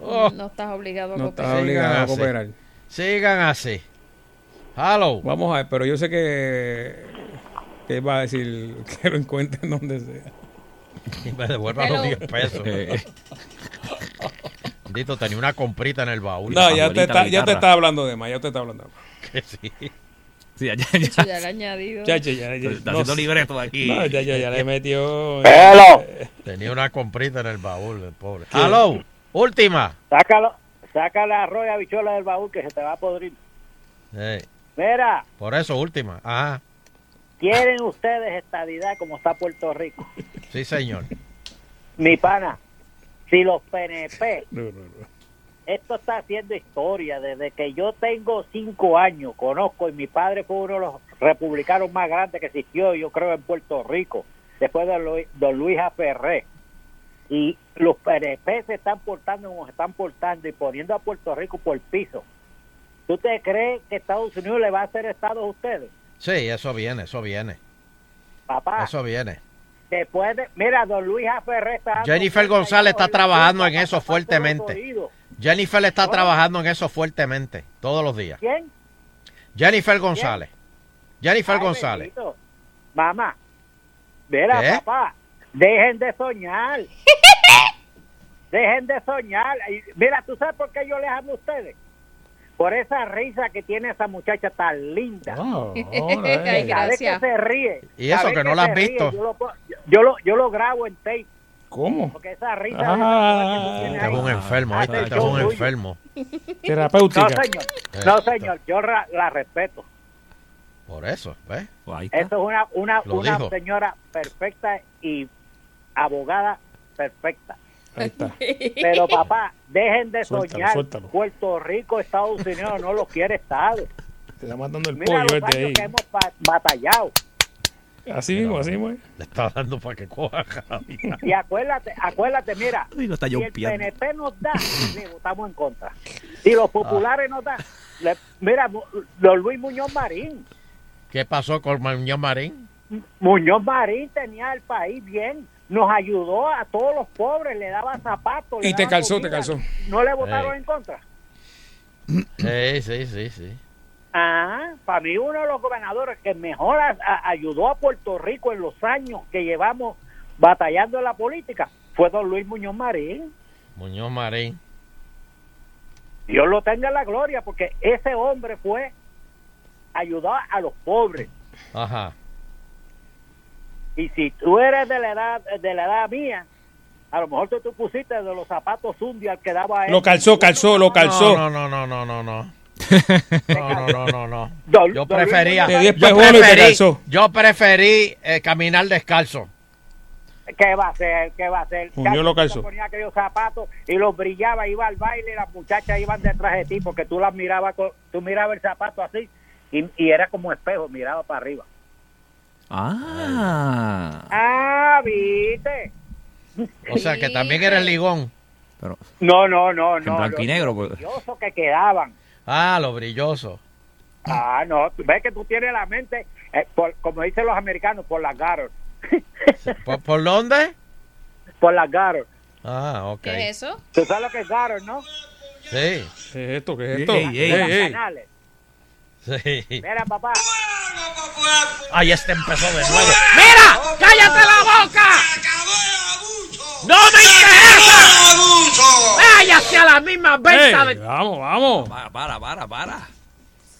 S4: Oh.
S5: No estás obligado a
S1: no
S5: cooperar.
S1: estás obligado a
S4: así.
S1: cooperar
S4: Sigan así. Halo.
S1: Vamos a ver, pero yo sé que, que va a decir que lo encuentren donde sea.
S4: Y me devuelvan los
S5: Hello.
S4: 10 pesos. Dito, tenía una comprita en el baúl.
S1: No, ya te, está, ya te está hablando de más, ya te está hablando de más.
S4: Que sí.
S6: Sí, ya, ya,
S5: Eso
S6: ya.
S5: ya le he añadido.
S1: Ya, ya, ya, ya.
S6: Está
S1: No
S6: haciendo libreto aquí.
S1: No, ya, ya, ya le [LAUGHS] metió.
S30: Hello.
S4: Tenía una comprita en el baúl, el pobre. Halo. Última.
S31: Sácalo, saca la arroya bichola del baúl que se te va a podrir.
S4: Eh,
S31: Mira,
S4: por eso, última. Ajá.
S31: ¿quieren ustedes estadidad como está Puerto Rico?
S4: Sí, señor.
S31: Mi pana, si los PNP,
S1: No, no, no.
S31: esto está haciendo historia desde que yo tengo cinco años, conozco y mi padre fue uno de los republicanos más grandes que existió, yo creo, en Puerto Rico, después de Luis, don Luis A. Ferré. Y los PNP se están portando como se están portando y poniendo a Puerto Rico por el piso. ¿Tú te crees que Estados Unidos le va a hacer Estado a ustedes?
S4: Sí, eso viene, eso viene.
S31: Papá,
S4: Eso viene.
S31: después de... Mira, don Luis A. Ferré está...
S4: Jennifer González está trabajando en eso fuertemente. Jennifer está trabajando en eso fuertemente, todos los días.
S31: ¿Quién?
S4: Jennifer González. Jennifer
S31: Ay,
S4: González.
S31: bendito. Mamá, mira,
S4: ¿Qué?
S31: papá, dejen de soñar. [LAUGHS] dejen de soñar. Mira, ¿tú sabes por qué yo les amo a ustedes? Por esa risa que tiene esa muchacha tan linda.
S1: Oh. [LAUGHS]
S31: Cada vez que
S5: gracias.
S31: se ríe.
S4: Y eso
S31: vez
S4: que no la has
S31: ríe,
S4: visto.
S31: Yo lo, yo, lo, yo lo grabo en tape.
S1: ¿Cómo?
S31: Porque esa risa
S1: Ah.
S31: que
S4: Este es
S31: ahí-
S4: un enfermo, ¿viste? Este un enfermo.
S1: Terapéutica.
S31: No, señor. No, señor. Yo ra- la respeto.
S4: Por eso, ¿ves?
S6: Pues ahí está.
S31: Eso es una, una,
S4: Lo
S31: una
S4: dijo.
S31: señora perfecta y abogada perfecta.
S1: Ahí está. [LAUGHS]
S31: Pero papá, dejen de
S1: Suéltalo,
S31: soñar.
S1: suéltalo.
S31: Puerto Rico, Estados Unidos no lo quiere Estado.
S1: Te está matando el
S31: Mira los
S1: pollo este
S31: años
S1: ahí.
S31: que hemos ba- batallado.
S1: Así mismo, así mismo.
S4: Le está dando para que coja.
S31: Y acuérdate, acuérdate, mira,
S6: está
S31: si el. PNP nos da, [LAUGHS] le votamos en contra. Si los populares nos dan, le- mira, don Luis Muñoz Marín.
S4: ¿Qué pasó con Muñoz Marín?
S31: Muñoz Marín tenía el país bien, nos ayudó a todos los pobres, le daba zapatos. le
S1: Y te calzó,
S31: comida.
S1: te calzó.
S31: ¿No le votaron en contra?
S4: Sí, sí, sí, sí.
S31: Ah, para mí uno de los gobernadores que mejor a- a- ayudó a Puerto Rico en los años que llevamos batallando en la política fue don Luis Muñoz Marín.
S4: Muñoz Marín.
S31: Dios lo tenga en la gloria porque ese hombre fue ayudar a los pobres.
S4: Ajá.
S31: Y si tú eres de la edad de la edad mía, a lo mejor tú, tú pusiste de los zapatos Zundia que daba él.
S1: Lo calzó, calzó, lo calzó.
S4: No, no, no, no, no, no. No, no, no, no, Yo prefería, yo preferí, yo preferí eh, caminar descalzo.
S31: ¿Qué va a hacer? ¿Qué va a hacer? Chacho,
S1: lo calzó.
S31: ponía aquellos zapatos y los brillaba, iba al baile y las muchachas iban detrás de ti porque tú las mirabas, con- tú mirabas el zapato así y, y era como espejo, miraba para arriba.
S6: Ah.
S31: Ah, viste.
S4: O sea, que también eres ligón.
S6: Pero
S31: No, no, no,
S6: en
S31: no.
S6: blanco y
S31: los
S6: negro. pues.
S31: brillosos que quedaban.
S4: Ah, lo brilloso.
S31: Ah, no, ves que tú tienes la mente, eh, por- como dicen los americanos, por las garras.
S4: ¿Por, por dónde?
S31: por las garras.
S4: Ah, ok.
S5: ¿Qué es eso?
S31: ¿Tú sabes lo que es garras, no?
S4: Sí.
S1: ¿Qué es esto? ¿Qué es esto?
S6: Ey, ey,
S1: Ey,
S31: Las
S1: ey.
S31: canales.
S4: Sí.
S12: Mira, papá.
S4: Ay, este empezó de nuevo. ¡Mira! ¡Cállate la boca! ¡No me interesa! ¡Váyase a la misma venta!
S1: Ey, vamos, vamos.
S6: Para, para, para, para.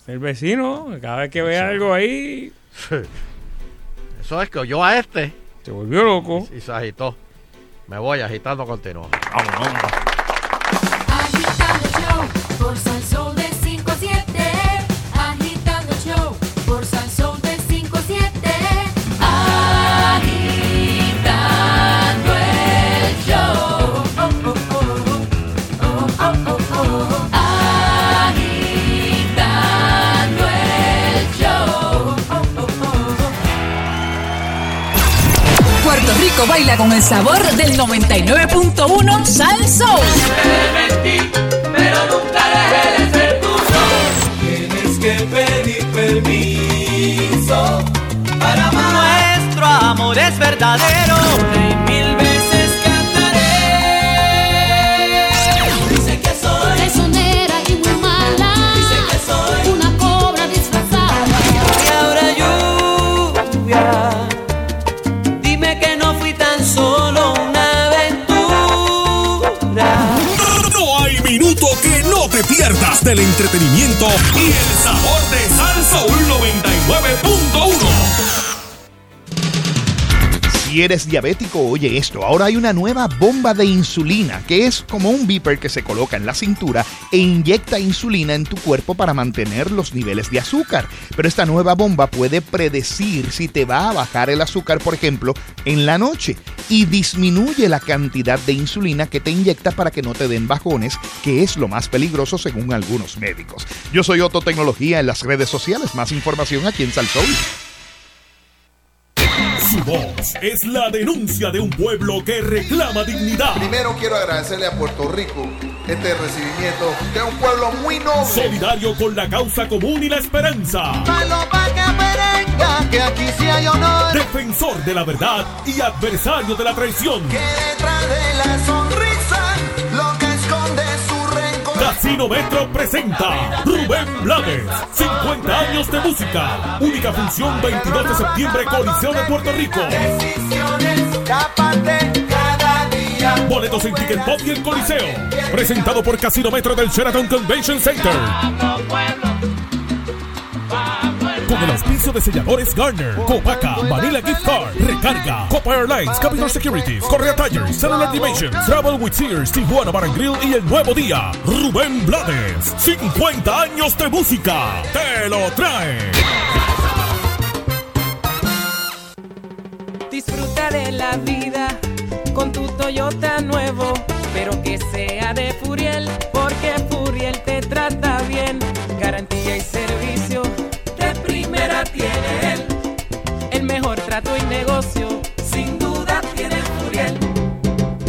S1: El vecino, cada vez que ve algo ahí,
S4: Eso es que oyó a este
S1: se volvió loco.
S4: y se agitó. Me voy agitando continuo.
S1: Vamos, vamos.
S32: Agitando show por
S33: Rico baila con el sabor del 99.1 Sal Soul.
S12: pero nunca dejé de ser tuyo. Tienes que pedir permiso para amar.
S34: Nuestro amor es verdadero
S9: pierdas del entretenimiento y el sabor de Salsa 99.1.
S35: Si eres diabético, oye esto. Ahora hay una nueva bomba de insulina, que es como un beeper que se coloca en la cintura e inyecta insulina en tu cuerpo para mantener los niveles de azúcar. Pero esta nueva bomba puede predecir si te va a bajar el azúcar, por ejemplo, en la noche y disminuye la cantidad de insulina que te inyecta para que no te den bajones, que es lo más peligroso según algunos médicos. Yo soy Otto Tecnología en las redes sociales. Más información aquí en Salsoul.
S9: Voz es la denuncia de un pueblo que reclama dignidad.
S11: Primero quiero agradecerle a Puerto Rico este recibimiento, que es un pueblo muy noble.
S9: Solidario con la causa común y la esperanza.
S12: que aquí sí hay honor.
S9: Defensor de la verdad y adversario de la traición.
S12: Detrás de la sonrisa,
S9: Casino Metro presenta Rubén Blades, 50 años de música. Única función 22 de septiembre, Coliseo de Puerto Rico. Boletos en Ticket Pop y el Coliseo. Presentado por Casino Metro del Sheraton Convention Center. Con el auspicio de selladores Garner, Copaca, Vanilla Gift Card, Recarga, Copa Airlines, Capital Securities, Correa Tires, Cellular Dimensions, Travel with Sears, Tijuana Bar Grill y El Nuevo Día. Rubén Blades, 50 años de música. Te lo trae.
S34: Disfruta de la vida con tu Toyota nuevo,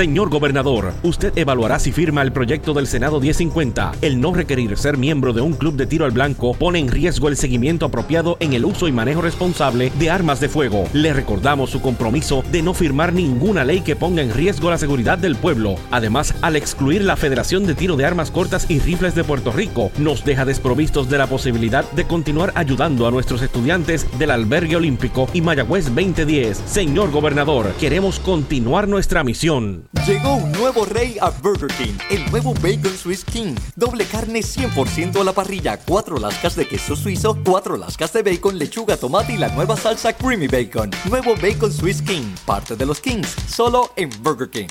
S15: Señor gobernador, usted evaluará si firma el proyecto del Senado 1050. El no requerir ser miembro de un club de tiro al blanco pone en riesgo el seguimiento apropiado en el uso y manejo responsable de armas de fuego. Le recordamos su compromiso de no firmar ninguna ley que ponga en riesgo la seguridad del pueblo. Además, al excluir la Federación de Tiro de Armas Cortas y Rifles de Puerto Rico, nos deja desprovistos de la posibilidad de continuar ayudando a nuestros estudiantes del Albergue Olímpico y Mayagüez 2010. Señor gobernador, queremos continuar nuestra misión.
S36: Llegó un nuevo rey a Burger King, el nuevo Bacon Swiss King. Doble carne 100% a la parrilla, cuatro lascas de queso suizo, cuatro lascas de bacon, lechuga, tomate y la nueva salsa Creamy Bacon. Nuevo Bacon Swiss King, parte de los Kings, solo en Burger King.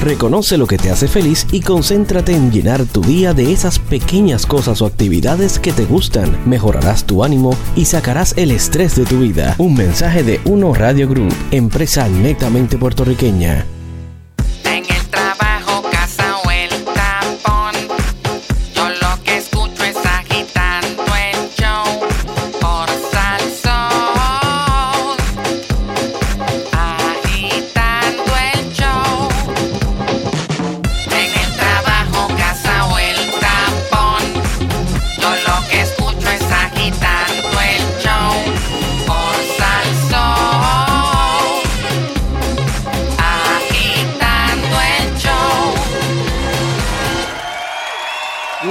S37: Reconoce lo que te hace feliz y concéntrate en llenar tu día de esas pequeñas cosas o actividades que te gustan. Mejorarás tu ánimo y sacarás el estrés de tu vida. Un mensaje de Uno Radio Group, empresa netamente puertorriqueña.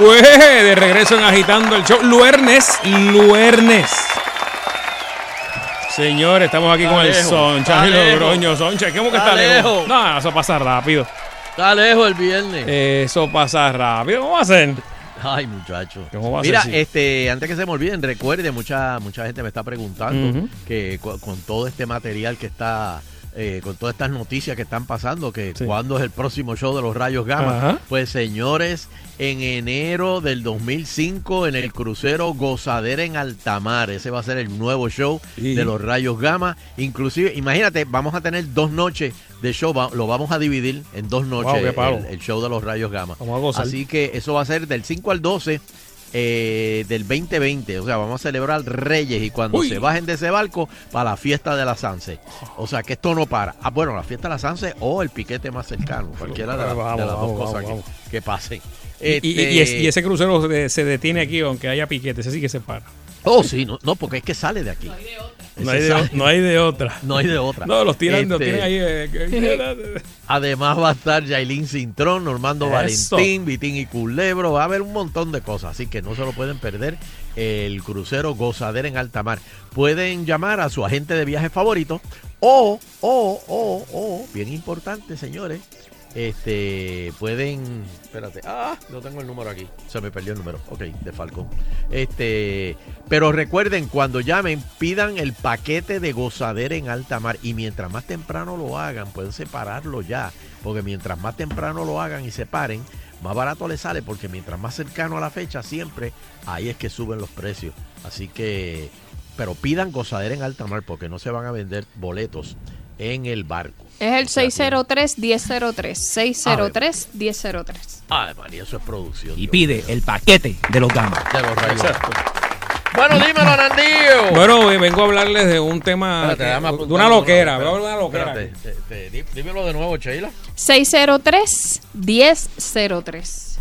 S1: De regreso en Agitando el Show. Luernes, Luernes. Señores, estamos aquí con el
S38: lejos,
S1: Soncha y
S38: está lejos.
S1: Logroño. Soncha, ¿cómo que
S38: Está
S1: está lejos?
S38: lejos.
S1: No, eso pasa rápido.
S38: Está lejos el viernes.
S1: Eso pasa rápido. ¿Cómo va a ser?
S38: Ay, muchacho.
S1: ¿Cómo va a
S4: Mira,
S1: ser? Sí.
S4: este, antes que se me olviden, recuerde, mucha, mucha gente me está preguntando
S1: Ujú.
S4: que cu- con todo este material que está, eh, con todas estas noticias que están pasando, que
S1: Sí.
S4: cuándo es el próximo show de los Rayos Gamma.
S1: Ajá.
S4: Pues señores, en enero del 2005 en el crucero Gozadera en Altamar, ese va a ser el nuevo show
S1: Sí.
S4: de los Rayos Gamma. Inclusive, imagínate, vamos a tener dos noches de show, lo vamos a dividir en dos noches
S1: Wow,
S4: el, el show de los Rayos Gamma. Así que eso va a ser del 5 al 12 eh, del 2020. O sea, vamos a celebrar Reyes y cuando
S1: Uy.
S4: se bajen de ese barco para la fiesta de la Sanse. O sea, que esto no para. Ah, bueno, la fiesta de la Sanse o el piquete más cercano. Cualquiera de, la-
S1: Vamos,
S4: de las
S1: vamos,
S4: dos cosas
S1: vamos,
S4: que, que pasen.
S1: Y, y-
S4: Este-
S1: y es- y ese crucero se, se detiene aquí aunque haya piquetes, ese sí que se para.
S4: Oh, sí, no, no, porque es que sale de aquí.
S1: No hay de,
S4: sale-
S1: no hay de otra.
S4: No hay de otra.
S1: No, los tiran, los
S4: Este-
S1: tiran ahí. eh,
S4: Además va a estar Yailin Cintrón, Normando
S1: Eso.
S4: Valentín, Vitín y Culebro. Va a haber un montón de cosas, así que no se lo pueden perder. El crucero Gozadera en alta mar. Pueden llamar a su agente de viaje favorito o, o, o, o, bien importante, señores. Este, pueden, espérate, ah, no tengo el número aquí, se me perdió el número, ok, de Falcón. Este, pero recuerden, cuando llamen, pidan el paquete de gozadera en alta mar y mientras más temprano lo hagan, pueden separarlo ya, porque mientras más temprano lo hagan y separen, más barato les sale, porque mientras más cercano a la fecha, siempre ahí es que suben los precios. Así que, pero pidan gozadera en alta mar, porque no se van a vender boletos en el barco.
S5: Es el 603-1003. 603-1003.
S4: Ay, María, eso es producción.
S6: Y pide el paquete de los gamas.
S4: De los rayos.
S1: Exacto.
S4: Bueno, dímelo, Nandillo.
S1: Bueno, eh, vengo a hablarles de un tema,
S4: Espérate,
S1: que- de una loquera. Vengo a hablar de una loquera.
S4: Espérate, te- te- dí- dímelo de nuevo, Sheila.
S5: 603-1003.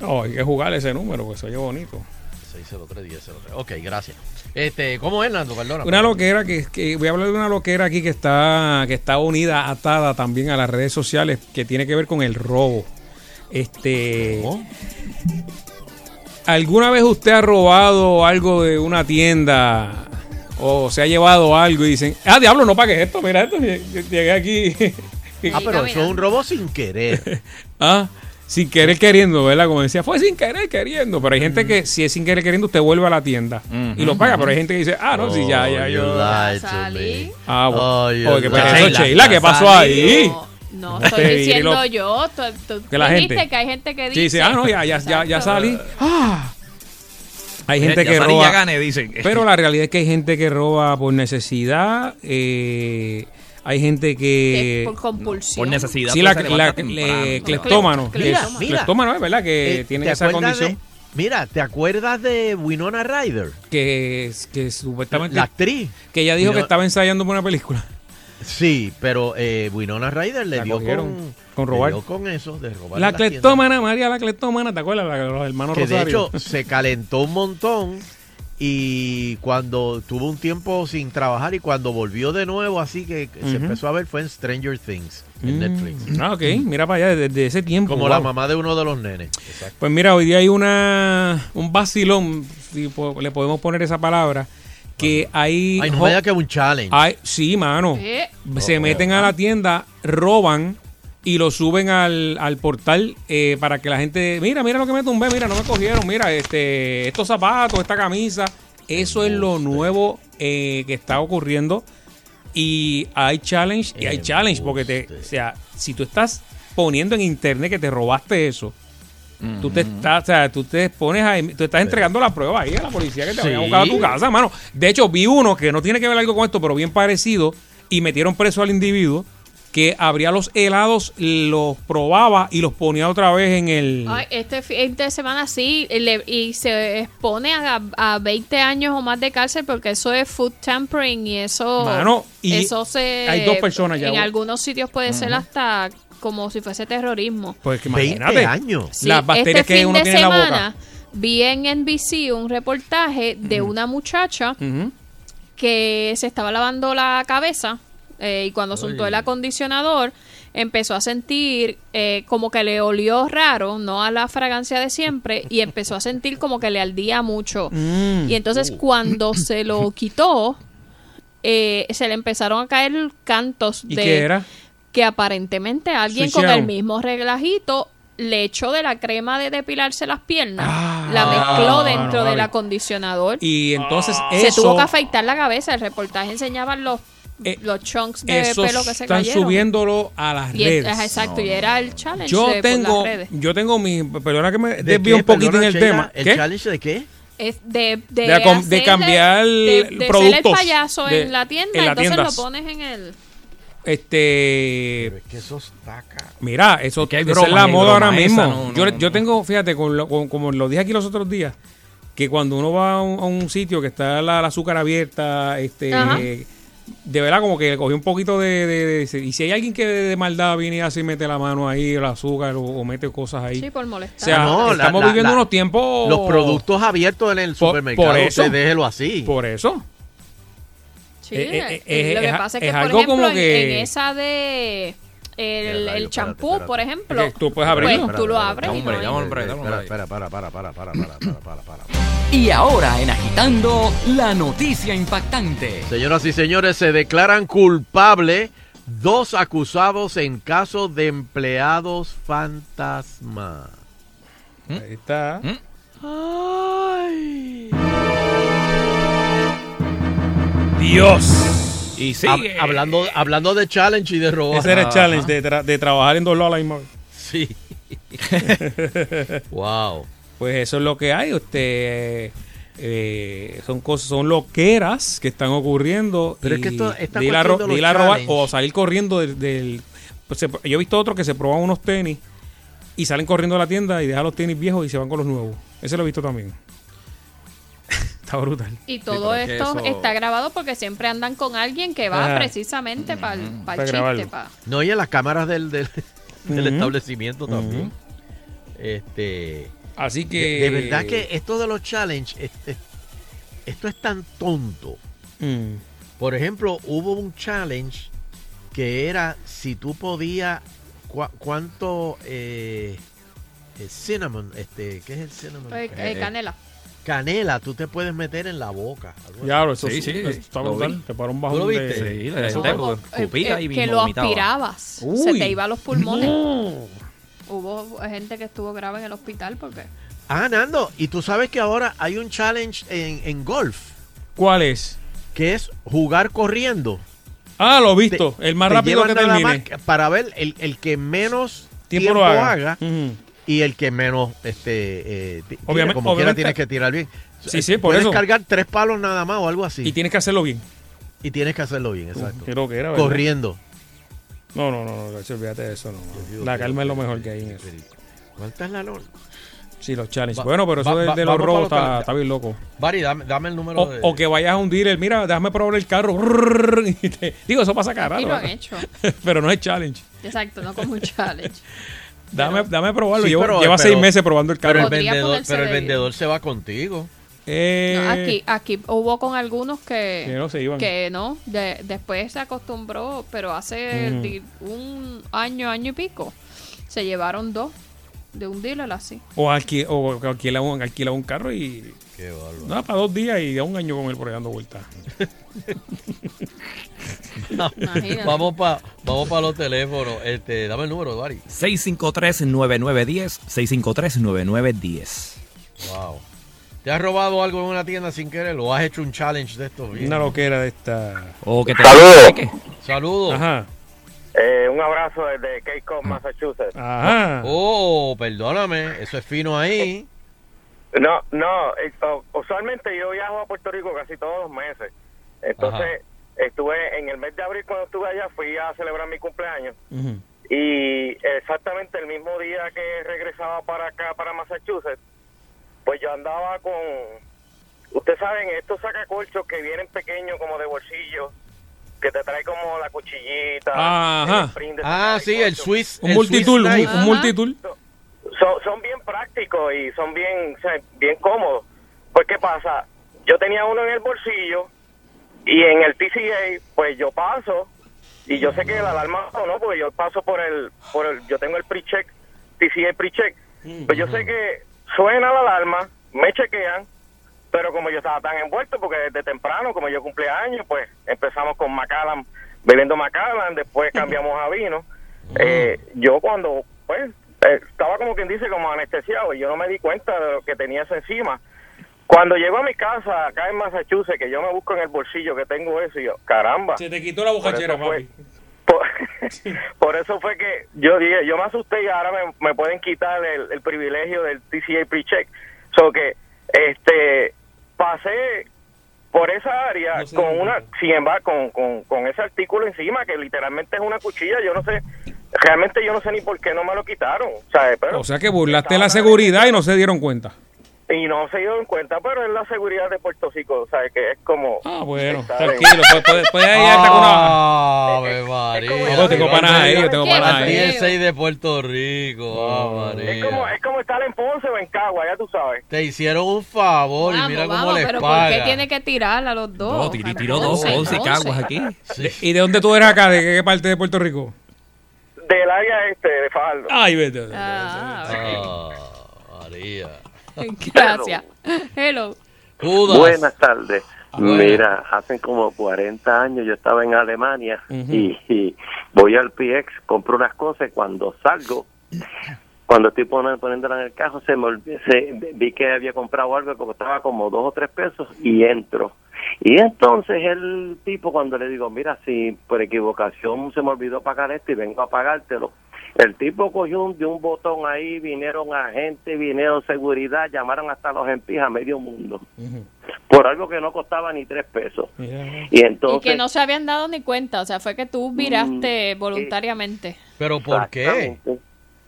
S1: Oh, hay que jugar ese número, porque se oye bonito.
S4: 603 1003. Ok, gracias. Este, ¿cómo es, Nando? Perdona.
S1: Una loquera que, que voy a hablar de una loquera aquí que está que está unida, atada también a las redes sociales, que tiene que ver con el robo. Este. ¿Alguna vez usted ha robado algo de una tienda o se ha llevado algo y dicen, ah, diablo, no pagues esto, mira esto, [LAUGHS] llegué aquí.
S4: Ah, pero eso es un robo sin querer. [LAUGHS]
S1: Ah, sin querer queriendo, ¿verdad? Como decía, fue sin querer queriendo. Pero hay
S4: Mm.
S1: gente que si es sin querer queriendo, usted vuelve a la tienda y lo paga. Pero hay gente que dice, ah, no, si ya, ya,
S4: Oh,
S1: yo. Ah, bueno.
S4: Oh, you
S1: Oye, pero
S4: lied.
S1: eso, Sheila, ¿qué pasó ahí?
S5: No, [LAUGHS]
S1: Este,
S5: estoy
S1: y
S5: diciendo
S1: lo-
S5: yo. Tú, tú
S1: Que la
S5: dijiste
S1: gente-
S5: que hay gente que dice.
S1: Sí, sí, ah, no, ya, ya, ya, ya salí. Ah. Hay
S6: Ya-
S1: gente
S6: ya
S1: que
S6: salí,
S1: roba.
S6: ya gané, dicen.
S1: Pero la [LAUGHS] realidad es que hay gente que roba por necesidad. eh, hay gente que.
S5: Es por compulsión.
S6: Por necesidad.
S1: Sí,
S6: pues,
S1: la, la, le- cleptómano.
S4: Mira,
S1: Cleptómano,
S4: mira.
S1: Cleptómano, es verdad que
S4: Eh,
S1: tienen
S4: ¿te
S1: esa
S4: de-
S1: condición.
S4: mira, ¿te acuerdas de Winona Ryder?
S1: Que, que supuestamente.
S4: La actriz.
S1: Que ella dijo que estaba ensayando por una película.
S4: Sí, pero eh, Winona Ryder le
S1: La
S4: dio
S1: cogieron
S4: con,
S1: con
S4: le
S1: robar.
S4: dio con eso de robar.
S1: La
S4: tiendas.
S1: cleptómana, María la cleptómana, ¿te acuerdas? La de los hermanos
S4: que de hecho se calentó un montón y cuando tuvo un tiempo sin trabajar y cuando volvió de nuevo así que se empezó a ver fue en Stranger Things en
S1: Mm.
S4: Netflix
S1: Ah, ok, mira para allá, desde ese tiempo.
S4: como
S1: wow.
S4: la mamá de uno de los nenes Exacto.
S1: Pues mira, hoy día hay una un vacilón, si po- le podemos poner esa palabra, que hay...
S4: ay no digas que es un challenge
S1: hay sí, mano.
S5: Eh,
S1: Se
S4: Oh,
S1: meten a la tienda, roban y lo suben al, al portal eh, para que la gente... Mira, mira lo que me tumbé, mira, no me cogieron, mira, este estos zapatos, esta camisa. Eso es lo nuevo eh, que está ocurriendo. Y hay challenge y hay challenge porque te, o sea, si tú estás poniendo en internet que te robaste eso, tú te estás, o sea, tú te pones ahí, tú estás entregando la prueba ahí a la policía que te vaya a buscar a tu
S4: Sí.
S1: casa, mano. De hecho, vi uno que no tiene que ver algo con esto, pero bien parecido, y metieron preso al individuo que abría los helados, los probaba y los ponía otra vez en el.
S5: Ay, este fin de semana sí, le- y se expone a, a 20 años o más de cárcel porque eso es food tampering y eso,
S1: Mano, y
S5: eso se...
S1: hay dos personas ya.
S5: En algunos sitios puede ser hasta como si fuese terrorismo.
S1: Pues que
S4: 20
S1: imagínate.
S4: años
S5: Sí,
S1: Las bacterias
S5: este
S1: que
S5: fin
S1: uno
S5: de
S1: tiene en la boca.
S5: semana vi en NBC un reportaje de una muchacha que se estaba lavando la cabeza eh, y cuando soltó el acondicionador, empezó a sentir eh, como que le olió raro, no a la fragancia de siempre, y empezó a sentir como que le ardía mucho.
S1: Mm.
S5: Y entonces cuando se lo [LAUGHS] quitó, eh, se le empezaron a caer cantos
S1: ¿Y
S5: de
S1: qué era?
S5: que aparentemente alguien con el mismo relajito le echó de la crema de depilarse las piernas,
S1: Ah,
S5: la mezcló dentro
S1: no,
S5: del acondicionador.
S1: Y entonces
S5: se
S1: eso,
S5: tuvo que afeitar la cabeza. El reportaje enseñaba los, los chunks de pelo que se
S1: están
S5: cayeron.
S1: subiéndolo a las
S5: Y
S1: redes.
S5: es- exacto, y era el challenge
S1: Yo
S5: de, por
S1: tengo,
S5: las redes.
S1: yo tengo mi, perdona que me
S4: ¿De
S1: desvío un poquito en el
S4: Sheila,
S1: tema.
S4: ¿El
S1: ¿Qué?
S4: challenge de qué?
S5: Es de, de,
S1: cambiar
S5: de, de ser el
S1: productos
S5: payaso
S1: de-
S5: en la tienda,
S1: en la
S5: entonces lo pones en el...
S1: Este,
S4: Es que eso está
S1: mira, eso
S6: que
S1: esa
S6: broma,
S1: es la moda ahora
S6: esa,
S1: mismo.
S6: no,
S1: yo,
S6: no,
S1: yo tengo, fíjate, con lo- con- como lo dije aquí los otros días, que cuando uno va a un, a un sitio que está la, la azúcar abierta, este,
S5: Ajá.
S1: eh, de verdad como que cogió un poquito de, de, Y si hay alguien que de, maldad viene y así mete la mano ahí, el azúcar o, mete cosas ahí.
S5: Sí, por molestar.
S4: O sea,
S1: estamos viviendo unos tiempos...
S4: Los productos abiertos en el supermercado,
S1: por eso,
S4: déjelo así.
S1: Por eso.
S5: Sí, lo que pasa es, que, por
S1: algo
S5: ejemplo,
S1: como que...
S5: en, esa de... El, champú, por ejemplo.
S1: tú puedes abrirlo.
S5: Pues, tú lo abres.
S6: Hombre, hombre,
S4: espera, espera, para, para, para, para, para, para, para.
S36: Y ahora en Agitando, la noticia impactante.
S4: Señoras y señores, se declaran culpables dos acusados en caso de empleados fantasma.
S1: Ahí está.
S4: Ay.
S1: Dios.
S6: Y sigue.
S4: hablando, hablando de challenge y de robar.
S1: Ese era el challenge de, tra- de trabajar en dos a la misma.
S4: Sí. [LAUGHS] wow.
S1: Pues eso es lo que hay. Usted eh, son cosas, son loqueras que están ocurriendo.
S4: Pero
S1: y
S4: es que esto- esta
S1: de ir a,
S4: de
S1: ir a robar o salir corriendo del. del- pues se- yo he visto otros que se proban unos tenis y salen corriendo a la tienda y dejan los tenis viejos y se van con los nuevos. Ese lo he visto también. [LAUGHS] Está brutal.
S5: Y todo
S6: es
S5: esto
S6: eso-
S5: está grabado porque siempre andan con alguien que va precisamente para el,
S1: Para
S5: chiste. pa-
S4: No, y en las cámaras del, del, establecimiento también. Este.
S1: Así que.
S4: De, de verdad que esto de los challenge, este, esto es tan tonto.
S1: Mm.
S4: Por ejemplo, hubo un challenge que era si tú podías cuánto eh, eh, cinnamon, este, ¿qué es el cinnamon?
S5: eh, eh, canela.
S4: Canela, tú te puedes meter en la boca.
S1: Diablo, eso
S6: Sí,
S1: sí,
S6: sí,
S1: está
S6: lo
S1: brutal.
S6: vi.
S1: Te para un
S4: ¿Tú lo
S1: bajón
S4: viste?
S1: de.
S6: Sí, de- y
S5: que lo aspirabas. Se te iba a los pulmones.
S1: No.
S5: Hubo gente que estuvo grave en el hospital porque
S4: Ah, Nando, y tú sabes que ahora hay un challenge en, en golf
S1: ¿Cuál es?
S4: que es jugar corriendo.
S1: Ah, lo he visto. el más
S4: Te
S1: rápido que termine.
S4: más para ver el, el que menos
S1: Tiempo
S4: tiempo,
S1: lo haga.
S4: y el que menos este eh, tira.
S1: Obviamente-
S4: como quiera tienes que tirar bien.
S1: Sí,
S4: Eh,
S1: sí, por
S4: Puedes
S1: eso.
S4: cargar tres palos nada más o algo así.
S1: Y
S4: Y,
S1: tienes que hacerlo bien.
S4: tienes que hacerlo bien, exacto.
S1: Creo que era, ¿verdad?
S4: Corriendo.
S1: No, no, no, no, Gacho, olvídate de eso. No, La calma es lo mejor que hay en eso.
S4: ¿Cuánta es la lona?
S1: Sí, los challenges.
S4: Va-
S1: bueno, pero eso
S4: va-
S1: de,
S4: va-
S1: de los robos está, está bien loco.
S4: Bari, dame, dame el número
S1: O,
S4: de...
S1: o que vayas a un dealer, mira, déjame probar el carro. y te- digo, eso pasa cara.
S5: Aquí lo han hecho. [LAUGHS]
S1: pero no es challenge.
S5: Exacto, no como un challenge.
S1: Dame, dame probarlo.
S4: Sí,
S1: Llevo-
S4: pero-
S1: lleva
S4: pero-
S1: seis meses probando el
S4: Pero
S1: carro.
S4: el vendedor, pero el
S5: de-
S4: vendedor se va contigo.
S1: Eh,
S5: No, aquí, aquí hubo con algunos que,
S1: Que no se iban.
S5: que no, de- después se acostumbró, pero hace di- un año, año y pico, se llevaron dos de un dealer así.
S1: O, alqui- o alquila, un, alquila un carro y.
S4: Qué bárbaro.
S1: Nada, para dos días y a un año con él por ahí dando vueltas. [LAUGHS]
S4: Vamos para vamos pa los teléfonos. Este, dame el número, Bari.
S6: 653-9910. 653-9910.
S4: Wow. ¿Te has robado algo en una tienda sin querer o has hecho un challenge de estos? bien?
S1: Una loquera de esta.
S6: O que te
S39: Saludos.
S4: Saludos.
S1: Ajá.
S39: Eh, un abrazo desde Cape Cod, Massachusetts.
S1: Ajá.
S4: Oh, perdóname, eso es fino ahí.
S39: No, no, eh, oh, usualmente yo viajo a Puerto Rico casi todos los meses. Entonces, estuve en el mes de abril cuando estuve allá, fui a celebrar mi cumpleaños. Y exactamente el mismo día que regresaba para acá, para Massachusetts, pues yo andaba con, ustedes saben, estos sacacorchos que vienen pequeños como de bolsillo, que te trae como la cuchillita.
S1: Ajá.
S39: el sprint de
S4: Ah, sí, el. Swiss.
S1: Un
S4: el
S1: multitool,
S4: Swiss
S1: un,
S4: knife.
S1: un multitool.
S39: Son, son bien prácticos y son bien, o sea, bien cómodos. Pues, ¿qué pasa? Yo tenía uno en el bolsillo y en el TCA, pues yo paso y yo sé que la alarma no, porque yo paso por el, por el, yo tengo el pre-check, TCA pre-check, pues yo sé que suena la alarma, me chequean, pero como yo estaba tan envuelto, porque desde temprano, como yo cumplía años, pues empezamos con Macallan, bebiendo Macallan, después cambiamos a vino. Eh, yo cuando, pues, eh, estaba como quien dice, como anestesiado, y yo no me di cuenta de lo que tenía eso encima. Cuando llego a mi casa, acá en Massachusetts, que yo me busco en el bolsillo que tengo eso, y yo, caramba.
S1: Se te quitó la
S39: eso
S1: papi. [LAUGHS]
S39: Por eso fue que yo dije, yo me asusté y ahora me, me pueden quitar el, el privilegio del TCA pre-check. So que, este, pasé por esa área con una, sin embargo, con, con, con ese artículo encima que literalmente es una cuchilla, yo no sé, realmente yo no sé ni por qué no me lo quitaron,
S1: O sea que burlaste la seguridad y no se dieron cuenta.
S39: Y no se dieron cuenta, pero es la seguridad de Puerto Rico, ¿sabes? Que es como...
S1: Ah, bueno, tranquilo. Puedes puede, ir hasta con una...
S38: María.
S1: No, tengo panas ahí, yo tengo panas ahí.
S38: 16 de Puerto Rico. Ah,
S39: Es como,
S38: María.
S39: es como estar en Ponce o en Cagua, ya tú sabes.
S38: Te hicieron un favor y
S5: Vamos,
S38: mira cómo
S5: vamos,
S38: les
S5: pero ¿por
S38: paga.
S5: qué tiene que tirar a los dos?
S1: No, tiró, tiró dos,
S5: Once,
S1: once
S5: once.
S1: caguas aquí. De- ¿Y de dónde tú eres acá? ¿De qué parte de Puerto Rico?
S39: Del área este, de Fajardo.
S1: Ay, vete.
S5: Ah,
S38: Ah, María. [LAUGHS]
S5: Gracias. Hello.
S40: Buenas tardes. Mira, hace como 40 años yo estaba en Alemania y, y voy al PX, compro unas cosas y cuando salgo, cuando estoy pon- poniéndola en el carro, se me olvi- se- vi que había comprado algo que costaba como dos o tres pesos y entro. Y entonces el tipo cuando le digo, mira, si por equivocación se me olvidó pagar esto y vengo a pagártelo, el tipo cogió un, de un botón ahí, vinieron agentes, vinieron seguridad, llamaron hasta los empijas a medio mundo por algo que no costaba ni tres pesos. Y
S5: Y
S40: entonces...
S5: que no se habían dado ni cuenta, o sea, fue que tú
S40: Mm,
S5: viraste voluntariamente.
S38: ¿Pero por qué?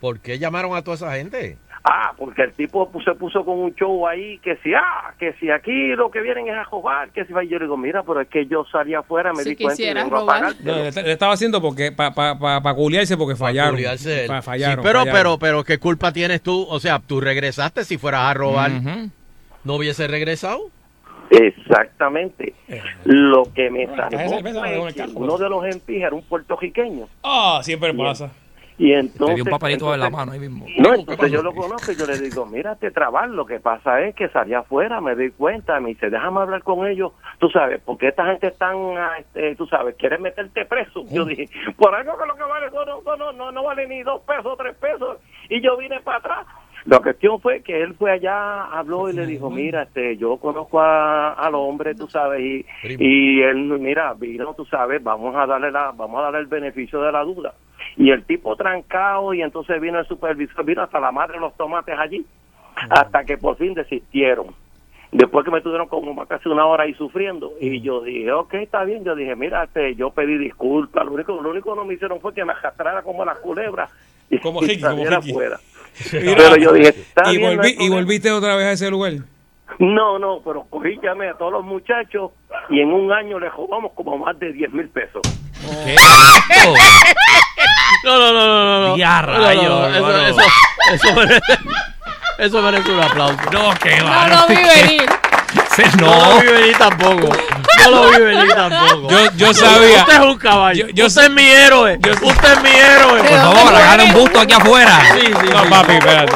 S38: ¿Por qué llamaron a toda esa gente?
S40: Ah, porque el tipo se puso con un show ahí que si, ah, que si aquí lo que vienen es a robar, que si va. Y yo le digo, mira, pero es que yo salí afuera, me
S5: Si
S40: di cuenta y vengo a
S5: robar.
S40: pagar.
S1: No, le, estaba haciendo porque para pa, pa, pa culiarse porque fallaron. Pa- fallaron.
S38: Sí, pero,
S1: fallaron.
S38: pero, pero, ¿qué culpa tienes tú? O sea, tú regresaste si fueras a robar. ¿No hubiese regresado?
S40: Exactamente. Lo que me
S1: carro.
S40: uno de los empijas era un puertorriqueño.
S1: Ah, siempre pasa.
S40: Y entonces,
S6: dio un papelito en la
S40: entonces-
S6: mano ahí mismo.
S40: No, entonces yo lo conozco y yo le digo, mírate, trabar, lo que pasa es que salí afuera, me di cuenta, me dice, déjame hablar con ellos, tú sabes, porque esta gente están, ah, este, tú sabes, quieren meterte preso. Yo dije, por algo que lo que vale, no, no, no, no, no vale ni dos pesos, tres pesos, y yo vine para atrás. La cuestión fue que él fue allá, habló y le dijo, mira, este, yo conozco a- al hombre, tú sabes, y, y él, mira, vino, tú sabes, vamos a darle la, vamos a darle el beneficio de la duda. Y el tipo trancado, y entonces vino el supervisor, vino hasta la madre de los tomates allí, hasta que por fin desistieron. Después que me tuvieron como casi una hora ahí sufriendo, y yo dije, ok, está bien, yo dije, mira, este, yo pedí disculpas, lo único, lo único que no me hicieron fue que me arrastrara como la culebra y,
S1: Como
S40: y
S1: Ricky, como [LAUGHS]
S40: Pero yo dije, está
S1: y,
S40: bien,
S1: volví- y volviste otra vez a ese lugar.
S40: No, no, pero cogí, llamé a todos los muchachos y en un año les robamos como más de 10 mil pesos.
S38: No, no, no, no, no, no.
S6: Ya,
S38: No, no, no,
S6: rayos,
S38: eso, eso, eso merece, eso merece un aplauso.
S6: No, que
S5: No lo vi venir.
S38: No
S6: No.
S38: lo vi venir tampoco. No lo vi venir tampoco.
S1: Yo, yo sabía.
S38: Usted es un caballo.
S1: Yo- yo
S38: Usted es mi héroe. Usted es mi héroe.
S6: Por favor, hagan un busto aquí afuera.
S38: Sí, sí,
S1: No,
S38: sí.
S1: papi, espérate.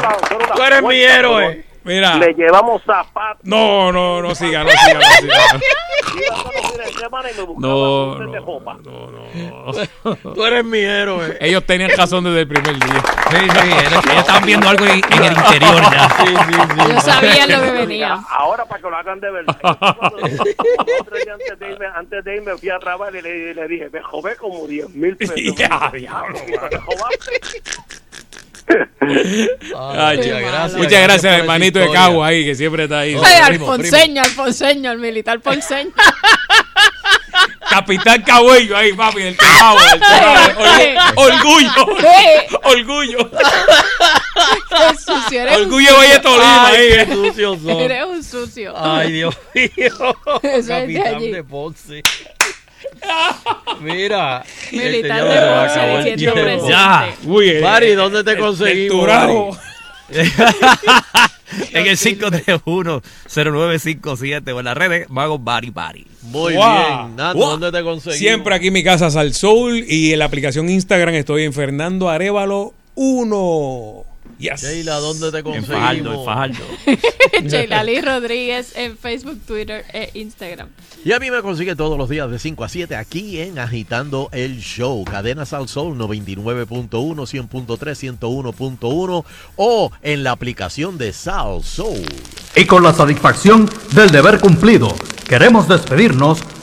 S38: Tú eres mi héroe.
S1: Mira.
S40: Le llevamos zapatos.
S1: No, no, no siga, no siga, no siga. [LAUGHS] No,
S40: de ropa.
S38: Tú eres mi héroe.
S1: Ellos tenían razón desde el primer día.
S6: Sí, sí, ellos [LAUGHS] estaban viendo algo en, en el interior ya.
S38: Sí, sí, sí.
S5: Yo sabía lo que venía.
S40: Ahora para que lo hagan de verdad. Antes de irme, antes de irme fui a trabajar y le, le dije, me robé como 10 mil pesos. [LAUGHS]
S1: Ya, diablo. [LAUGHS] Ay,
S5: Qué malo.
S1: gracias, Muchas gracias, hermanito de. Cagua ahí, que siempre está ahí.
S5: Ay,
S38: primo,
S5: Alfonseño, Alfonseño, el militar Ponceño. [LAUGHS]
S1: Capitán Cabello ahí, papi, del Cagua, [LAUGHS] Orgullo, orgullo.
S5: Qué sucio, eres
S1: Orgullo Valle Tolima ahí.
S38: qué
S1: eh.
S38: sucios son.
S5: Eres un sucio.
S38: Ay, Dios mío. Capitán de Ponce. [LAUGHS] Mira. [LAUGHS]
S5: Militar
S38: este,
S5: de Ponce
S38: acabó el
S5: diciendo presente.
S6: Ya.
S1: Uy, eh,
S38: Mari, ¿dónde te
S1: el
S38: conseguimos? [LAUGHS]
S6: En el 531-0957 o en las redes Mago Bari Bari.
S4: Muy
S1: Wow.
S4: bien. Nando,
S1: Wow.
S4: ¿dónde te conseguimos?
S1: Siempre aquí en mi casa Sal Soul y en la aplicación Instagram estoy en Fernando Arevalo 1. Yes.
S4: Sheila, ¿dónde te conseguimos?
S6: Fajardo, en Fajardo. [LAUGHS]
S5: Rodríguez en Facebook, Twitter e Instagram.
S4: Y a mí me consigue todos los días de 5 a 7 aquí en Agitando el Show. Cadena Sal Soul 99.1, 100.3, 101.1 o en la aplicación de Sal Soul.
S41: Y con la satisfacción del deber cumplido, queremos despedirnos,